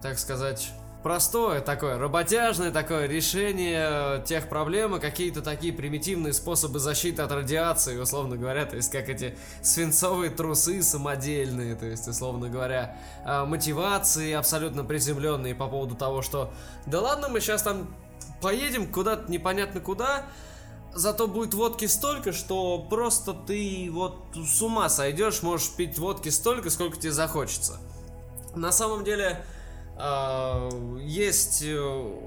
так сказать, простое такое, работяжное такое решение тех проблем и какие-то такие примитивные способы защиты от радиации, условно говоря, то есть как эти свинцовые трусы самодельные, то есть, условно говоря, а, мотивации абсолютно приземленные по поводу того, что да ладно, мы сейчас там поедем куда-то непонятно куда, зато будет водки столько, что просто ты вот с ума сойдешь, можешь пить водки столько, сколько тебе захочется. На самом деле, есть э,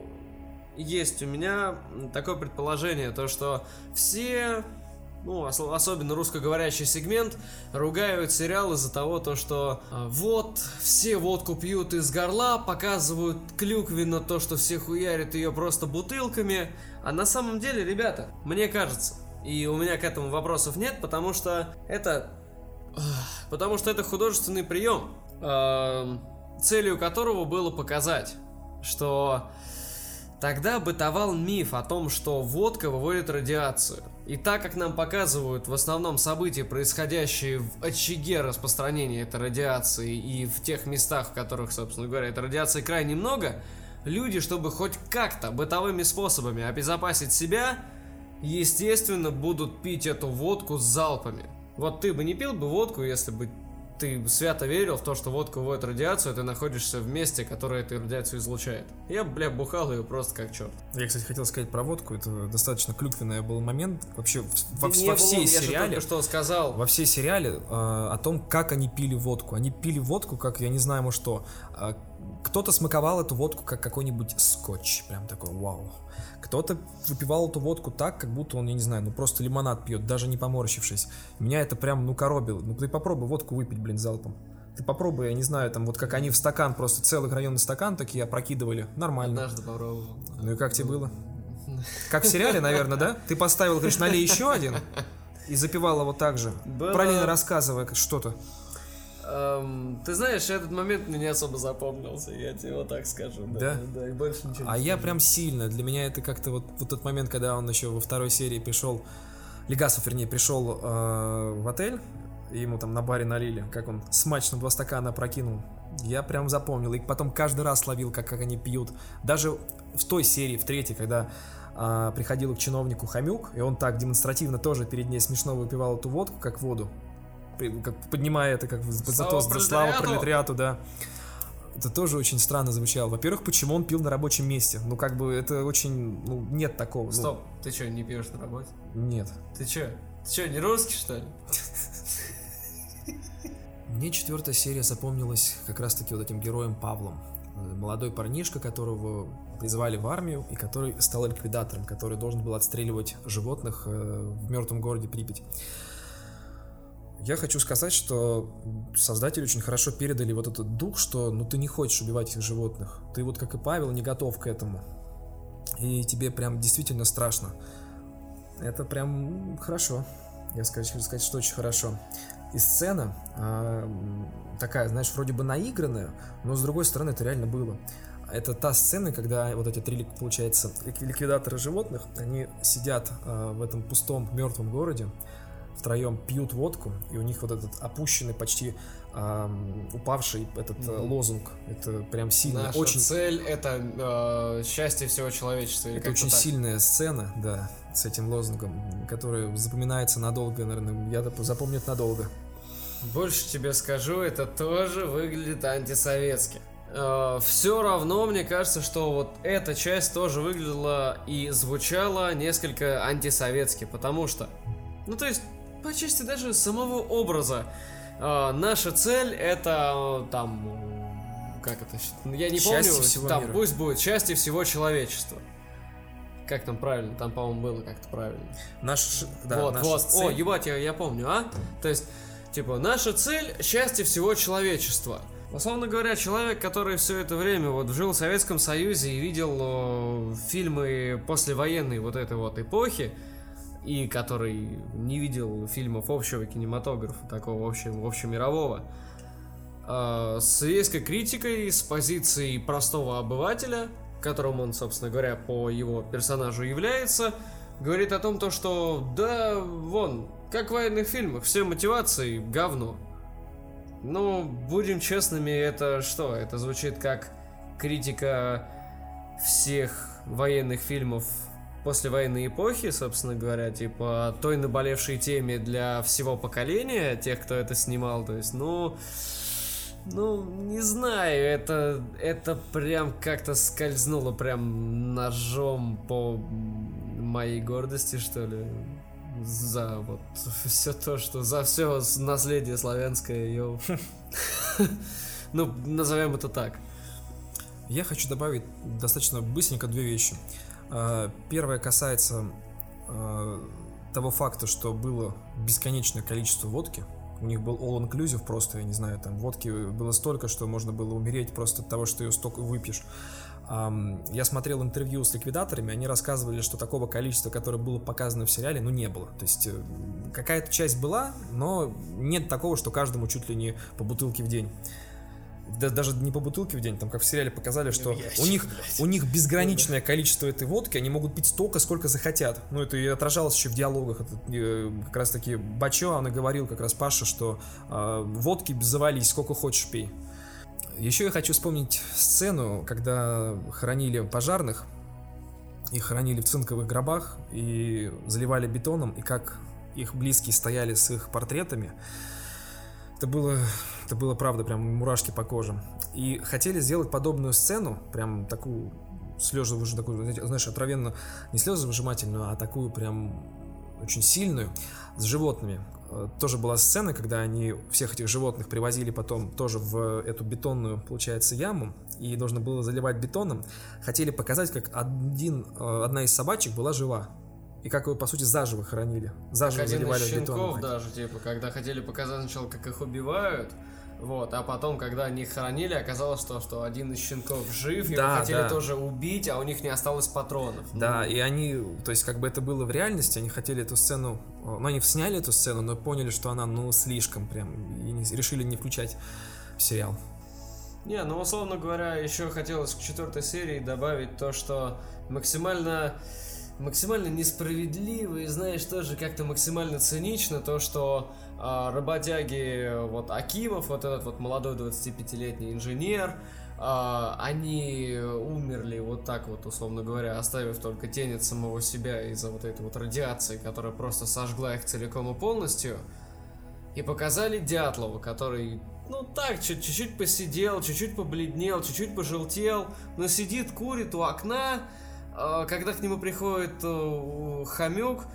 есть у меня такое предположение, то что все, ну, особенно русскоговорящий сегмент, ругают сериал из-за того, то что а, вот, все водку пьют из горла, показывают клюквенно то, что все хуярят ее просто бутылками, а на самом деле, ребята, мне кажется, и у меня к этому вопросов нет, потому что это... Потому что это художественный прием целью которого было показать, что тогда бытовал миф о том, что водка выводит радиацию. И так как нам показывают в основном события, происходящие в очаге распространения этой радиации и в тех местах, в которых, собственно говоря, этой радиации крайне много, люди, чтобы хоть как-то бытовыми способами обезопасить себя, естественно, будут пить эту водку с залпами. Вот ты бы не пил бы водку, если бы ты свято верил в то, что водка выводит радиацию, ты находишься в месте, которое эту радиацию излучает. Я, бля, бухал ее просто как черт. Я, кстати, хотел сказать про водку, это достаточно клюквенный был момент вообще во, во, во всей было, сериале. Я что сказал. Во всей сериале э, о том, как они пили водку. Они пили водку, как я не знаю, может что. Э, кто-то смаковал эту водку как какой-нибудь скотч, прям такой, вау. Кто-то выпивал эту водку так, как будто он, я не знаю, ну просто лимонад пьет, даже не поморщившись. Меня это прям, ну, коробило. Ну, ты попробуй водку выпить, блин, залпом. Ты попробуй, я не знаю, там вот как они в стакан, просто целый районный стакан такие опрокидывали. Нормально. Однажды попробовал. Ну и как тебе было? <laughs> Как в сериале, наверное, да? Ты поставил, говоришь, налей еще один и запивал его так же. Было... Параллельно рассказывая что-то. Эм, ты знаешь, этот момент мне не особо запомнился, я тебе вот так скажу. Да? Да, да и больше ничего А я прям сильно, для меня это как-то вот, вот тот момент, когда он еще во второй серии пришел, Легасов, вернее, пришел э, в отель, и ему там на баре налили, как он смачно два стакана прокинул. Я прям запомнил, и потом каждый раз ловил, как, как они пьют. Даже в той серии, в третьей, когда э, приходил к чиновнику Хомюк, и он так демонстративно тоже перед ней смешно выпивал эту водку, как воду, как поднимая это как за то, за славу пролетариату, да. Это тоже очень странно звучало. Во-первых, почему он пил на рабочем месте? Ну, как бы, это очень... Ну, нет такого. Ну. Стоп, ну... ты что, не пьешь на работе? Нет. Ты что? Ты что, не русский, что ли? Мне четвертая серия запомнилась как раз-таки вот этим героем Павлом. Молодой парнишка, которого призвали в армию и который стал ликвидатором, который должен был отстреливать животных э, в мертвом городе Припять. Я хочу сказать, что создатели очень хорошо передали вот этот дух, что ну ты не хочешь убивать этих животных. Ты вот как и Павел не готов к этому. И тебе прям действительно страшно. Это прям хорошо. Я хочу сказать, что очень хорошо. И сцена э, такая, знаешь, вроде бы наигранная, но с другой стороны это реально было. Это та сцена, когда вот эти три, получается, ликвидаторы животных, они сидят э, в этом пустом мертвом городе, втроем пьют водку, и у них вот этот опущенный, почти э, упавший этот mm-hmm. лозунг. Это прям сильно. Наша очень... цель это э, счастье всего человечества. Это очень так. сильная сцена, да, с этим лозунгом, которая запоминается надолго, наверное. Я запомню это надолго. Больше тебе скажу, это тоже выглядит антисоветски. Э, Все равно мне кажется, что вот эта часть тоже выглядела и звучала несколько антисоветски, потому что, ну то есть, по части даже самого образа, э, наша цель это там, как это, я не счастье помню, всего там мира. пусть будет счастье всего человечества. Как там правильно? Там, по-моему, было как-то правильно. Наш, да, вот, вот. Цель. О, ебать, я, я помню, а? То есть, типа, наша цель счастье всего человечества. Условно говоря, человек, который все это время вот жил в Советском Союзе и видел о, фильмы послевоенной вот этой вот эпохи, и который не видел фильмов общего кинематографа, такого общего, общемирового, э, с резкой критикой, с позиции простого обывателя, которым он, собственно говоря, по его персонажу является, говорит о том, то, что да, вон, как в военных фильмах, все мотивации говно. Ну, будем честными, это что? Это звучит как критика всех военных фильмов после военной эпохи, собственно говоря, типа той наболевшей теме для всего поколения, тех, кто это снимал, то есть, ну, ну, не знаю, это, это прям как-то скользнуло прям ножом по моей гордости, что ли за вот все то, что за все наследие славянское, йоу. <laughs> Ну, назовем это так. Я хочу добавить достаточно быстренько две вещи. А, первое касается а, того факта, что было бесконечное количество водки. У них был all inclusive просто, я не знаю, там водки было столько, что можно было умереть просто от того, что ее столько выпьешь. Я смотрел интервью с ликвидаторами, они рассказывали, что такого количества, которое было показано в сериале, ну не было. То есть э, какая-то часть была, но нет такого, что каждому чуть ли не по бутылке в день. Да, даже не по бутылке в день, там как в сериале показали, что ящик, у них блядь. у них безграничное количество этой водки, они могут пить столько, сколько захотят. Ну это и отражалось еще в диалогах. Это, э, как раз таки Бачо, он и говорил как раз Паша, что э, водки завались, сколько хочешь пей. Еще я хочу вспомнить сцену, когда хоронили пожарных, их хоронили в цинковых гробах и заливали бетоном, и как их близкие стояли с их портретами. Это было, это было правда, прям мурашки по коже. И хотели сделать подобную сцену, прям такую слезы уже такую, знаешь, откровенно не слезы выжимательную, а такую прям очень сильную с животными. Э, тоже была сцена, когда они всех этих животных привозили потом тоже в эту бетонную, получается, яму, и нужно было заливать бетоном. Хотели показать, как один, э, одна из собачек была жива. И как его, по сути, заживо хоронили. Заживо как заливали один из бетоном. даже, типа, когда хотели показать сначала, как их убивают, вот, а потом, когда они их хоронили, оказалось, что, что один из щенков жив, да, его хотели да. тоже убить, а у них не осталось патронов. Да, ну. и они, то есть, как бы это было в реальности, они хотели эту сцену, ну, они сняли эту сцену, но поняли, что она, ну, слишком прям, и не, решили не включать в сериал. Не, ну, условно говоря, еще хотелось к четвертой серии добавить то, что максимально максимально несправедливо и, знаешь, тоже как-то максимально цинично то, что а, работяги, вот Акимов, вот этот вот молодой 25-летний инженер, а, они умерли вот так вот, условно говоря, оставив только тень от самого себя из-за вот этой вот радиации, которая просто сожгла их целиком и полностью. И показали Дятлова, который, ну так, чуть-чуть посидел, чуть-чуть побледнел, чуть-чуть пожелтел, но сидит, курит у окна, когда к нему приходит э, хомюк,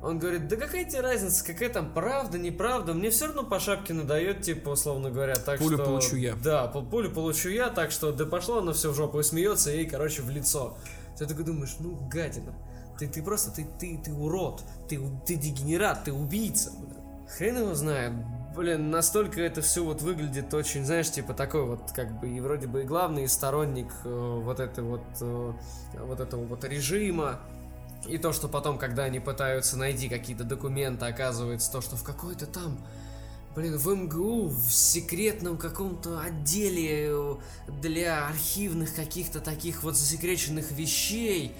он говорит, да какая тебе разница, какая там правда, неправда, мне все равно по шапке надает, типа, условно говоря, так пулю что... Пулю получу я. Да, пулю получу я, так что да пошло оно все в жопу и смеется ей, короче, в лицо. Ты такой думаешь, ну, гадина, ты, ты просто, ты, ты, ты урод, ты, ты дегенерат, ты убийца, блин. Хрен его знает. Блин, настолько это все вот выглядит очень, знаешь, типа такой вот, как бы, и вроде бы и главный сторонник э, вот этой вот, э, вот этого вот режима. И то, что потом, когда они пытаются найти какие-то документы, оказывается то, что в какой-то там, блин, в МГУ, в секретном каком-то отделе э, для архивных каких-то таких вот засекреченных вещей,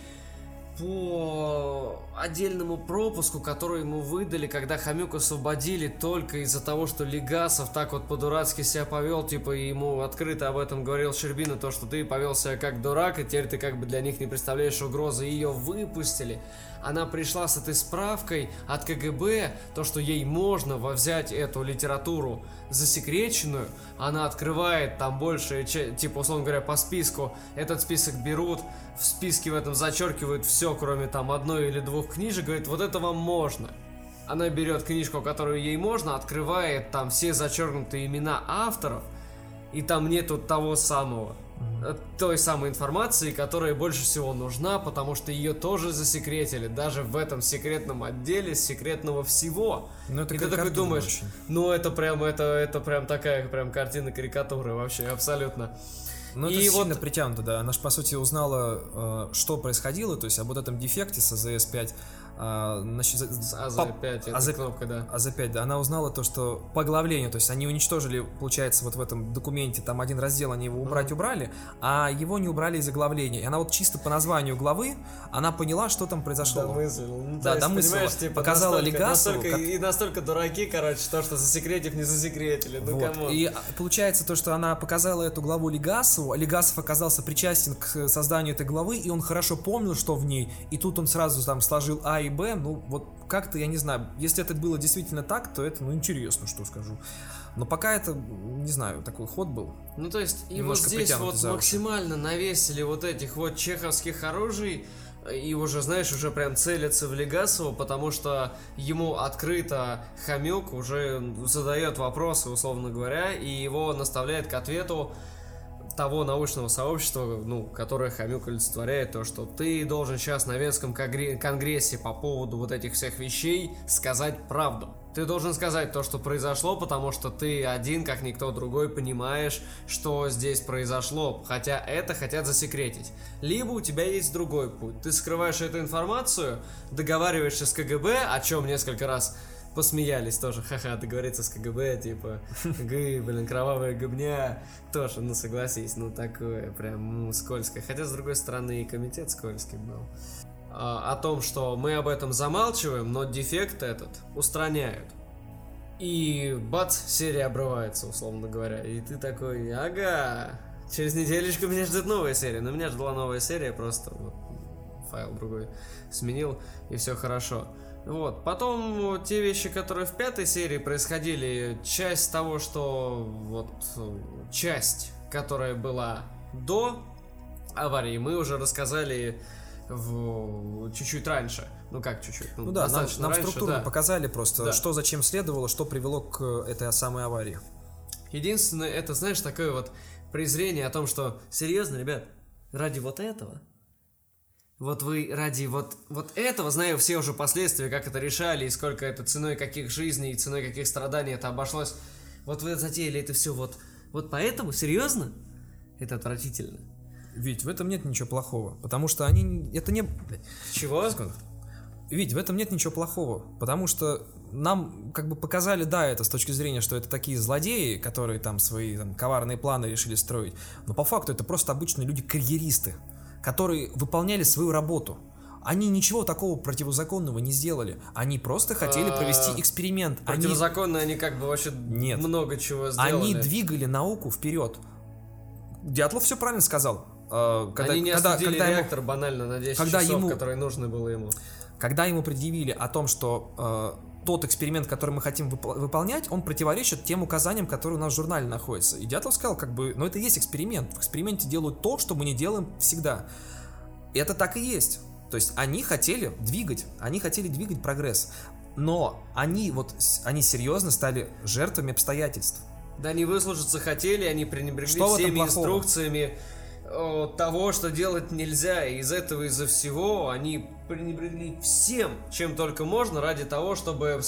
по отдельному пропуску, который ему выдали, когда Хомюк освободили только из-за того, что Легасов так вот по-дурацки себя повел, типа ему открыто об этом говорил Щербина, то, что ты повел себя как дурак, и теперь ты как бы для них не представляешь угрозы, ее выпустили. Она пришла с этой справкой от КГБ, то, что ей можно взять эту литературу засекреченную, она открывает там больше, типа, условно говоря, по списку, этот список берут, в списке в этом зачеркивают все, кроме там одной или двух книжек, говорит, вот это вам можно. Она берет книжку, которую ей можно, открывает там все зачеркнутые имена авторов, и там нету того самого. Той самой информации, которая больше всего нужна, потому что ее тоже засекретили, даже в этом секретном отделе секретного всего. Ну, это и ты такой думаешь, очень. ну это прям, это, это прям такая прям картина карикатуры вообще, абсолютно. Ну, это и сильно вот... притянуто, да. Она же, по сути, узнала, э, что происходило, то есть об вот этом дефекте с AZS-5. А, значит, АЗ5, это АЗ, кнопка, да. АЗ5, да. Она узнала то, что по оглавлению, то есть они уничтожили, получается, вот в этом документе, там один раздел, они его убрать mm-hmm. убрали, а его не убрали из оглавления. И она вот чисто по названию главы, она поняла, что там произошло. Домыслил. Ну, да, домыслила. Типа, показала настолько, Легасову. Настолько, как... И настолько дураки, короче, то, что засекретив, не засекретили. Ну, вот. И а, получается то, что она показала эту главу Легасову, а Легасов оказался причастен к созданию этой главы, и он хорошо помнил, что в ней, и тут он сразу там сложил А и Б, ну, вот как-то, я не знаю, если это было действительно так, то это, ну, интересно, что скажу. Но пока это, не знаю, такой ход был. Ну, то есть, и вот здесь вот максимально навесили вот этих вот чеховских оружий, и уже, знаешь, уже прям целятся в Легасову, потому что ему открыто Хомюк уже задает вопросы, условно говоря, и его наставляет к ответу того научного сообщества, ну, которое Хомюк олицетворяет, то, что ты должен сейчас на Венском конгрессе по поводу вот этих всех вещей сказать правду. Ты должен сказать то, что произошло, потому что ты один, как никто другой, понимаешь, что здесь произошло, хотя это хотят засекретить. Либо у тебя есть другой путь. Ты скрываешь эту информацию, договариваешься с КГБ, о чем несколько раз посмеялись тоже, ха-ха, договориться с КГБ, типа, гы, блин, кровавая гыбня, тоже, ну согласись, ну такое прям, ну, скользкое. Хотя, с другой стороны, и комитет скользкий был. А, о том, что мы об этом замалчиваем, но дефект этот устраняют. И бац, серия обрывается, условно говоря. И ты такой, ага, через неделечку меня ждет новая серия. Но меня ждала новая серия, просто вот файл другой сменил, и все хорошо. Вот. Потом те вещи, которые в пятой серии происходили, часть того, что вот часть, которая была до аварии, мы уже рассказали в чуть-чуть раньше. Ну как чуть-чуть? Ну, ну да, нам, нам раньше, структурно да. показали просто, да. что зачем следовало, что привело к этой самой аварии. Единственное, это, знаешь, такое вот презрение о том, что серьезно, ребят, ради вот этого вот вы ради вот, вот этого, знаю все уже последствия, как это решали, и сколько это ценой каких жизней, и ценой каких страданий это обошлось. Вот вы затеяли это все вот, вот поэтому, серьезно? Это отвратительно. Ведь в этом нет ничего плохого, потому что они, это не... Чего? Ведь в этом нет ничего плохого, потому что нам как бы показали, да, это с точки зрения, что это такие злодеи, которые там свои там, коварные планы решили строить, но по факту это просто обычные люди-карьеристы, которые выполняли свою работу. Они ничего такого противозаконного не сделали. Они просто хотели провести а, эксперимент. Противозаконно они, они как бы вообще Нет. много чего сделали. Они двигали науку вперед. Дятлов все правильно сказал. А, когда, они не когда, когда реактор ему, банально на 10 когда часов, ему, который нужно было ему. Когда ему предъявили о том, что э, тот эксперимент, который мы хотим вып- выполнять, он противоречит тем указаниям, которые у нас в журнале находятся. И Дятлов сказал, как бы, ну это и есть эксперимент. В эксперименте делают то, что мы не делаем всегда. И это так и есть. То есть они хотели двигать, они хотели двигать прогресс. Но они вот, они серьезно стали жертвами обстоятельств. Да они выслужиться хотели, они пренебрегли Что всеми инструкциями того, что делать нельзя. И из этого, из-за всего они пренебрегли всем, чем только можно, ради того, чтобы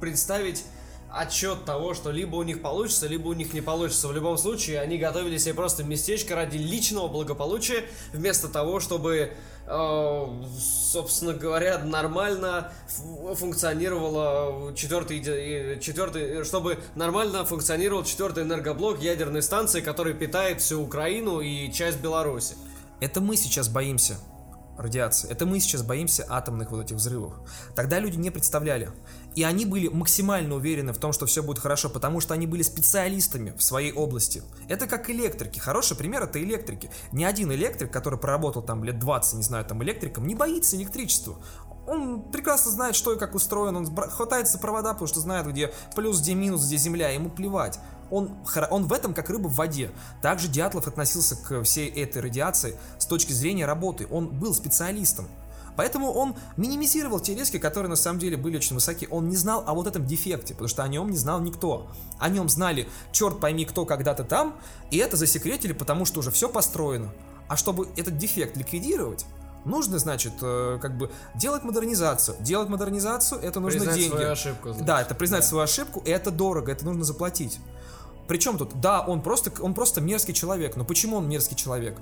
представить отчет того, что либо у них получится, либо у них не получится. В любом случае, они готовили себе просто местечко ради личного благополучия, вместо того, чтобы, э, собственно говоря, нормально функционировала четвертый, четвертый, чтобы нормально функционировал четвертый энергоблок ядерной станции, который питает всю Украину и часть Беларуси. Это мы сейчас боимся радиации. Это мы сейчас боимся атомных вот этих взрывов. Тогда люди не представляли. И они были максимально уверены в том, что все будет хорошо, потому что они были специалистами в своей области. Это как электрики. Хороший пример это электрики. Ни один электрик, который проработал там лет 20, не знаю, там электриком, не боится электричества. Он прекрасно знает, что и как устроен, он хватается провода, потому что знает, где плюс, где минус, где земля, ему плевать. Он, он в этом как рыба в воде. Также Дятлов относился к всей этой радиации с точки зрения работы. Он был специалистом. Поэтому он минимизировал те риски, которые на самом деле были очень высоки. Он не знал о вот этом дефекте, потому что о нем не знал никто. О нем знали, черт пойми, кто когда-то там, и это засекретили, потому что уже все построено. А чтобы этот дефект ликвидировать, Нужно, значит, э, как бы делать модернизацию. Делать модернизацию это нужно признать деньги. Свою ошибку, значит. Да, это признать да. свою ошибку, и это дорого, это нужно заплатить. Причем тут, да, он просто, он просто мерзкий человек, но почему он мерзкий человек?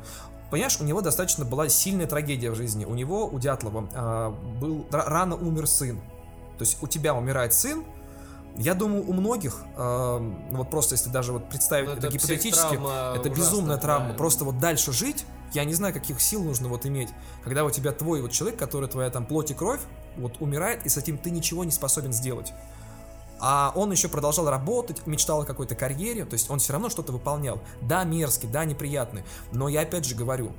Понимаешь, у него достаточно была сильная трагедия в жизни. У него, у Дятлова, э, был рано умер сын. То есть у тебя умирает сын, я думаю, у многих, э, вот просто если даже вот представить Но это, это гипотетически, это безумная травма. Правильно. Просто вот дальше жить, я не знаю, каких сил нужно вот иметь, когда у тебя твой вот человек, который твоя там плоть и кровь, вот умирает, и с этим ты ничего не способен сделать. А он еще продолжал работать, мечтал о какой-то карьере, то есть он все равно что-то выполнял. Да, мерзкий, да, неприятный, но я опять же говорю,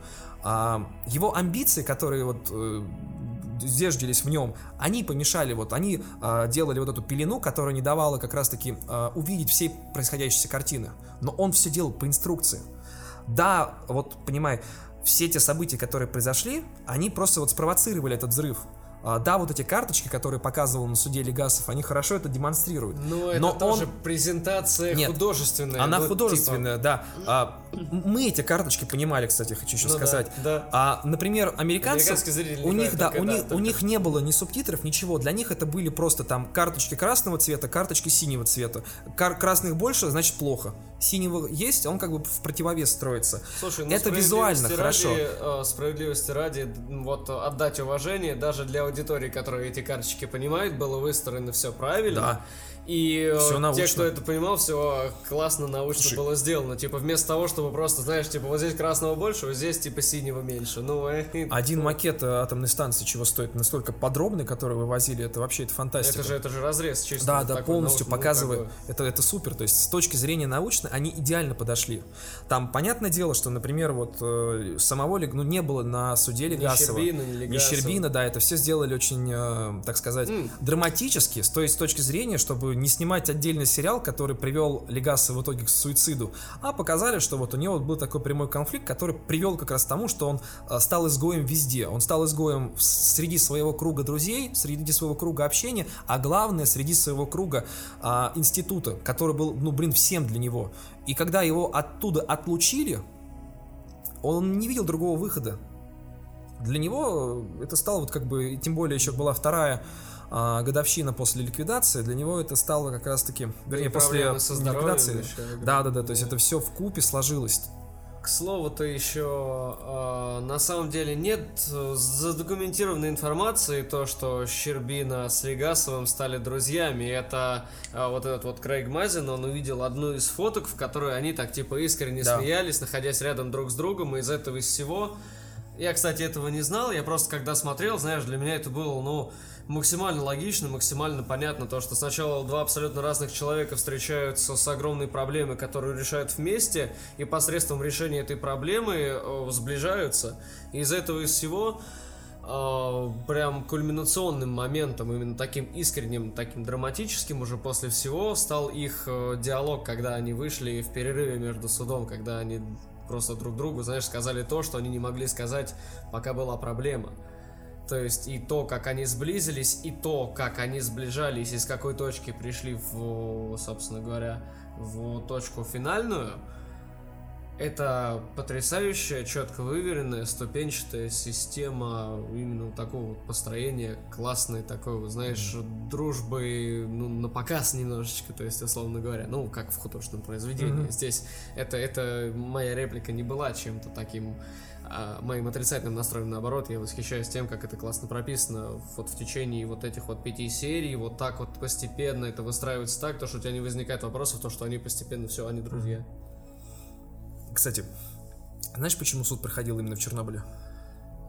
а, его амбиции, которые вот э, зеждились в нем, они помешали, вот они э, делали вот эту пелену, которая не давала как раз-таки э, увидеть всей происходящейся картины. Но он все делал по инструкции. Да, вот понимай, все те события, которые произошли, они просто вот спровоцировали этот взрыв. А, да, вот эти карточки, которые показывал на суде Легасов, они хорошо это демонстрируют. Но, Но это тоже презентация Нет, художественная. Она ну, художественная, типа... да. А, мы эти карточки понимали, кстати, хочу еще ну, сказать. Да, да. А, например, американцы, у них, да, у них, у них не было ни субтитров, ничего. Для них это были просто там карточки красного цвета, карточки синего цвета. Кар красных больше, значит плохо. Синего есть, он как бы в противовес строится. Слушай, ну, это визуально ради, хорошо. Э, справедливости ради, вот отдать уважение даже для аудитории, которая эти карточки понимает, было выстроено все правильно. Да. И все э, те, кто это понимал, все классно научно Слушай. было сделано. Типа, вместо того, чтобы просто, знаешь, типа, вот здесь красного больше, вот здесь, типа, синего меньше. Ну, э, <laughs> Один макет атомной станции чего стоит настолько подробный, который вывозили, это вообще это фантастика. Это же, это же разрез чисто. Да, да, полностью научный, показывает. Ну, бы... это, это супер. То есть, с точки зрения научной, они идеально подошли. Там, понятное дело, что, например, вот э, самого, ну, не было на суде Легасова. Ни Щербина, ни Легасова. Ни Щербина, да, это все сделали очень, э, так сказать, mm. драматически, то есть, с точки зрения, чтобы не снимать отдельный сериал, который привел Легаса в итоге к суициду, а показали, что вот у него был такой прямой конфликт, который привел как раз к тому, что он а, стал изгоем везде. Он стал изгоем среди своего круга друзей, среди своего круга общения, а главное, среди своего круга а, института, который был, ну, блин, всем для него. И когда его оттуда отлучили, он не видел другого выхода. Для него это стало вот как бы, тем более еще была вторая а, годовщина после ликвидации, для него это стало как раз-таки, вернее, после ликвидации. да, да, да, то есть это все в купе сложилось. К слову-то еще, э, на самом деле нет задокументированной информации, то, что Щербина с Легасовым стали друзьями. Это э, вот этот вот Крейг Мазин, он увидел одну из фоток, в которой они так типа искренне да. смеялись, находясь рядом друг с другом, и из этого из всего... Я, кстати, этого не знал, я просто когда смотрел, знаешь, для меня это было, ну, максимально логично, максимально понятно то, что сначала два абсолютно разных человека встречаются с огромной проблемой, которую решают вместе, и посредством решения этой проблемы э, сближаются. И из этого из всего э, прям кульминационным моментом, именно таким искренним, таким драматическим уже после всего стал их э, диалог, когда они вышли в перерыве между судом, когда они просто друг другу, знаешь, сказали то, что они не могли сказать, пока была проблема. То есть и то, как они сблизились, и то, как они сближались, из какой точки пришли в, собственно говоря, в точку финальную, Это потрясающая, четко выверенная, ступенчатая система именно такого вот построения, классной такой, вот, знаешь, дружбы, ну, на показ немножечко, то есть, условно говоря, ну, как в художественном произведении. Mm-hmm. Здесь это, это моя реплика не была чем-то таким а моим отрицательным настроем наоборот, я восхищаюсь тем, как это классно прописано вот в течение вот этих вот пяти серий, вот так вот постепенно это выстраивается так, то, что у тебя не возникает вопросов, то, что они постепенно все, они друзья. Кстати, знаешь, почему суд проходил именно в Чернобыле?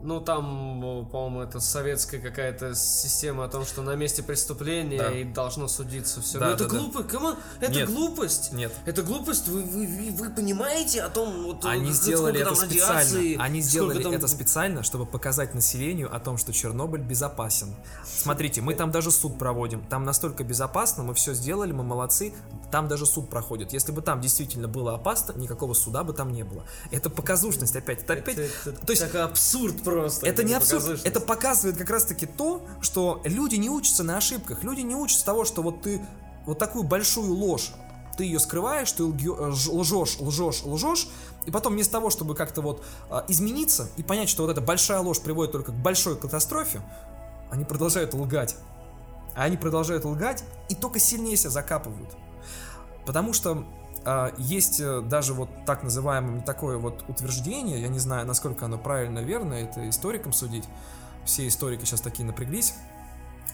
Ну, там, по-моему, это советская какая-то система о том, что на месте преступления да. и должно судиться все. Да, Но это да, глупо, да. это Нет. глупость. Нет. Это глупость, вы, вы, вы понимаете о том, вот, Они сделали это специально. Они сделали там... это специально, чтобы показать населению о том, что Чернобыль безопасен. Смотрите, мы там даже суд проводим. Там настолько безопасно, мы все сделали, мы молодцы. Там даже суд проходит. Если бы там действительно было опасно, никакого суда бы там не было. Это показушность опять. Это, опять... это, это, то есть такой абсурд просто. Это не абсурд. Это показывает как раз-таки то, что люди не учатся на ошибках. Люди не учатся того, что вот ты вот такую большую ложь ты ее скрываешь, ты лжешь, лжешь, лжешь, и потом вместо того, чтобы как-то вот а, измениться и понять, что вот эта большая ложь приводит только к большой катастрофе, они продолжают лгать. А они продолжают лгать и только сильнее себя закапывают. Потому что э, есть э, даже вот так называемое такое вот утверждение, я не знаю, насколько оно правильно, верно, это историкам судить, все историки сейчас такие напряглись,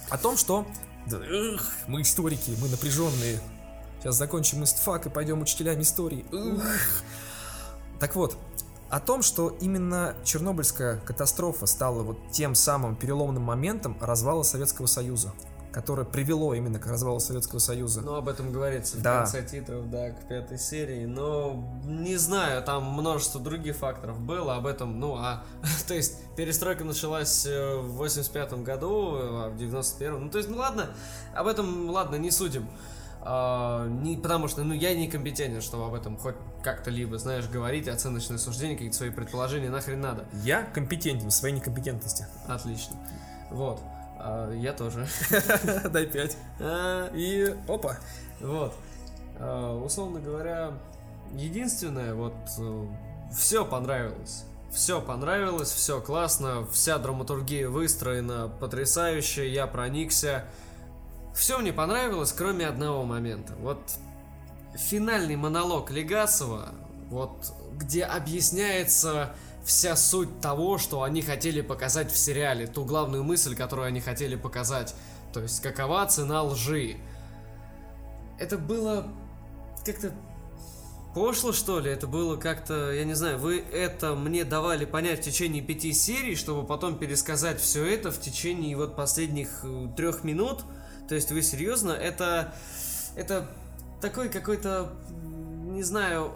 о том, что да, эх, мы историки, мы напряженные, сейчас закончим истфак и пойдем учителями истории. Эх. Так вот, о том, что именно Чернобыльская катастрофа стала вот тем самым переломным моментом развала Советского Союза которое привело именно к развалу Советского Союза. Ну, об этом говорится в да. конце титров, да, к пятой серии. Но не знаю, там множество других факторов было об этом. Ну, а <laughs> то есть перестройка началась э, в 85 году, а в 91 Ну, то есть, ну ладно, об этом, ладно, не судим. А, не, потому что, ну, я некомпетентен, чтобы об этом хоть как-то либо, знаешь, говорить, оценочные суждения, какие-то свои предположения, нахрен надо. Я компетентен в своей некомпетентности. Отлично. Вот. А, я тоже. <laughs> Дай пять. А, и опа. Вот. А, условно говоря, единственное, вот э, все понравилось. Все понравилось, все классно, вся драматургия выстроена потрясающе, я проникся. Все мне понравилось, кроме одного момента. Вот финальный монолог Легасова, вот где объясняется вся суть того, что они хотели показать в сериале, ту главную мысль, которую они хотели показать. То есть, какова цена лжи. Это было как-то пошло, что ли? Это было как-то, я не знаю, вы это мне давали понять в течение пяти серий, чтобы потом пересказать все это в течение вот последних э, трех минут. То есть вы серьезно? Это, это такой какой-то, не знаю,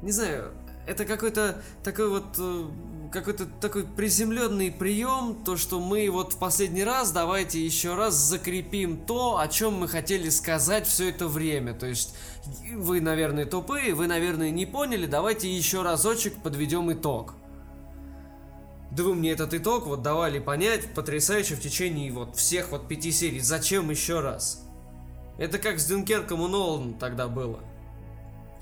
не знаю, это какой-то такой вот э, какой-то такой приземленный прием, то, что мы вот в последний раз давайте еще раз закрепим то, о чем мы хотели сказать все это время. То есть вы, наверное, тупые, вы, наверное, не поняли, давайте еще разочек подведем итог. Да вы мне этот итог вот давали понять потрясающе в течение вот всех вот пяти серий. Зачем еще раз? Это как с Дюнкерком у Нолана тогда было.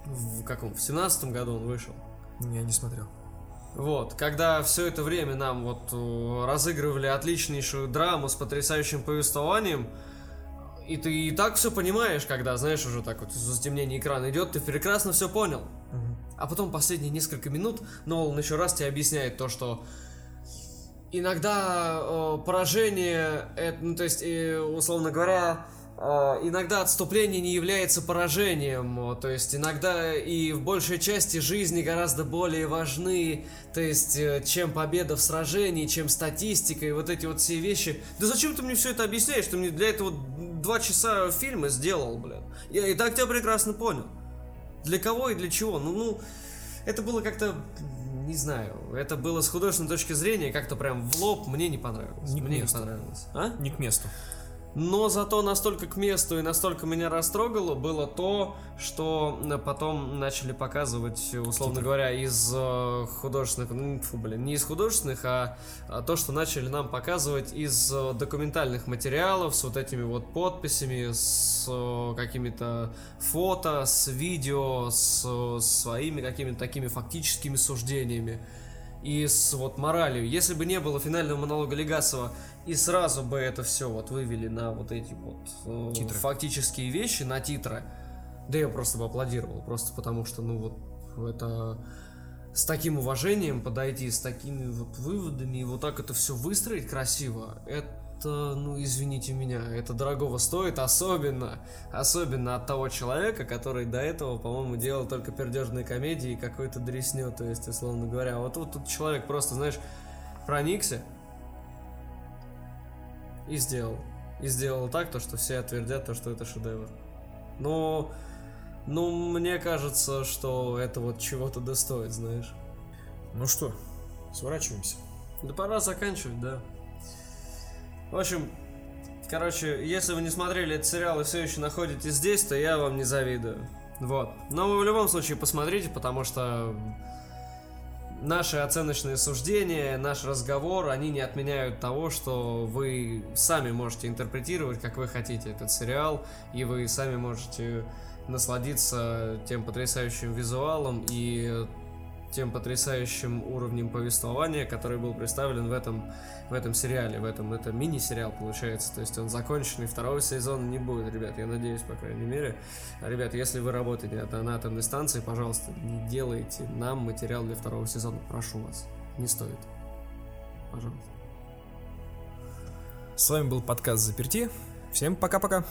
В каком? В семнадцатом году он вышел. Я не смотрел. Вот, когда все это время нам вот э, разыгрывали отличнейшую драму с потрясающим повествованием, и ты и так все понимаешь, когда, знаешь, уже так вот затемнение экрана идет, ты прекрасно все понял. Угу. А потом последние несколько минут Нолан еще раз тебе объясняет то, что иногда э, поражение, это, ну, то есть, э, условно говоря, иногда отступление не является поражением, то есть иногда и в большей части жизни гораздо более важны, то есть э, чем победа в сражении, чем статистика и вот эти вот все вещи. Да зачем ты мне все это объясняешь? Ты мне для этого два часа фильма сделал, блин. Я и так тебя прекрасно понял. Для кого и для чего? Ну, ну, это было как-то не знаю, это было с художественной точки зрения как-то прям в лоб, мне не понравилось. Не мне не понравилось. А? Не к месту. Но зато настолько к месту и настолько меня растрогало было то, что э, потом начали показывать, условно Титры. говоря, из э, художественных, ну, фу, блин, не из художественных, а, а то, что начали нам показывать из э, документальных материалов с вот этими вот подписями, с какими-то фото, с видео, с своими какими-то такими фактическими суждениями и с вот моралью. Если бы не было финального монолога Легасова, и сразу бы это все вот вывели на вот эти вот э, титры. фактические вещи, на титры, да я просто бы аплодировал, просто потому что, ну вот, это с таким уважением подойти, с такими вот выводами и вот так это все выстроить красиво, это, ну, извините меня, это дорогого стоит, особенно, особенно от того человека, который до этого, по-моему, делал только пердежные комедии и какой-то дресню, то есть, условно говоря, вот тут вот, человек просто, знаешь, проникся, и сделал. И сделал так, то, что все отвердят, то, что это шедевр. Но, ну, мне кажется, что это вот чего-то достоит, знаешь. Ну что, сворачиваемся? Да пора заканчивать, да. В общем, короче, если вы не смотрели этот сериал и все еще находитесь здесь, то я вам не завидую. Вот. Но вы в любом случае посмотрите, потому что наши оценочные суждения, наш разговор, они не отменяют того, что вы сами можете интерпретировать, как вы хотите этот сериал, и вы сами можете насладиться тем потрясающим визуалом и тем потрясающим уровнем повествования, который был представлен в этом, в этом сериале, в этом, это мини-сериал получается, то есть он законченный, второго сезона не будет, ребят, я надеюсь, по крайней мере. Ребят, если вы работаете на атомной станции, пожалуйста, не делайте нам материал для второго сезона, прошу вас, не стоит. Пожалуйста. С вами был подкаст «Заперти», всем пока-пока.